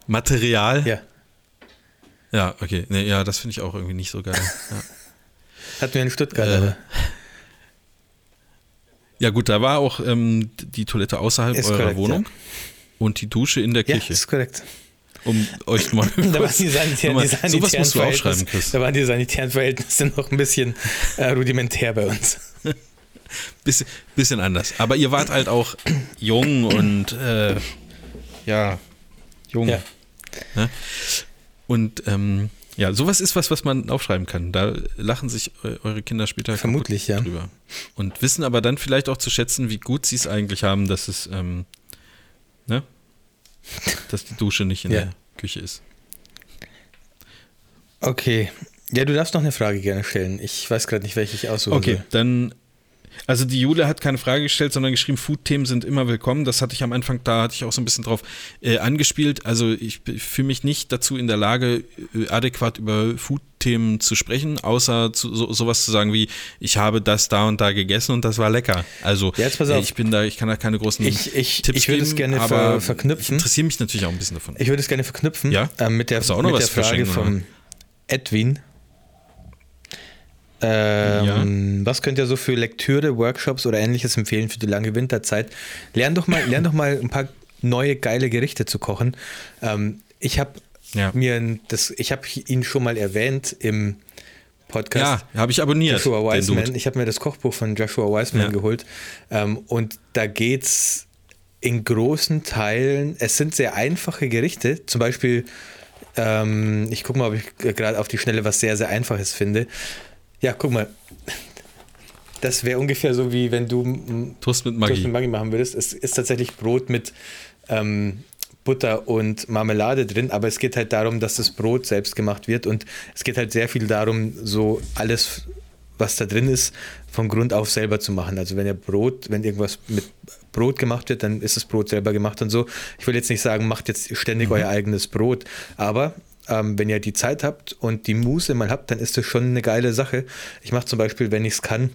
Material. Ja. Ja, okay. Nee, ja, das finde ich auch irgendwie nicht so geil. Ja. Hatten wir in Stuttgart, äh, aber. Ja, gut, da war auch ähm, die Toilette außerhalb ist eurer korrekt, Wohnung ja. und die Dusche in der Küche. Ja, ist korrekt. Um euch mal. da waren die sanitären, die sanitären sowas musst du aufschreiben, Chris. Da waren die sanitären Verhältnisse noch ein bisschen äh, rudimentär bei uns. bisschen, bisschen anders. Aber ihr wart halt auch jung und äh, ja, jung. Ja. Ne? Und ähm, ja, sowas ist was, was man aufschreiben kann. Da lachen sich eure Kinder später Vermutlich, ja. drüber. Und wissen aber dann vielleicht auch zu schätzen, wie gut sie es eigentlich haben, dass es, ähm, ne? Dass die Dusche nicht in ja. der Küche ist. Okay. Ja, du darfst noch eine Frage gerne stellen. Ich weiß gerade nicht, welche ich aussuche. Okay, dann also die Jule hat keine Frage gestellt, sondern geschrieben, Food-Themen sind immer willkommen. Das hatte ich am Anfang, da hatte ich auch so ein bisschen drauf äh, angespielt. Also ich fühle mich nicht dazu in der Lage, äh, adäquat über Food-Themen zu sprechen, außer zu, so, sowas zu sagen wie, ich habe das da und da gegessen und das war lecker. Also Jetzt pass auf. Äh, ich bin da, ich kann da keine großen ich, ich, Tipps ich würde es gerne ver verknüpfen. Ich interessiere mich natürlich auch ein bisschen davon. Ich würde es gerne verknüpfen ja? äh, mit der, mit der Frage von Edwin ähm, ja. Was könnt ihr so für Lektüre, Workshops oder ähnliches empfehlen für die lange Winterzeit? Lern doch mal, lern doch mal ein paar neue geile Gerichte zu kochen. Ähm, ich habe ja. mir das, ich habe ihn schon mal erwähnt im Podcast. Ja, habe ich abonniert. Joshua Wiseman. Ich habe mir das Kochbuch von Joshua Wiseman ja. geholt ähm, und da geht's in großen Teilen. Es sind sehr einfache Gerichte, zum Beispiel. Ähm, ich gucke mal, ob ich gerade auf die Schnelle was sehr sehr Einfaches finde. Ja, guck mal. Das wäre ungefähr so, wie wenn du Toast mit Maggi, Toast mit Maggi machen würdest. Es ist tatsächlich Brot mit ähm, Butter und Marmelade drin, aber es geht halt darum, dass das Brot selbst gemacht wird und es geht halt sehr viel darum, so alles, was da drin ist, von Grund auf selber zu machen. Also wenn ihr Brot, wenn irgendwas mit Brot gemacht wird, dann ist das Brot selber gemacht und so. Ich will jetzt nicht sagen, macht jetzt ständig mhm. euer eigenes Brot, aber ähm, wenn ihr die Zeit habt und die Muße mal habt, dann ist das schon eine geile Sache. Ich mache zum Beispiel, wenn ich es kann,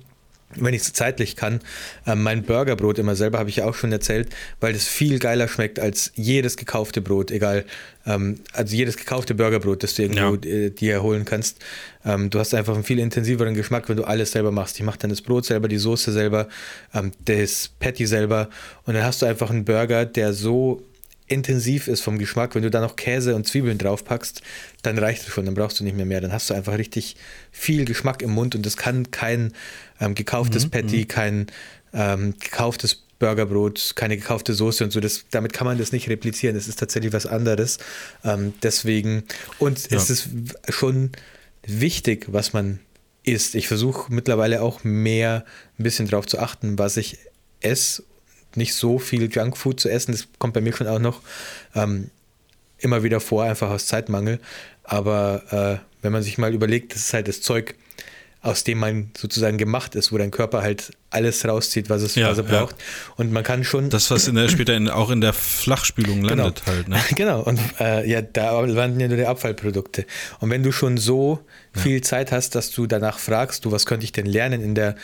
wenn ich es zeitlich kann, äh, mein Burgerbrot immer selber, habe ich ja auch schon erzählt, weil das viel geiler schmeckt als jedes gekaufte Brot, egal, ähm, also jedes gekaufte Burgerbrot, das du irgendwo ja. äh, dir holen kannst. Ähm, du hast einfach einen viel intensiveren Geschmack, wenn du alles selber machst. Ich mache dann das Brot selber, die Soße selber, ähm, das Patty selber und dann hast du einfach einen Burger, der so intensiv ist vom Geschmack, wenn du da noch Käse und Zwiebeln draufpackst, dann reicht es schon, dann brauchst du nicht mehr mehr. Dann hast du einfach richtig viel Geschmack im Mund und das kann kein ähm, gekauftes mhm, Patty, mhm. kein ähm, gekauftes Burgerbrot, keine gekaufte Soße und so. Das, damit kann man das nicht replizieren. Das ist tatsächlich was anderes. Ähm, deswegen, und ja. es ist schon wichtig, was man isst. Ich versuche mittlerweile auch mehr ein bisschen darauf zu achten, was ich esse nicht so viel Junkfood zu essen. Das kommt bei mir schon auch noch ähm, immer wieder vor, einfach aus Zeitmangel. Aber äh, wenn man sich mal überlegt, das ist halt das Zeug, aus dem man sozusagen gemacht ist, wo dein Körper halt alles rauszieht, was es, ja, was er braucht. Ja. Und man kann schon. Das, was in der, später in, auch in der Flachspülung genau. landet halt. Ne? Genau, und äh, ja, da landen ja nur die Abfallprodukte. Und wenn du schon so ja. viel Zeit hast, dass du danach fragst, du, was könnte ich denn lernen in der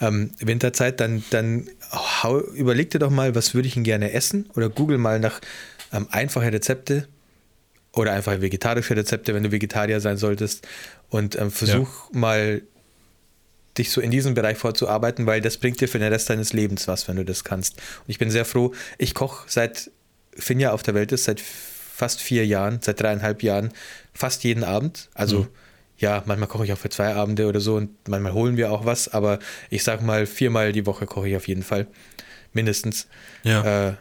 ähm, Winterzeit, dann, dann hau, überleg dir doch mal, was würde ich denn gerne essen? Oder google mal nach ähm, einfache Rezepte oder einfach vegetarische Rezepte, wenn du Vegetarier sein solltest. Und ähm, versuch mal dich so in diesem Bereich vorzuarbeiten, weil das bringt dir für den Rest deines Lebens was, wenn du das kannst. Und ich bin sehr froh, ich koche seit Finja auf der Welt ist, seit fast vier Jahren, seit dreieinhalb Jahren, fast jeden Abend. Also mhm. Ja, manchmal koche ich auch für zwei Abende oder so und manchmal holen wir auch was, aber ich sag mal, viermal die Woche koche ich auf jeden Fall. Mindestens. Ja. Äh,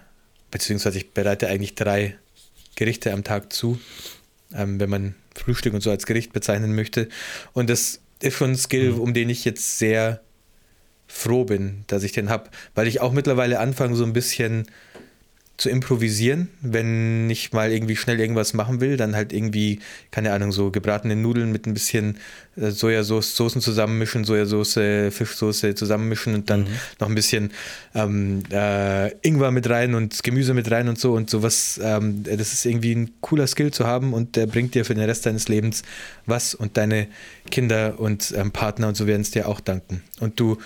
beziehungsweise ich bereite eigentlich drei Gerichte am Tag zu, ähm, wenn man Frühstück und so als Gericht bezeichnen möchte. Und das ist schon ein Skill, mhm. um den ich jetzt sehr froh bin, dass ich den habe, weil ich auch mittlerweile anfange, so ein bisschen zu improvisieren, wenn ich mal irgendwie schnell irgendwas machen will, dann halt irgendwie, keine Ahnung, so gebratene Nudeln mit ein bisschen äh, Sojasauce, Soßen zusammenmischen, Sojasauce, Fischsoße zusammenmischen und dann mhm. noch ein bisschen ähm, äh, Ingwer mit rein und Gemüse mit rein und so und sowas. Ähm, das ist irgendwie ein cooler Skill zu haben und der bringt dir für den Rest deines Lebens was und deine Kinder und ähm, Partner und so werden es dir auch danken. Und du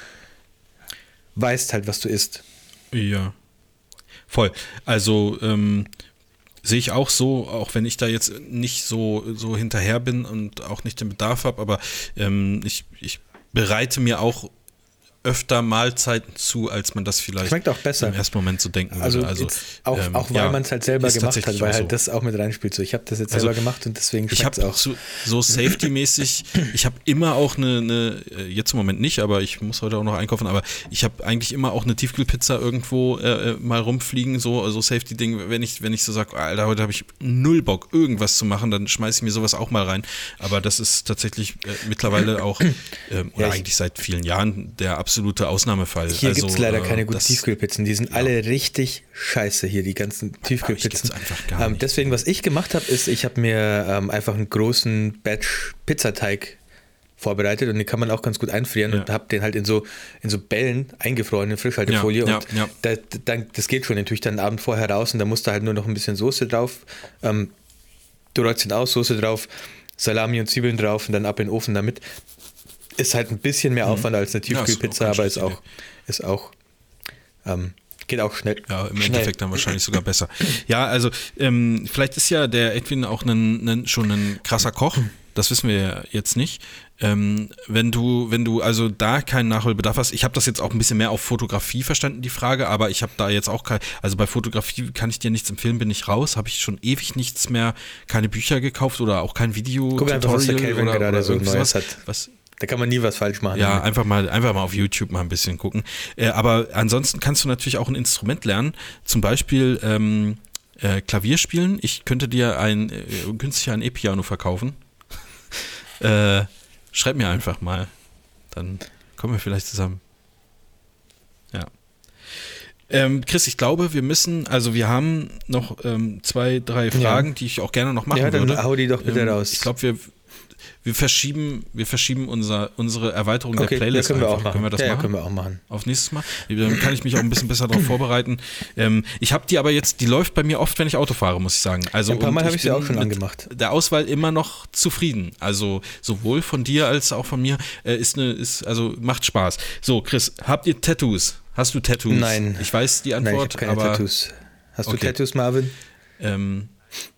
weißt halt, was du isst. Ja. Voll. Also ähm, sehe ich auch so, auch wenn ich da jetzt nicht so, so hinterher bin und auch nicht den Bedarf habe, aber ähm, ich, ich bereite mir auch öfter Mahlzeiten zu, als man das vielleicht Schmeckt auch besser. im ersten Moment so denken also würde. Also auch, ähm, auch weil ja, man es halt selber gemacht hat, weil halt so. das auch mit reinspielt. So, ich habe das jetzt also, selber gemacht und deswegen schmeckt es auch. So, so Safety-mäßig, ich habe immer auch eine, eine, äh, jetzt im Moment nicht, aber ich muss heute auch noch einkaufen, aber ich habe eigentlich immer auch eine Tiefkühlpizza irgendwo äh, äh mal rumfliegen, so also Safety-Ding, wenn ich, wenn ich so sage, Alter, heute habe ich null Bock, irgendwas zu machen, dann schmeiße ich mir sowas auch mal rein. Aber das ist tatsächlich äh, mittlerweile auch, äh, oder ja, eigentlich seit vielen Jahren der absolute absolute Ausnahmefall. Hier also, gibt es leider äh, keine guten Tiefkühlpizzen. Die sind ja. alle richtig scheiße hier, die ganzen Tiefkühlpizzen. Ähm, deswegen, was ich gemacht habe, ist, ich habe mir ähm, einfach einen großen Batch Pizzateig vorbereitet und den kann man auch ganz gut einfrieren ja. und habe den halt in so, in so Bällen eingefroren in Frischhaltefolie ja, und ja, da, da, das geht schon, den tue ich dann den Abend vorher raus und da musst du halt nur noch ein bisschen Soße drauf. Ähm, du rollst ihn aus, Soße drauf, Salami und Zwiebeln drauf und dann ab in den Ofen damit. Ist halt ein bisschen mehr mhm. Aufwand als eine Tiefkühlpizza, ja, aber ist auch, ist auch, ähm, geht auch schnell. Ja, im schnell. Endeffekt dann wahrscheinlich sogar besser. Ja, also ähm, vielleicht ist ja der Edwin auch ein, ein, schon ein krasser Koch. Das wissen wir jetzt nicht. Ähm, wenn du, wenn du also da keinen Nachholbedarf hast, ich habe das jetzt auch ein bisschen mehr auf Fotografie verstanden, die Frage, aber ich habe da jetzt auch kein, also bei Fotografie kann ich dir nichts empfehlen, bin ich raus, habe ich schon ewig nichts mehr, keine Bücher gekauft oder auch kein Video. Guck einfach, was der Calvin oder, gerade oder so Neues hat. Was, da kann man nie was falsch machen. Ja, einfach mal, einfach mal auf YouTube mal ein bisschen gucken. Äh, aber ansonsten kannst du natürlich auch ein Instrument lernen. Zum Beispiel ähm, äh, Klavier spielen. Ich könnte dir ein äh, günstig ein E-Piano verkaufen. äh, schreib mir einfach mal. Dann kommen wir vielleicht zusammen. Ja. Ähm, Chris, ich glaube, wir müssen, also wir haben noch ähm, zwei, drei Fragen, ja. die ich auch gerne noch machen ja, dann würde. hau die doch bitte ähm, raus. Ich glaube, wir, wir verschieben, wir verschieben unser, unsere Erweiterung Okay, der Playlist. ja, können wir einfach. auch machen. Können wir das ja, ja, machen? können wir auch machen. Auf nächstes Mal. Dann kann ich mich auch ein bisschen besser darauf vorbereiten. Ähm, ich habe die aber jetzt, die läuft bei mir oft, wenn ich Auto fahre, muss ich sagen. Also Ein paar Mal habe ich sie auch schon angemacht. Der Auswahl immer noch zufrieden. Also sowohl von dir als auch von mir äh, ist eine, ist, also macht Spaß. So, Chris, habt ihr Tattoos? Hast du Tattoos? Nein. Ich weiß die Nein, ich Antwort, habe keine aber Tattoos. Hast Okay. du Tattoos, Marvin? ähm,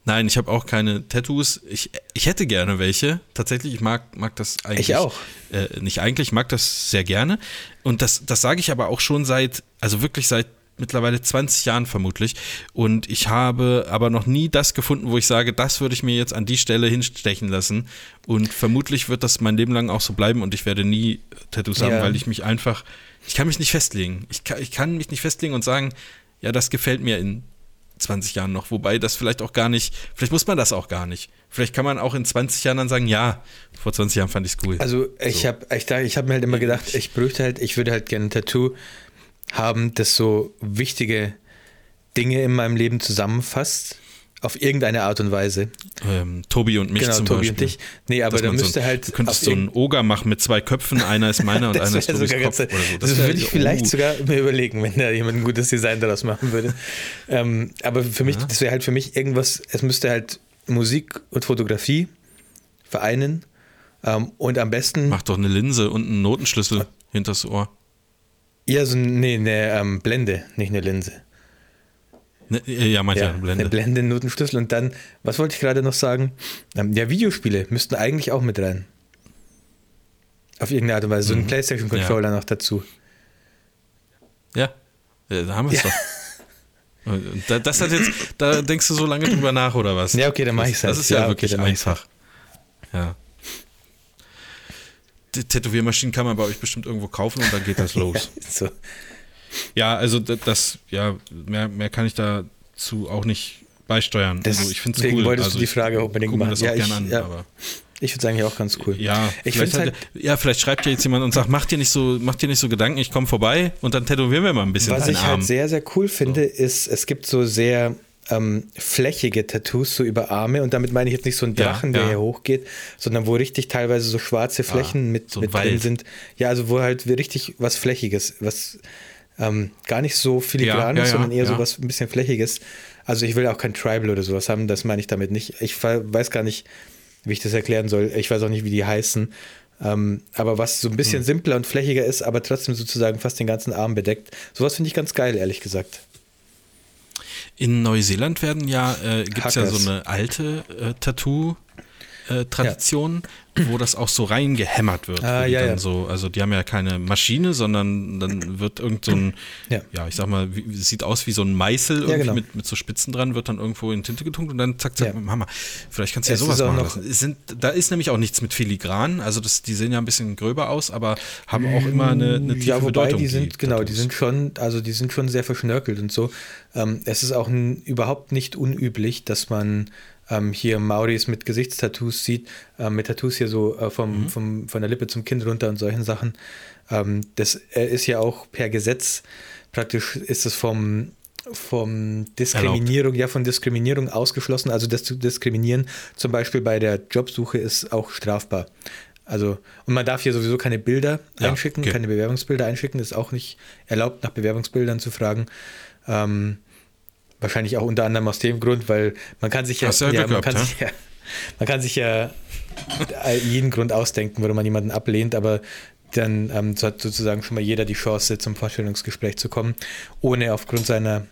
nein, ich habe auch keine Tattoos. Ich, ich hätte gerne welche. Tatsächlich, ich mag, mag das eigentlich. Ich auch. Äh, nicht eigentlich, ich mag das sehr gerne. Und das, das sage ich aber auch schon seit, also wirklich seit mittlerweile 20 Jahren vermutlich. Und ich habe aber noch nie das gefunden, wo ich sage, das würde ich mir jetzt an die Stelle hinstechen lassen. Und vermutlich wird das mein Leben lang auch so bleiben und ich werde nie Tattoos haben, Ja. weil ich mich einfach, ich kann mich nicht festlegen. Ich kann, ich kann mich nicht festlegen und sagen, ja, das gefällt mir in 20 Jahren noch. Wobei das vielleicht auch gar nicht, vielleicht muss man das auch gar nicht. Vielleicht kann man auch in 20 Jahren dann sagen, ja, vor 20 Jahren fand ich es cool. Also ich So. habe ich, da- ich hab mir halt immer gedacht, ich bräuchte halt, ich würde halt gerne ein Tattoo haben, das so wichtige Dinge in meinem Leben zusammenfasst. Auf irgendeine Art und Weise. ähm, Tobi und mich genau, zum Tobi Beispiel. und dich. Nee, aber da man so müsste ein- halt. Du könntest so einen Oger machen mit zwei Köpfen, einer ist meiner und das einer ist Tobis Kopf ganz, so. Das, wär- würde ich vielleicht oh. sogar mir überlegen, wenn da jemand ein gutes Design daraus machen würde. ähm, aber für mich, das wäre halt für mich irgendwas, es müsste halt Musik und Fotografie vereinen. Ähm, und am besten. Mach doch eine Linse und einen Notenschlüssel hinters Ohr. Ja, so nee, eine ähm, Blende, nicht eine Linse. Ne, ja, manche Ja, Blende. eine Blende, einen Notenschlüssel und dann, was wollte ich gerade noch sagen? Ähm, ja, Videospiele müssten eigentlich auch mit rein. Auf irgendeine Art und Weise. So ein Mhm. PlayStation-Controller noch dazu. Ja, ja da haben wir es Ja. doch. Da, das hat jetzt, da denkst du so lange drüber nach, oder was? Ja, okay, dann mach ich's Das halt. ist ja, Ja, okay, wirklich einfach. Ja. Die Tätowiermaschinen kann man bei euch bestimmt irgendwo kaufen und dann geht das los. Ja, so. Ja, also da- das, ja, mehr, mehr kann ich dazu auch nicht beisteuern. Das- also ich finde es deswegen cool. wolltest also du die ich Frage unbedingt machen. das Ja, ich- an, ja. aber Ich würde sagen, ja auch ganz cool. ja, ich vielleicht halt, ja, vielleicht schreibt ja jetzt jemand und sagt, mach dir nicht so, mach dir nicht so Gedanken, ich komme vorbei und dann tätowieren wir mal ein bisschen was ich Arm. halt sehr, sehr cool finde, ist, es gibt so sehr ähm, flächige Tattoos so über Arme und damit meine ich jetzt nicht so einen Ja, Drachen, der ja. hier hochgeht, sondern wo richtig teilweise so schwarze Flächen Ah, mit, so mit drin sind. Ja, also wo halt richtig was Flächiges, was ähm, gar nicht so filigran Ja, ja, ist, sondern ja, eher ja. so was ein bisschen Flächiges. Also ich will auch kein Tribal oder sowas haben, das meine ich damit nicht. Ich we- weiß gar nicht, wie ich das erklären soll. Ich weiß auch nicht, wie die heißen. Ähm, aber was so ein Hm. bisschen simpler und flächiger ist, aber trotzdem sozusagen fast den ganzen Arm bedeckt. Sowas finde ich ganz geil, ehrlich gesagt. In Neuseeland werden ja, äh, gibt es ja so eine alte äh, Tattoo-Tradition, wo das auch so reingehämmert wird. Ah, die ja, ja. So, also die haben ja keine Maschine, sondern dann wird irgend so ein, Ja. ja, ich sag mal, wie, sieht aus wie so ein Meißel irgendwie genau. mit, mit so Spitzen dran, wird dann irgendwo in Tinte getunkt und dann zack, zack, Ja. Hammer. Vielleicht kannst du ja sowas machen noch- sind, da ist nämlich auch nichts mit Filigran, also das, die sehen ja ein bisschen gröber aus, aber haben auch immer eine, eine tiefe ja, wobei Bedeutung. die sind, genau, die Tattoos. sind schon, also die sind schon sehr verschnörkelt und so. Ähm, es ist auch n, überhaupt nicht unüblich, dass man ähm, hier Mauris mit Gesichtstattoos sieht, ähm, mit Tattoos hier so äh, vom, Mhm. vom, von der Lippe zum Kinn runter und solchen Sachen. Ähm, das äh, ist ja auch per Gesetz, praktisch ist es vom, vom Diskriminierung, ja, von Diskriminierung ausgeschlossen. Also das zu diskriminieren, zum Beispiel bei der Jobsuche, ist auch strafbar. Also, und man darf hier sowieso keine Bilder Ja, einschicken, okay. keine Bewerbungsbilder einschicken, ist auch nicht erlaubt, nach Bewerbungsbildern zu fragen. Ähm, wahrscheinlich auch unter anderem aus dem Grund, weil man kann sich ja, ja ja, man, gehabt, kann sich ja man kann sich ja jeden Grund ausdenken, warum man jemanden ablehnt, aber dann ähm, hat sozusagen schon mal jeder die Chance, zum Vorstellungsgespräch zu kommen, ohne aufgrund seiner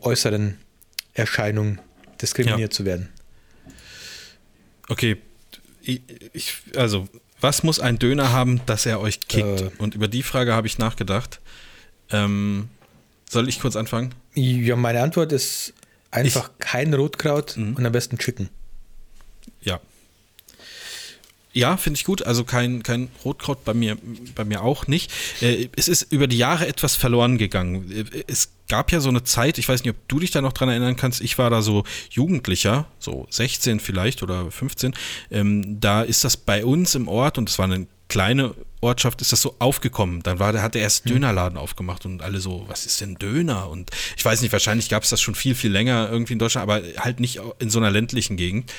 äußeren Erscheinung diskriminiert zu werden. Okay, ich, ich, also, was muss ein Döner haben, dass er euch kickt? Äh. Und über die Frage habe ich nachgedacht. Ähm, soll ich kurz anfangen? Ja, meine Antwort ist einfach kein Rotkraut Mhm. und am besten Chicken. Ja. Ja, finde ich gut. Also kein, kein Rotkraut bei mir, bei mir auch nicht. Äh, es ist über die Jahre etwas verloren gegangen. Äh, Es gab ja so eine Zeit, ich weiß nicht, ob du dich da noch dran erinnern kannst, ich war da so Jugendlicher, so 16 vielleicht oder 15. Ähm, da ist das bei uns im Ort, und es war eine kleine Ortschaft ist das so aufgekommen. Dann war, hat er erst Dönerladen aufgemacht und alle so, was ist denn Döner? Und ich weiß nicht, wahrscheinlich gab es das schon viel, viel länger irgendwie in Deutschland, aber halt nicht in so einer ländlichen Gegend.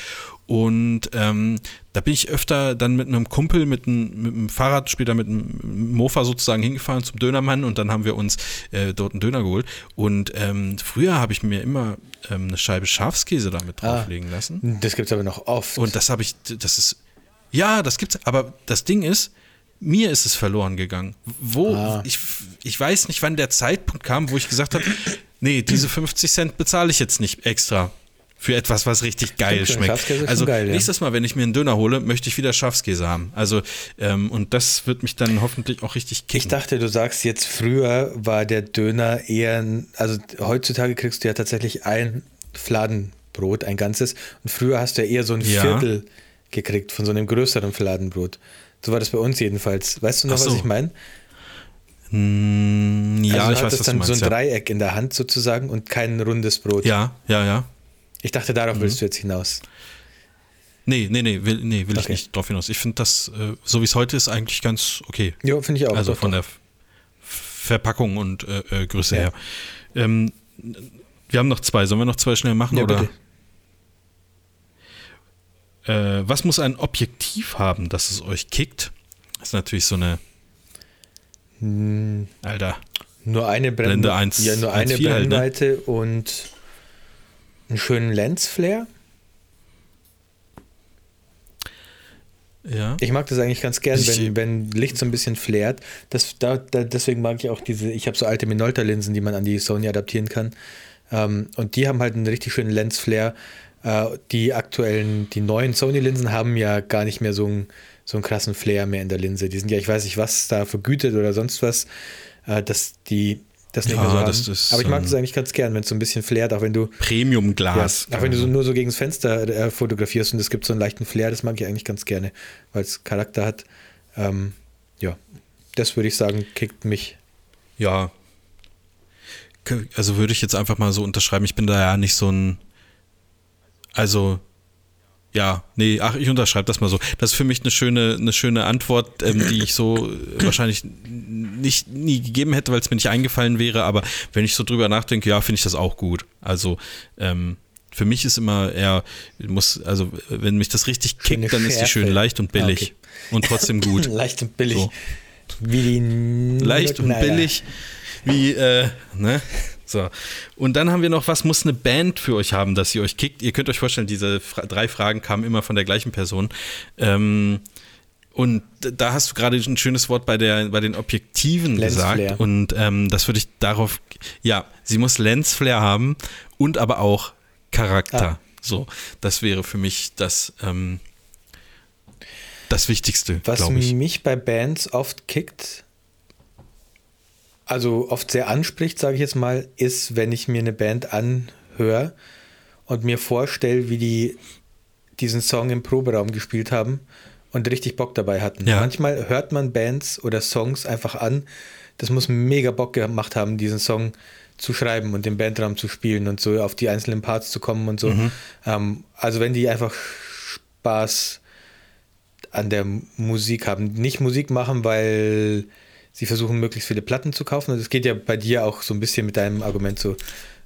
Und ähm, da bin ich öfter dann mit einem Kumpel, mit einem, mit einem Fahrrad, später mit einem Mofa sozusagen hingefahren zum Dönermann und dann haben wir uns äh, dort einen Döner geholt. Und ähm, früher habe ich mir immer ähm, eine Scheibe Schafskäse damit Ah. drauflegen lassen. Das gibt es aber noch oft. Und das habe ich, das ist, ja, das gibt's, aber das Ding ist, mir ist es verloren gegangen. Wo, Ah. ich, ich weiß nicht, wann der Zeitpunkt kam, wo ich gesagt habe, nee, diese 50 Cent bezahle ich jetzt nicht extra. Für etwas, was richtig geil Stimmt schmeckt. Also geil, ja. nächstes Mal, wenn ich mir einen Döner hole, möchte ich wieder Schafskäse haben. Also, ähm, und das wird mich dann hoffentlich auch richtig ich kicken. dachte, du sagst jetzt, früher war der Döner eher, ein, also heutzutage kriegst du ja tatsächlich ein Fladenbrot, ein ganzes. Und früher hast du ja eher so ein Ja. Viertel gekriegt von so einem größeren Fladenbrot. So war das bei uns jedenfalls. Weißt du noch, so. was ich meine? Hm, ja, also du ich weiß, was du dann meinst. so ein ja. Dreieck in der Hand sozusagen und kein rundes Brot. ja, ja, ja. Ich dachte, Mhm. darauf willst du jetzt hinaus. Nee, nee, nee, will, nee, will ich Okay. nicht drauf hinaus. Ich finde das, äh, so wie es heute ist, eigentlich ganz okay. Ja, finde ich auch. Also Doch, von doch. der Verpackung und äh, äh, Größe Ja. her. Ähm, wir haben noch zwei. Sollen wir noch zwei schnell machen? Ja, oder? bitte. Äh, was muss ein Objektiv haben, dass es euch kickt? Das ist natürlich so eine. Hm, Alter. Nur eine Brenn Blende 1 Ja, nur eine 1,4 halt, ne? Brennweite und einen schönen Lensflare. Ja. Ich mag das eigentlich ganz gern, wenn, wenn Licht so ein bisschen flärt. Das, da, da, deswegen mag ich auch diese, ich habe so alte Minolta-Linsen, die man an die Sony adaptieren kann. Ähm, und die haben halt einen richtig schönen Lensflare. Äh, die aktuellen, die neuen Sony-Linsen haben ja gar nicht mehr so einen, so einen krassen Flair mehr in der Linse. Die sind ja, ich weiß nicht, was da vergütet oder sonst was, äh, dass die das nicht Ja, mehr so haben. das ist, Aber ich mag ähm, das eigentlich ganz gern, wenn es so ein bisschen flärt, auch wenn du Premium-Glas. ja, auch wenn du so nur so gegen das Fenster äh, fotografierst und es gibt so einen leichten Flair, das mag ich eigentlich ganz gerne, weil es Charakter hat. Ähm, ja, das würde ich sagen, kickt mich. Ja. Also würde ich jetzt einfach mal so unterschreiben. Ich bin da ja nicht so ein. Also. Ja, nee, ach, ich unterschreibe das mal so. Das ist für mich eine schöne, eine schöne Antwort, ähm, die ich so wahrscheinlich nicht nie gegeben hätte, weil es mir nicht eingefallen wäre. Aber wenn ich so drüber nachdenke, ja, finde ich das auch gut. Also ähm, für mich ist immer eher, muss, also wenn mich das richtig kickt, Schöne dann ist die Schärfe. schön leicht und billig. Ah, okay. Und trotzdem gut. Leicht und billig. So. Wie die leicht und billig, wie, äh, ne? So. Und dann haben wir noch, was muss eine Band für euch haben, dass sie euch kickt? Ihr könnt euch vorstellen, diese Fra drei Fragen kamen immer von der gleichen Person. Ähm, und da hast du gerade ein schönes Wort bei, der, bei den Objektiven Lensflare. gesagt. Und ähm, das würde ich darauf, ja, sie muss Lensflare haben und aber auch Charakter. Ah. So, das wäre für mich das, ähm, das Wichtigste, Was mich bei Bands oft kickt, also oft sehr anspricht, sage ich jetzt mal, ist, wenn ich mir eine Band anhöre und mir vorstelle, wie die diesen Song im Proberaum gespielt haben und richtig Bock dabei hatten. Ja. Manchmal hört man Bands oder Songs einfach an. Das muss mega Bock gemacht haben, diesen Song zu schreiben und im Bandraum zu spielen und so auf die einzelnen Parts zu kommen und so. Mhm. Ähm, also wenn die einfach Spaß an der Musik haben. Nicht Musik machen, weil sie versuchen, möglichst viele Platten zu kaufen. Und das geht ja bei dir auch so ein bisschen mit deinem Argument so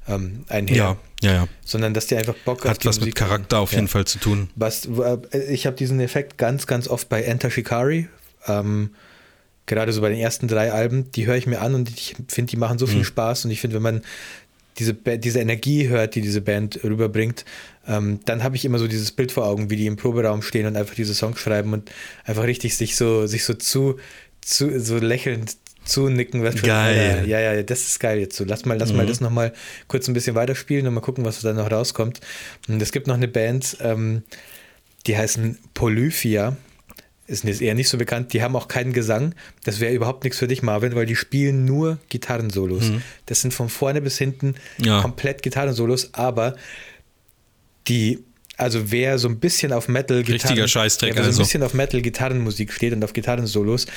ähm, einher. Ja, ja, ja. Sondern dass die einfach Bock Hat die was mit Musik Charakter haben. auf jeden Fall zu tun. Was, äh, ich habe diesen Effekt ganz, ganz oft bei Enter Shikari. Ähm, gerade so bei den ersten drei Alben, die höre ich mir an und ich finde, die machen so Mhm. viel Spaß. Und ich finde, wenn man diese, diese Energie hört, die diese Band rüberbringt, ähm, dann habe ich immer so dieses Bild vor Augen, wie die im Proberaum stehen und einfach diese Songs schreiben und einfach richtig sich so, sich so zu, zu so lächelnd zunicken. Was Geil. Ja, ja, das ist geil jetzt so. Lass mal, lass mal das nochmal kurz ein bisschen weiterspielen und mal gucken, was da noch rauskommt. Und es gibt noch eine Band, ähm, die heißen Polyphia. Ist jetzt eher nicht so bekannt. Die haben auch keinen Gesang. Das wäre überhaupt nichts für dich, Marvin, weil die spielen nur Gitarrensolos. Das sind von vorne bis hinten Ja. komplett Gitarrensolos, aber die, also wer so ein bisschen auf Metal Richtiger Scheißdreck, wer so ein also. bisschen auf Metal Gitarrenmusik steht und auf Gitarrensolos,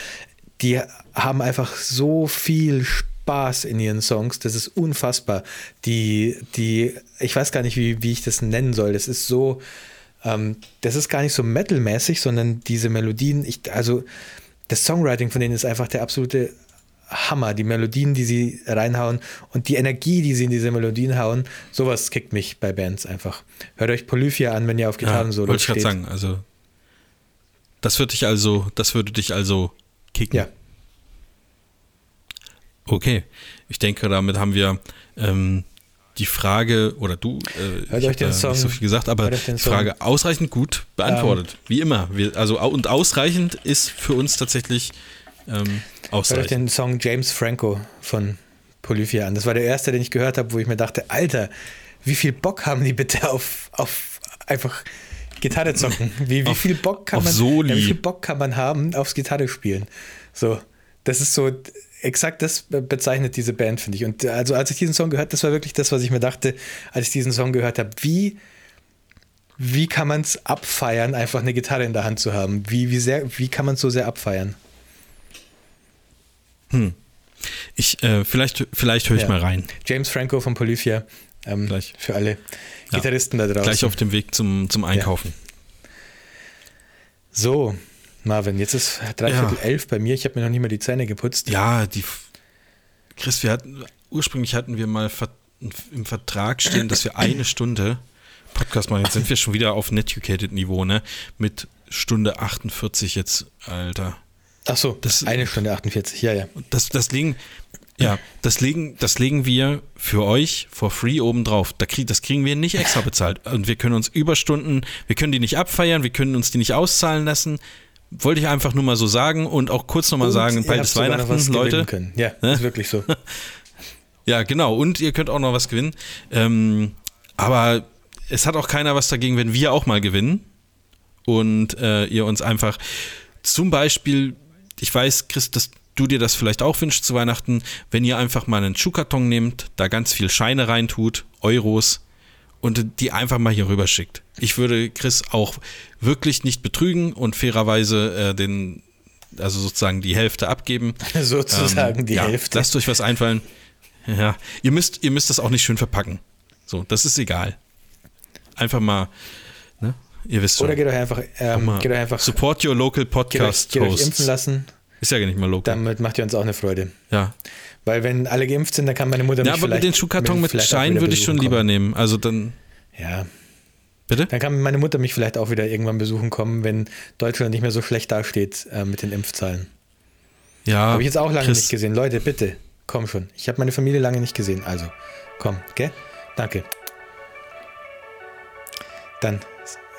die haben einfach so viel Spaß in ihren Songs, das ist unfassbar. Die, die, ich weiß gar nicht, wie, wie ich das nennen soll. Das ist so, ähm, das ist gar nicht so metalmäßig, sondern diese Melodien, ich, also das Songwriting von denen ist einfach der absolute Hammer. Die Melodien, die sie reinhauen und die Energie, die sie in diese Melodien hauen, sowas kickt mich bei Bands einfach. Hört euch Polyphia an, wenn ihr auf Gitarren ja, so Wollte ich gerade sagen, also das würde dich also, das würde dich also kicken. Ja. Okay, ich denke, damit haben wir ähm, die Frage, oder du, äh, Hört euch den Song, nicht so viel gesagt, aber die Frage ausreichend gut beantwortet. Ähm, wie immer. Wir, also, und ausreichend ist für uns tatsächlich ähm, ausreichend. Hört euch den Song James Franco von Polyphia an. Das war der erste, den ich gehört habe, wo ich mir dachte, Alter, wie viel Bock haben die bitte auf, auf einfach Gitarre zocken? Wie, wie auf, viel Bock kann man, ja, wie viel Bock kann man haben aufs Gitarre spielen? So, das ist so exakt das bezeichnet diese Band, finde ich. Und also als ich diesen Song gehört, das war wirklich das, was ich mir dachte, als ich diesen Song gehört habe. Wie, wie kann man es abfeiern, einfach eine Gitarre in der Hand zu haben? Wie, wie, sehr, wie kann man es so sehr abfeiern? Hm. Ich, äh, vielleicht, vielleicht höre ich ja. mal rein. James Franco von Polyphia. Ähm, Gleich. Für alle Gitarristen ja. da draußen. Gleich auf dem Weg zum, zum Einkaufen. Ja. So, Marvin, jetzt ist dreiviertel elf bei mir. Ich habe mir noch nicht mal die Zähne geputzt. Ja, die. Chris, wir hatten, ursprünglich hatten wir mal im Vertrag stehen, dass wir eine Stunde Podcast machen. Jetzt sind wir schon wieder auf Netucated-Niveau, ne? Mit Stunde 48 jetzt, Alter. Ach so, das, eine Stunde 48, ja, ja. Das, das legen, ja, das legen, das legen wir für euch for free obendrauf. Da krieg, das kriegen wir nicht extra bezahlt. Und wir können uns Überstunden, wir können die nicht abfeiern, wir können uns die nicht auszahlen lassen. Wollte ich einfach nur mal so sagen und auch kurz nochmal sagen, bald ist Weihnachten, Leute. Können. Ja, ne? ist wirklich so. ja, genau. Und ihr könnt auch noch was gewinnen. Ähm, aber es hat auch keiner was dagegen, wenn wir auch mal gewinnen. Und äh, ihr uns einfach zum Beispiel, ich weiß, Chris, dass du dir das vielleicht auch wünschst zu Weihnachten, wenn ihr einfach mal einen Schuhkarton nehmt, da ganz viel Scheine reintut, Euros, und die einfach mal hier rüber schickt. Ich würde Chris auch wirklich nicht betrügen und fairerweise äh, den, also sozusagen die Hälfte abgeben. sozusagen ähm, die ja, Hälfte. Lasst euch was einfallen. Ja, ihr müsst, ihr müsst das auch nicht schön verpacken. So, das ist egal. Einfach mal? Ihr wisst schon. Oder geht euch einfach, ähm, geht euch einfach Support your local podcast geht euch, geht euch impfen lassen. Ist ja nicht mal local. Damit macht ihr uns auch eine Freude. Ja. Weil wenn alle geimpft sind, dann kann meine Mutter ja, mich Ja, aber den Schuhkarton mit Schein würde ich schon lieber kommen. nehmen. Also dann. Ja. Bitte? Dann kann meine Mutter mich vielleicht auch wieder irgendwann besuchen kommen, wenn Deutschland nicht mehr so schlecht dasteht äh, mit den Impfzahlen. Ja. Habe ich jetzt auch lange Chris. nicht gesehen. Leute, bitte, komm schon. Ich habe meine Familie lange nicht gesehen. Also, komm, gell? Danke. Dann